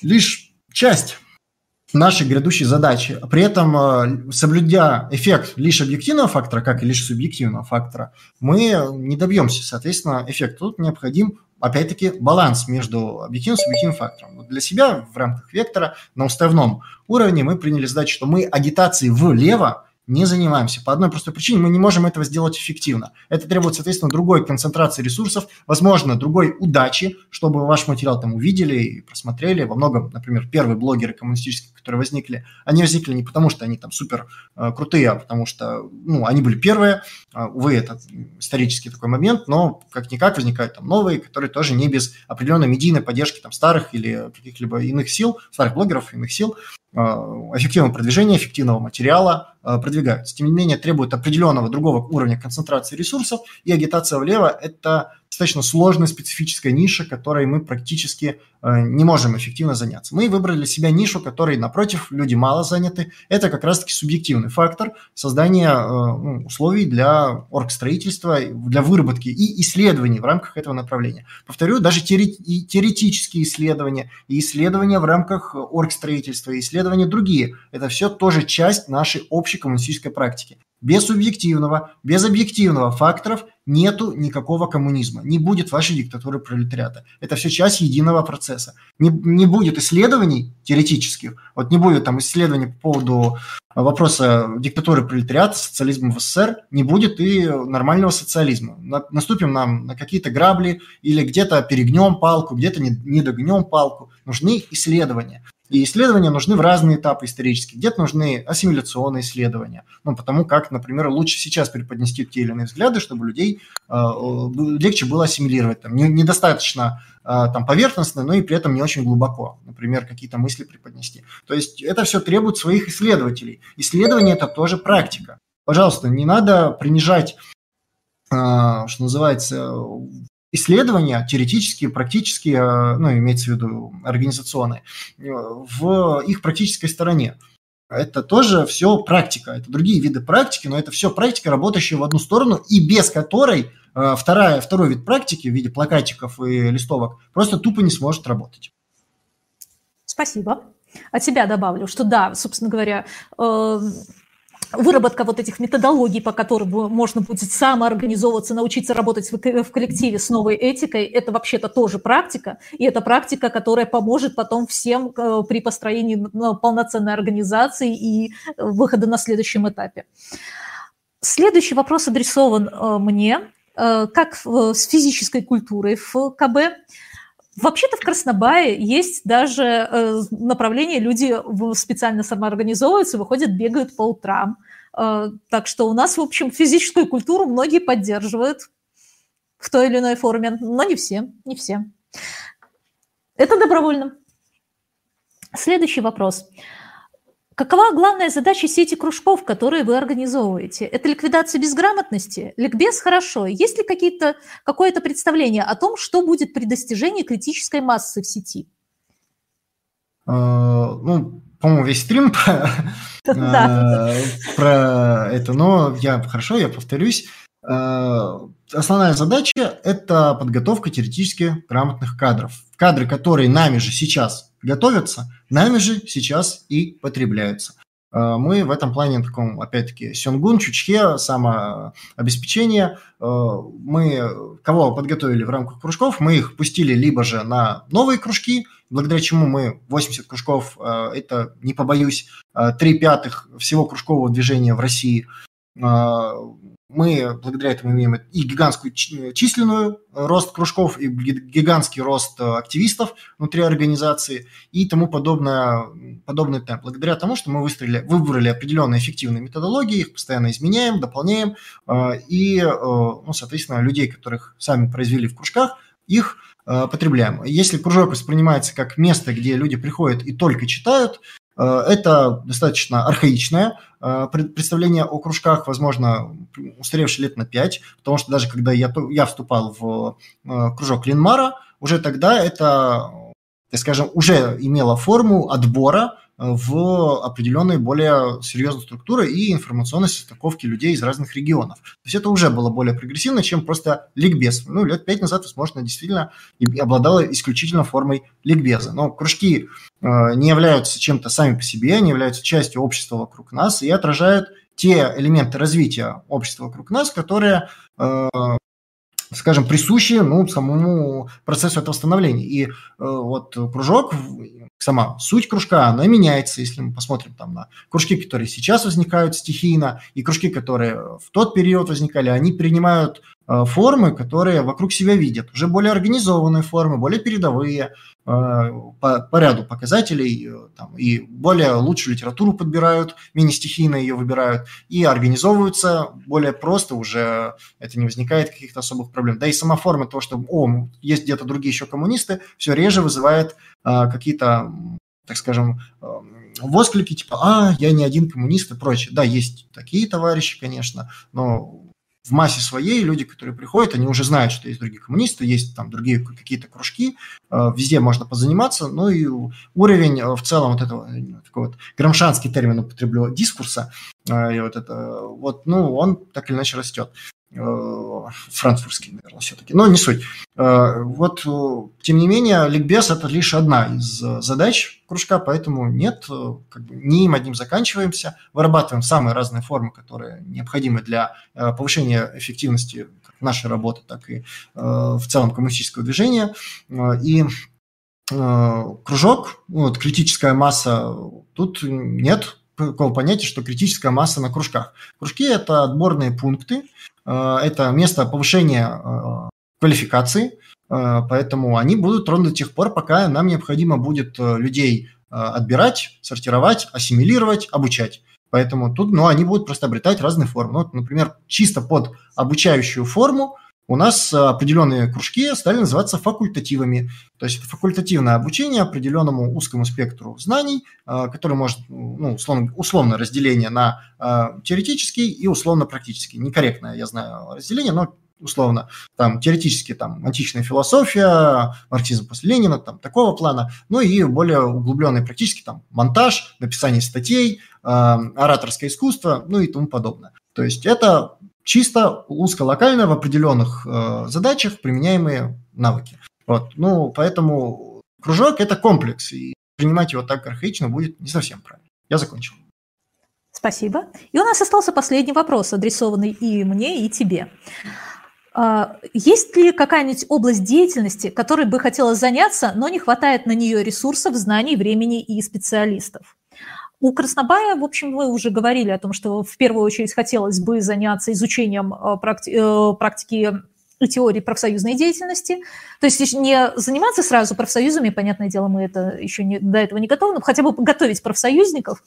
лишь часть нашей грядущей задачи. При этом, э, соблюдя эффект лишь объективного фактора, как и лишь субъективного фактора, мы не добьемся, соответственно, эффекта. Тут необходим, опять-таки, баланс между объективным и субъективным фактором. Для себя в рамках вектора на уставном уровне мы приняли задачу, что мы агитации влево не занимаемся. По одной простой причине мы не можем этого сделать эффективно. Это требует, соответственно, другой концентрации ресурсов, возможно, другой удачи, чтобы ваш материал там увидели и просмотрели. Во многом, например, первые блогеры коммунистические, которые возникли, они возникли не потому, что они там супер э, крутые, а потому что, ну, они были первые. Э, увы, это исторический такой момент, но как-никак возникают там новые, которые тоже не без определенной медийной поддержки там старых или каких-либо иных сил, старых блогеров, иных сил, э, эффективного продвижения, эффективного материала продвигаются. Тем не менее, требует определенного другого уровня концентрации ресурсов, и агитация влево – это достаточно сложная специфическая ниша, которой мы практически э, не можем эффективно заняться. Мы выбрали для себя нишу, которой, напротив, люди мало заняты. Это как раз-таки субъективный фактор создания э, ну, условий для оргстроительства, для выработки и исследований в рамках этого направления. Повторю, даже теоретические исследования и исследования в рамках оргстроительства, и исследования другие – это все тоже часть нашей общей коммунистической практики. Без субъективного, без объективного факторов нету никакого коммунизма. Не будет вашей диктатуры пролетариата. Это все часть единого процесса. Не, не будет исследований теоретических, вот не будет там исследований по поводу вопроса диктатуры пролетариата, социализма в СССР, не будет и нормального социализма. Наступим нам на какие-то грабли или где-то перегнем палку, где-то не, не догнем палку. Нужны исследования. И исследования нужны в разные этапы исторические. Где-то нужны ассимиляционные исследования, ну, потому как, например, лучше сейчас преподнести те или иные взгляды, чтобы людей э, легче было ассимилировать. Там, не, недостаточно э, там, поверхностно, но и при этом не очень глубоко, например, какие-то мысли преподнести. То есть это все требует своих исследователей. Исследование – это тоже практика. Пожалуйста, не надо принижать э, что называется, исследования теоретические, практические, э, ну, имеется в виду организационные, э, в их практической стороне. Это тоже все практика, это другие виды практики, но это все практика, работающая в одну сторону, и без которой э, вторая, второй вид практики в виде плакатиков и листовок просто тупо не сможет работать. Спасибо. От себя добавлю, что да, собственно говоря, выработка вот этих методологий, по которым можно будет самоорганизовываться, научиться работать в коллективе с новой этикой, это вообще-то тоже практика, и это практика, которая поможет потом всем э, при построении полноценной организации и выхода на следующем этапе. Следующий вопрос адресован э, мне, э, как с физической культурой в КБ. Вообще-то в Краснобае есть даже э, направление, люди специально самоорганизовываются, выходят, бегают по утрам. Э, так что у нас, в общем, физическую культуру многие поддерживают в той или иной форме, но не все, не все. Это добровольно. Следующий вопрос. Какова главная задача сети кружков, которые вы организовываете? Это ликвидация безграмотности? Ликбез хорошо. Есть ли какие-то, какое-то представление о том, что будет при достижении критической массы в сети? А, ну, по-моему, весь стрим про, а, про это, но я хорошо, я повторюсь. А, основная задача – это подготовка теоретически грамотных кадров. Кадры, которые нами же сейчас готовятся, нами же сейчас и потребляются. А, мы в этом плане таком, опять-таки, сёнгун, чучхе, самообеспечение. А, мы кого подготовили в рамках кружков, мы их пустили либо же на новые кружки, благодаря чему мы 80 кружков, а, это, не побоюсь, 3 пятых всего кружкового движения в России мы благодаря этому имеем и гигантскую численную рост кружков, и гигантский рост э, активистов внутри организации и тому подобное, подобный темп. Благодаря тому, что мы выстроили, выбрали определенные эффективные методологии, их постоянно изменяем, дополняем, э, и, э, ну, соответственно, людей, которых сами произвели в кружках, их потребляем. Если кружок воспринимается как место, где люди приходят и только читают, Э, это достаточно архаичное э, представление о кружках, возможно, устаревшее лет на 5, потому что даже когда я, я вступал в э, кружок Линмара, уже тогда это, скажем, уже имело форму отбора в определенные более серьезные структуры и информационной состыковки людей из разных регионов. То есть это уже было более прогрессивно, чем просто ликбез. Ну, лет пять назад, возможно, действительно обладало исключительно формой ликбеза. Но кружки э, не являются чем-то сами по себе, они являются частью общества вокруг нас и отражают те элементы развития общества вокруг нас, которые э, скажем, присущи ну, самому процессу этого становления. И э, вот кружок сама суть кружка, она меняется, если мы посмотрим там на кружки, которые сейчас возникают стихийно, и кружки, которые в тот период возникали, они принимают формы, которые вокруг себя видят, уже более организованные формы, более передовые, Э, по, по ряду показателей э, там, и более лучшую литературу подбирают, мини-стихийно ее выбирают и организовываются более просто, уже это не возникает каких-то особых проблем. Да и сама форма того, что о, есть где-то другие еще коммунисты, все реже вызывает а, какие-то, так скажем, восклики типа «а, я не один коммунист» и прочее. Да, есть такие товарищи, конечно, но в массе своей люди, которые приходят, они уже знают, что есть другие коммунисты, есть там другие какие-то кружки, э, везде можно позаниматься, ну и уровень э, в целом вот этого, э, такой вот грамшанский термин употреблю, дискурса, и вот это, вот, ну, он так или иначе растет. Э, франкфуртский, наверное, все-таки, но не суть. Э, вот, э, тем не менее, ликбез – это лишь одна из задач кружка, поэтому нет, как бы не им одним заканчиваемся, вырабатываем самые разные формы, которые необходимы для повышения эффективности как нашей работы, так и в целом коммунистического движения. И кружок, вот, критическая масса, тут нет такого понятия, что критическая масса на кружках. Кружки – это отборные пункты, это место повышения э, квалификации, э, поэтому они будут ровно до тех пор, пока нам необходимо будет людей отбирать, сортировать, ассимилировать, обучать. Поэтому тут, ну, они будут просто обретать разные формы. Ну, вот, например, чисто под обучающую форму у нас определенные кружки стали называться факультативами. То есть это факультативное обучение определенному узкому спектру знаний, а, который может, ну, условно, условно разделение на а, теоретический и условно-практический. Некорректное, я знаю, разделение, но условно, там, теоретически, там, античная философия, марксизм после Ленина, там, такого плана, ну и более углубленный практически, там, монтаж, написание статей, э, ораторское искусство, ну и тому подобное. То есть это чисто узколокально в определенных э, задачах применяемые навыки. Вот. Ну, поэтому кружок – это комплекс, и принимать его так архаично будет не совсем правильно. Я закончил. Спасибо. И у нас остался последний вопрос, адресованный и мне, и тебе. А, есть ли какая-нибудь область деятельности, которой бы хотелось заняться, но не хватает на нее ресурсов, знаний, времени и специалистов? У Краснобая, в общем, вы уже говорили о том, что в первую очередь хотелось бы заняться изучением э, практи э, практики и теории профсоюзной деятельности. То есть не заниматься сразу профсоюзами, понятное дело, мы это еще не, до этого не готовы, но хотя бы готовить профсоюзников,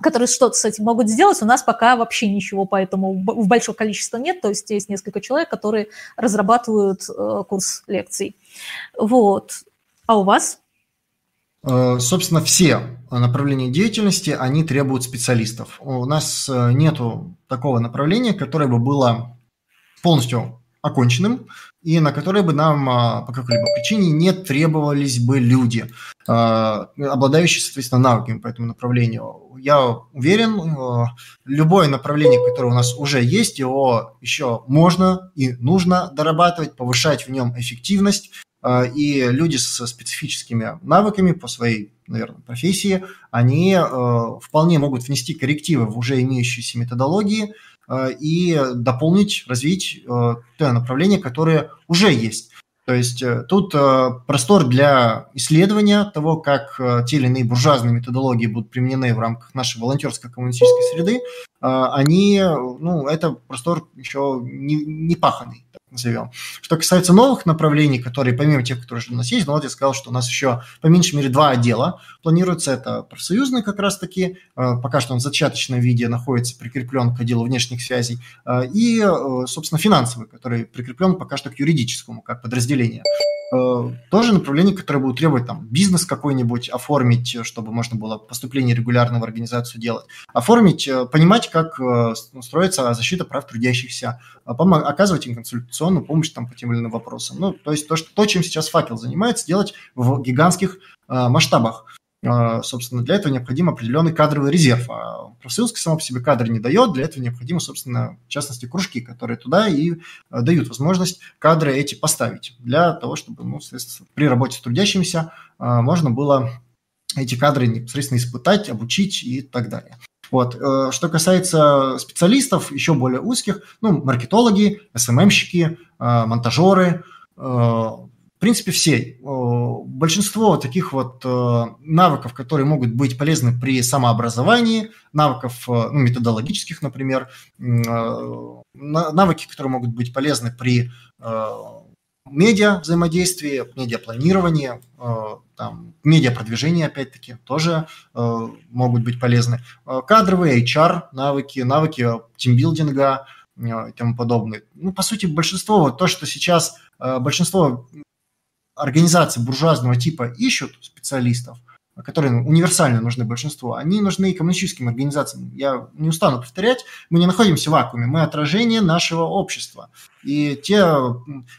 которые что-то с этим могут сделать. У нас пока вообще ничего поэтому в большое количество нет. То есть есть несколько человек, которые разрабатывают э, курс лекций. Вот. А у вас? Э, собственно, все направления деятельности, они требуют специалистов. У нас э, нету такого направления, которое бы было полностью оконченным, и на которое бы нам э, по какой-либо причине не требовались бы люди, обладающие, соответственно, навыками по этому направлению. Я уверен, любое направление, которое у нас уже есть, его еще можно и нужно дорабатывать, повышать в нем эффективность, а, и люди со специфическими навыками по своей, наверное, профессии, они э, вполне могут внести коррективы в уже имеющиеся методологии э, и дополнить, развить э, то направление, которое уже есть. То есть тут простор для исследования того, как те или иные буржуазные методологии будут применены в рамках нашей волонтерской коммунистической среды, они, ну, это простор еще не, не паханный назовем. Что касается новых направлений, которые помимо тех, которые у нас есть, ну вот я сказал, что у нас еще по меньшей мере два отдела планируется. Это профсоюзный как раз-таки, э, пока что он в зачаточном виде находится прикреплен к отделу внешних связей, э, и, э, собственно, финансовый, который прикреплен пока что к юридическому, как подразделение. Тоже направление, которое будет требовать там бизнес какой-нибудь оформить, чтобы можно было поступление регулярно в организацию делать. Оформить, понимать, как строится защита прав трудящихся, оказывать им консультацию информационную помощь там по тем или иным вопросам. Ну, то есть то, что, то чем сейчас факел занимается, делать в гигантских э, масштабах. Э, собственно, для этого необходим определенный кадровый резерв. А профсоюз само по себе кадры не дает, для этого необходимо, собственно, в частности, кружки, которые туда и э, дают возможность кадры эти поставить, для того, чтобы, ну, при работе с трудящимися э, можно было эти кадры непосредственно испытать, обучить и так далее. Вот. Э, что касается специалистов, еще более узких, ну, маркетологи, СММщики, э, монтажеры, э, принципе, все. Большинство таких вот навыков, которые могут быть полезны при самообразовании, навыков ну, методологических, например, навыки, которые могут быть полезны при медиа взаимодействии, медиапланирование, э, там, медиапродвижение, опять-таки, тоже э, могут быть полезны. Э, кадровые, HR, навыки, навыки тимбилдинга и тому подобное. Ну, по сути, большинство, вот то, что сейчас большинство организаций буржуазного типа ищут специалистов – которые универсально нужны большинству, они нужны и коммунистическим организациям. Я не устану повторять, мы не находимся в вакууме, мы отражение нашего общества. И те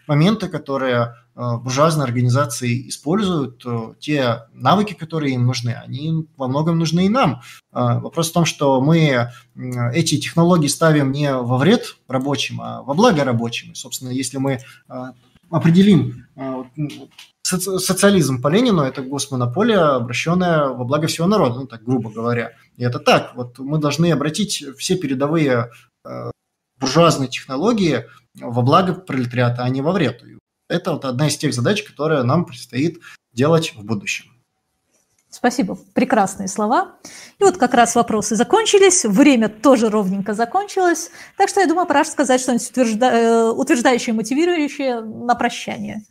моменты, которые э, буржуазные организации используют, э, те навыки, которые им нужны, они во многом нужны и нам. Э, вопрос в том, что мы эти технологии ставим не во вред рабочим, а во благо рабочим. И, собственно, если мы определим социализм по Ленину – это госмонополия, обращенная во благо всего народа, ну так грубо говоря. И это так. Вот мы должны обратить все передовые э, буржуазные технологии во благо пролетариата, а не во вред. Это вот одна из тех задач, которая нам предстоит делать в будущем. Спасибо, прекрасные слова. И вот как раз вопросы закончились, время тоже ровненько закончилось, так что я думаю, пора сказать что-нибудь утвержда... Э, утверждающее, мотивирующее на прощание.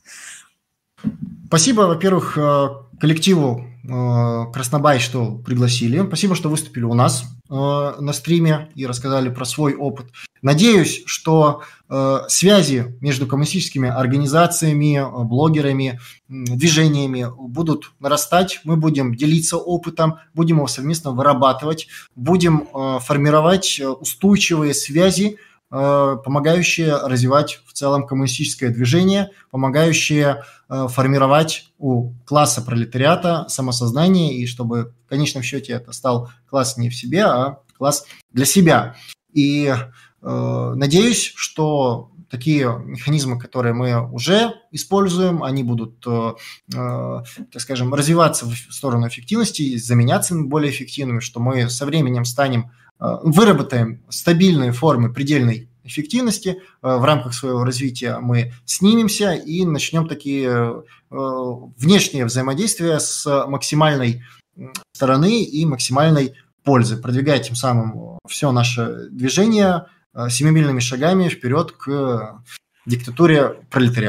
Спасибо, во-первых, э, коллективу э, Краснобай, что пригласили. Спасибо, что выступили у нас на стриме и рассказали про свой опыт. Надеюсь, что связи между коммунистическими организациями, блогерами, движениями будут нарастать. Мы будем делиться опытом, будем его совместно вырабатывать, будем формировать устойчивые связи, Э, помогающие развивать в целом коммунистическое движение, помогающие э, формировать у класса пролетариата самосознание, и чтобы конечном счете это стал класс не в себе, а класс для себя. И э, надеюсь, что такие механизмы, которые мы уже используем, они будут, э, э, так скажем, развиваться в сторону эффективности, заменяться более эффективными, что мы со временем станем Э, выработаем стабильные формы предельной эффективности, э, в рамках своего развития мы снимемся и начнем такие э, внешние взаимодействия с максимальной стороны и максимальной пользы, продвигая тем самым все наше движение семимильными шагами вперед к диктатуре пролетариата.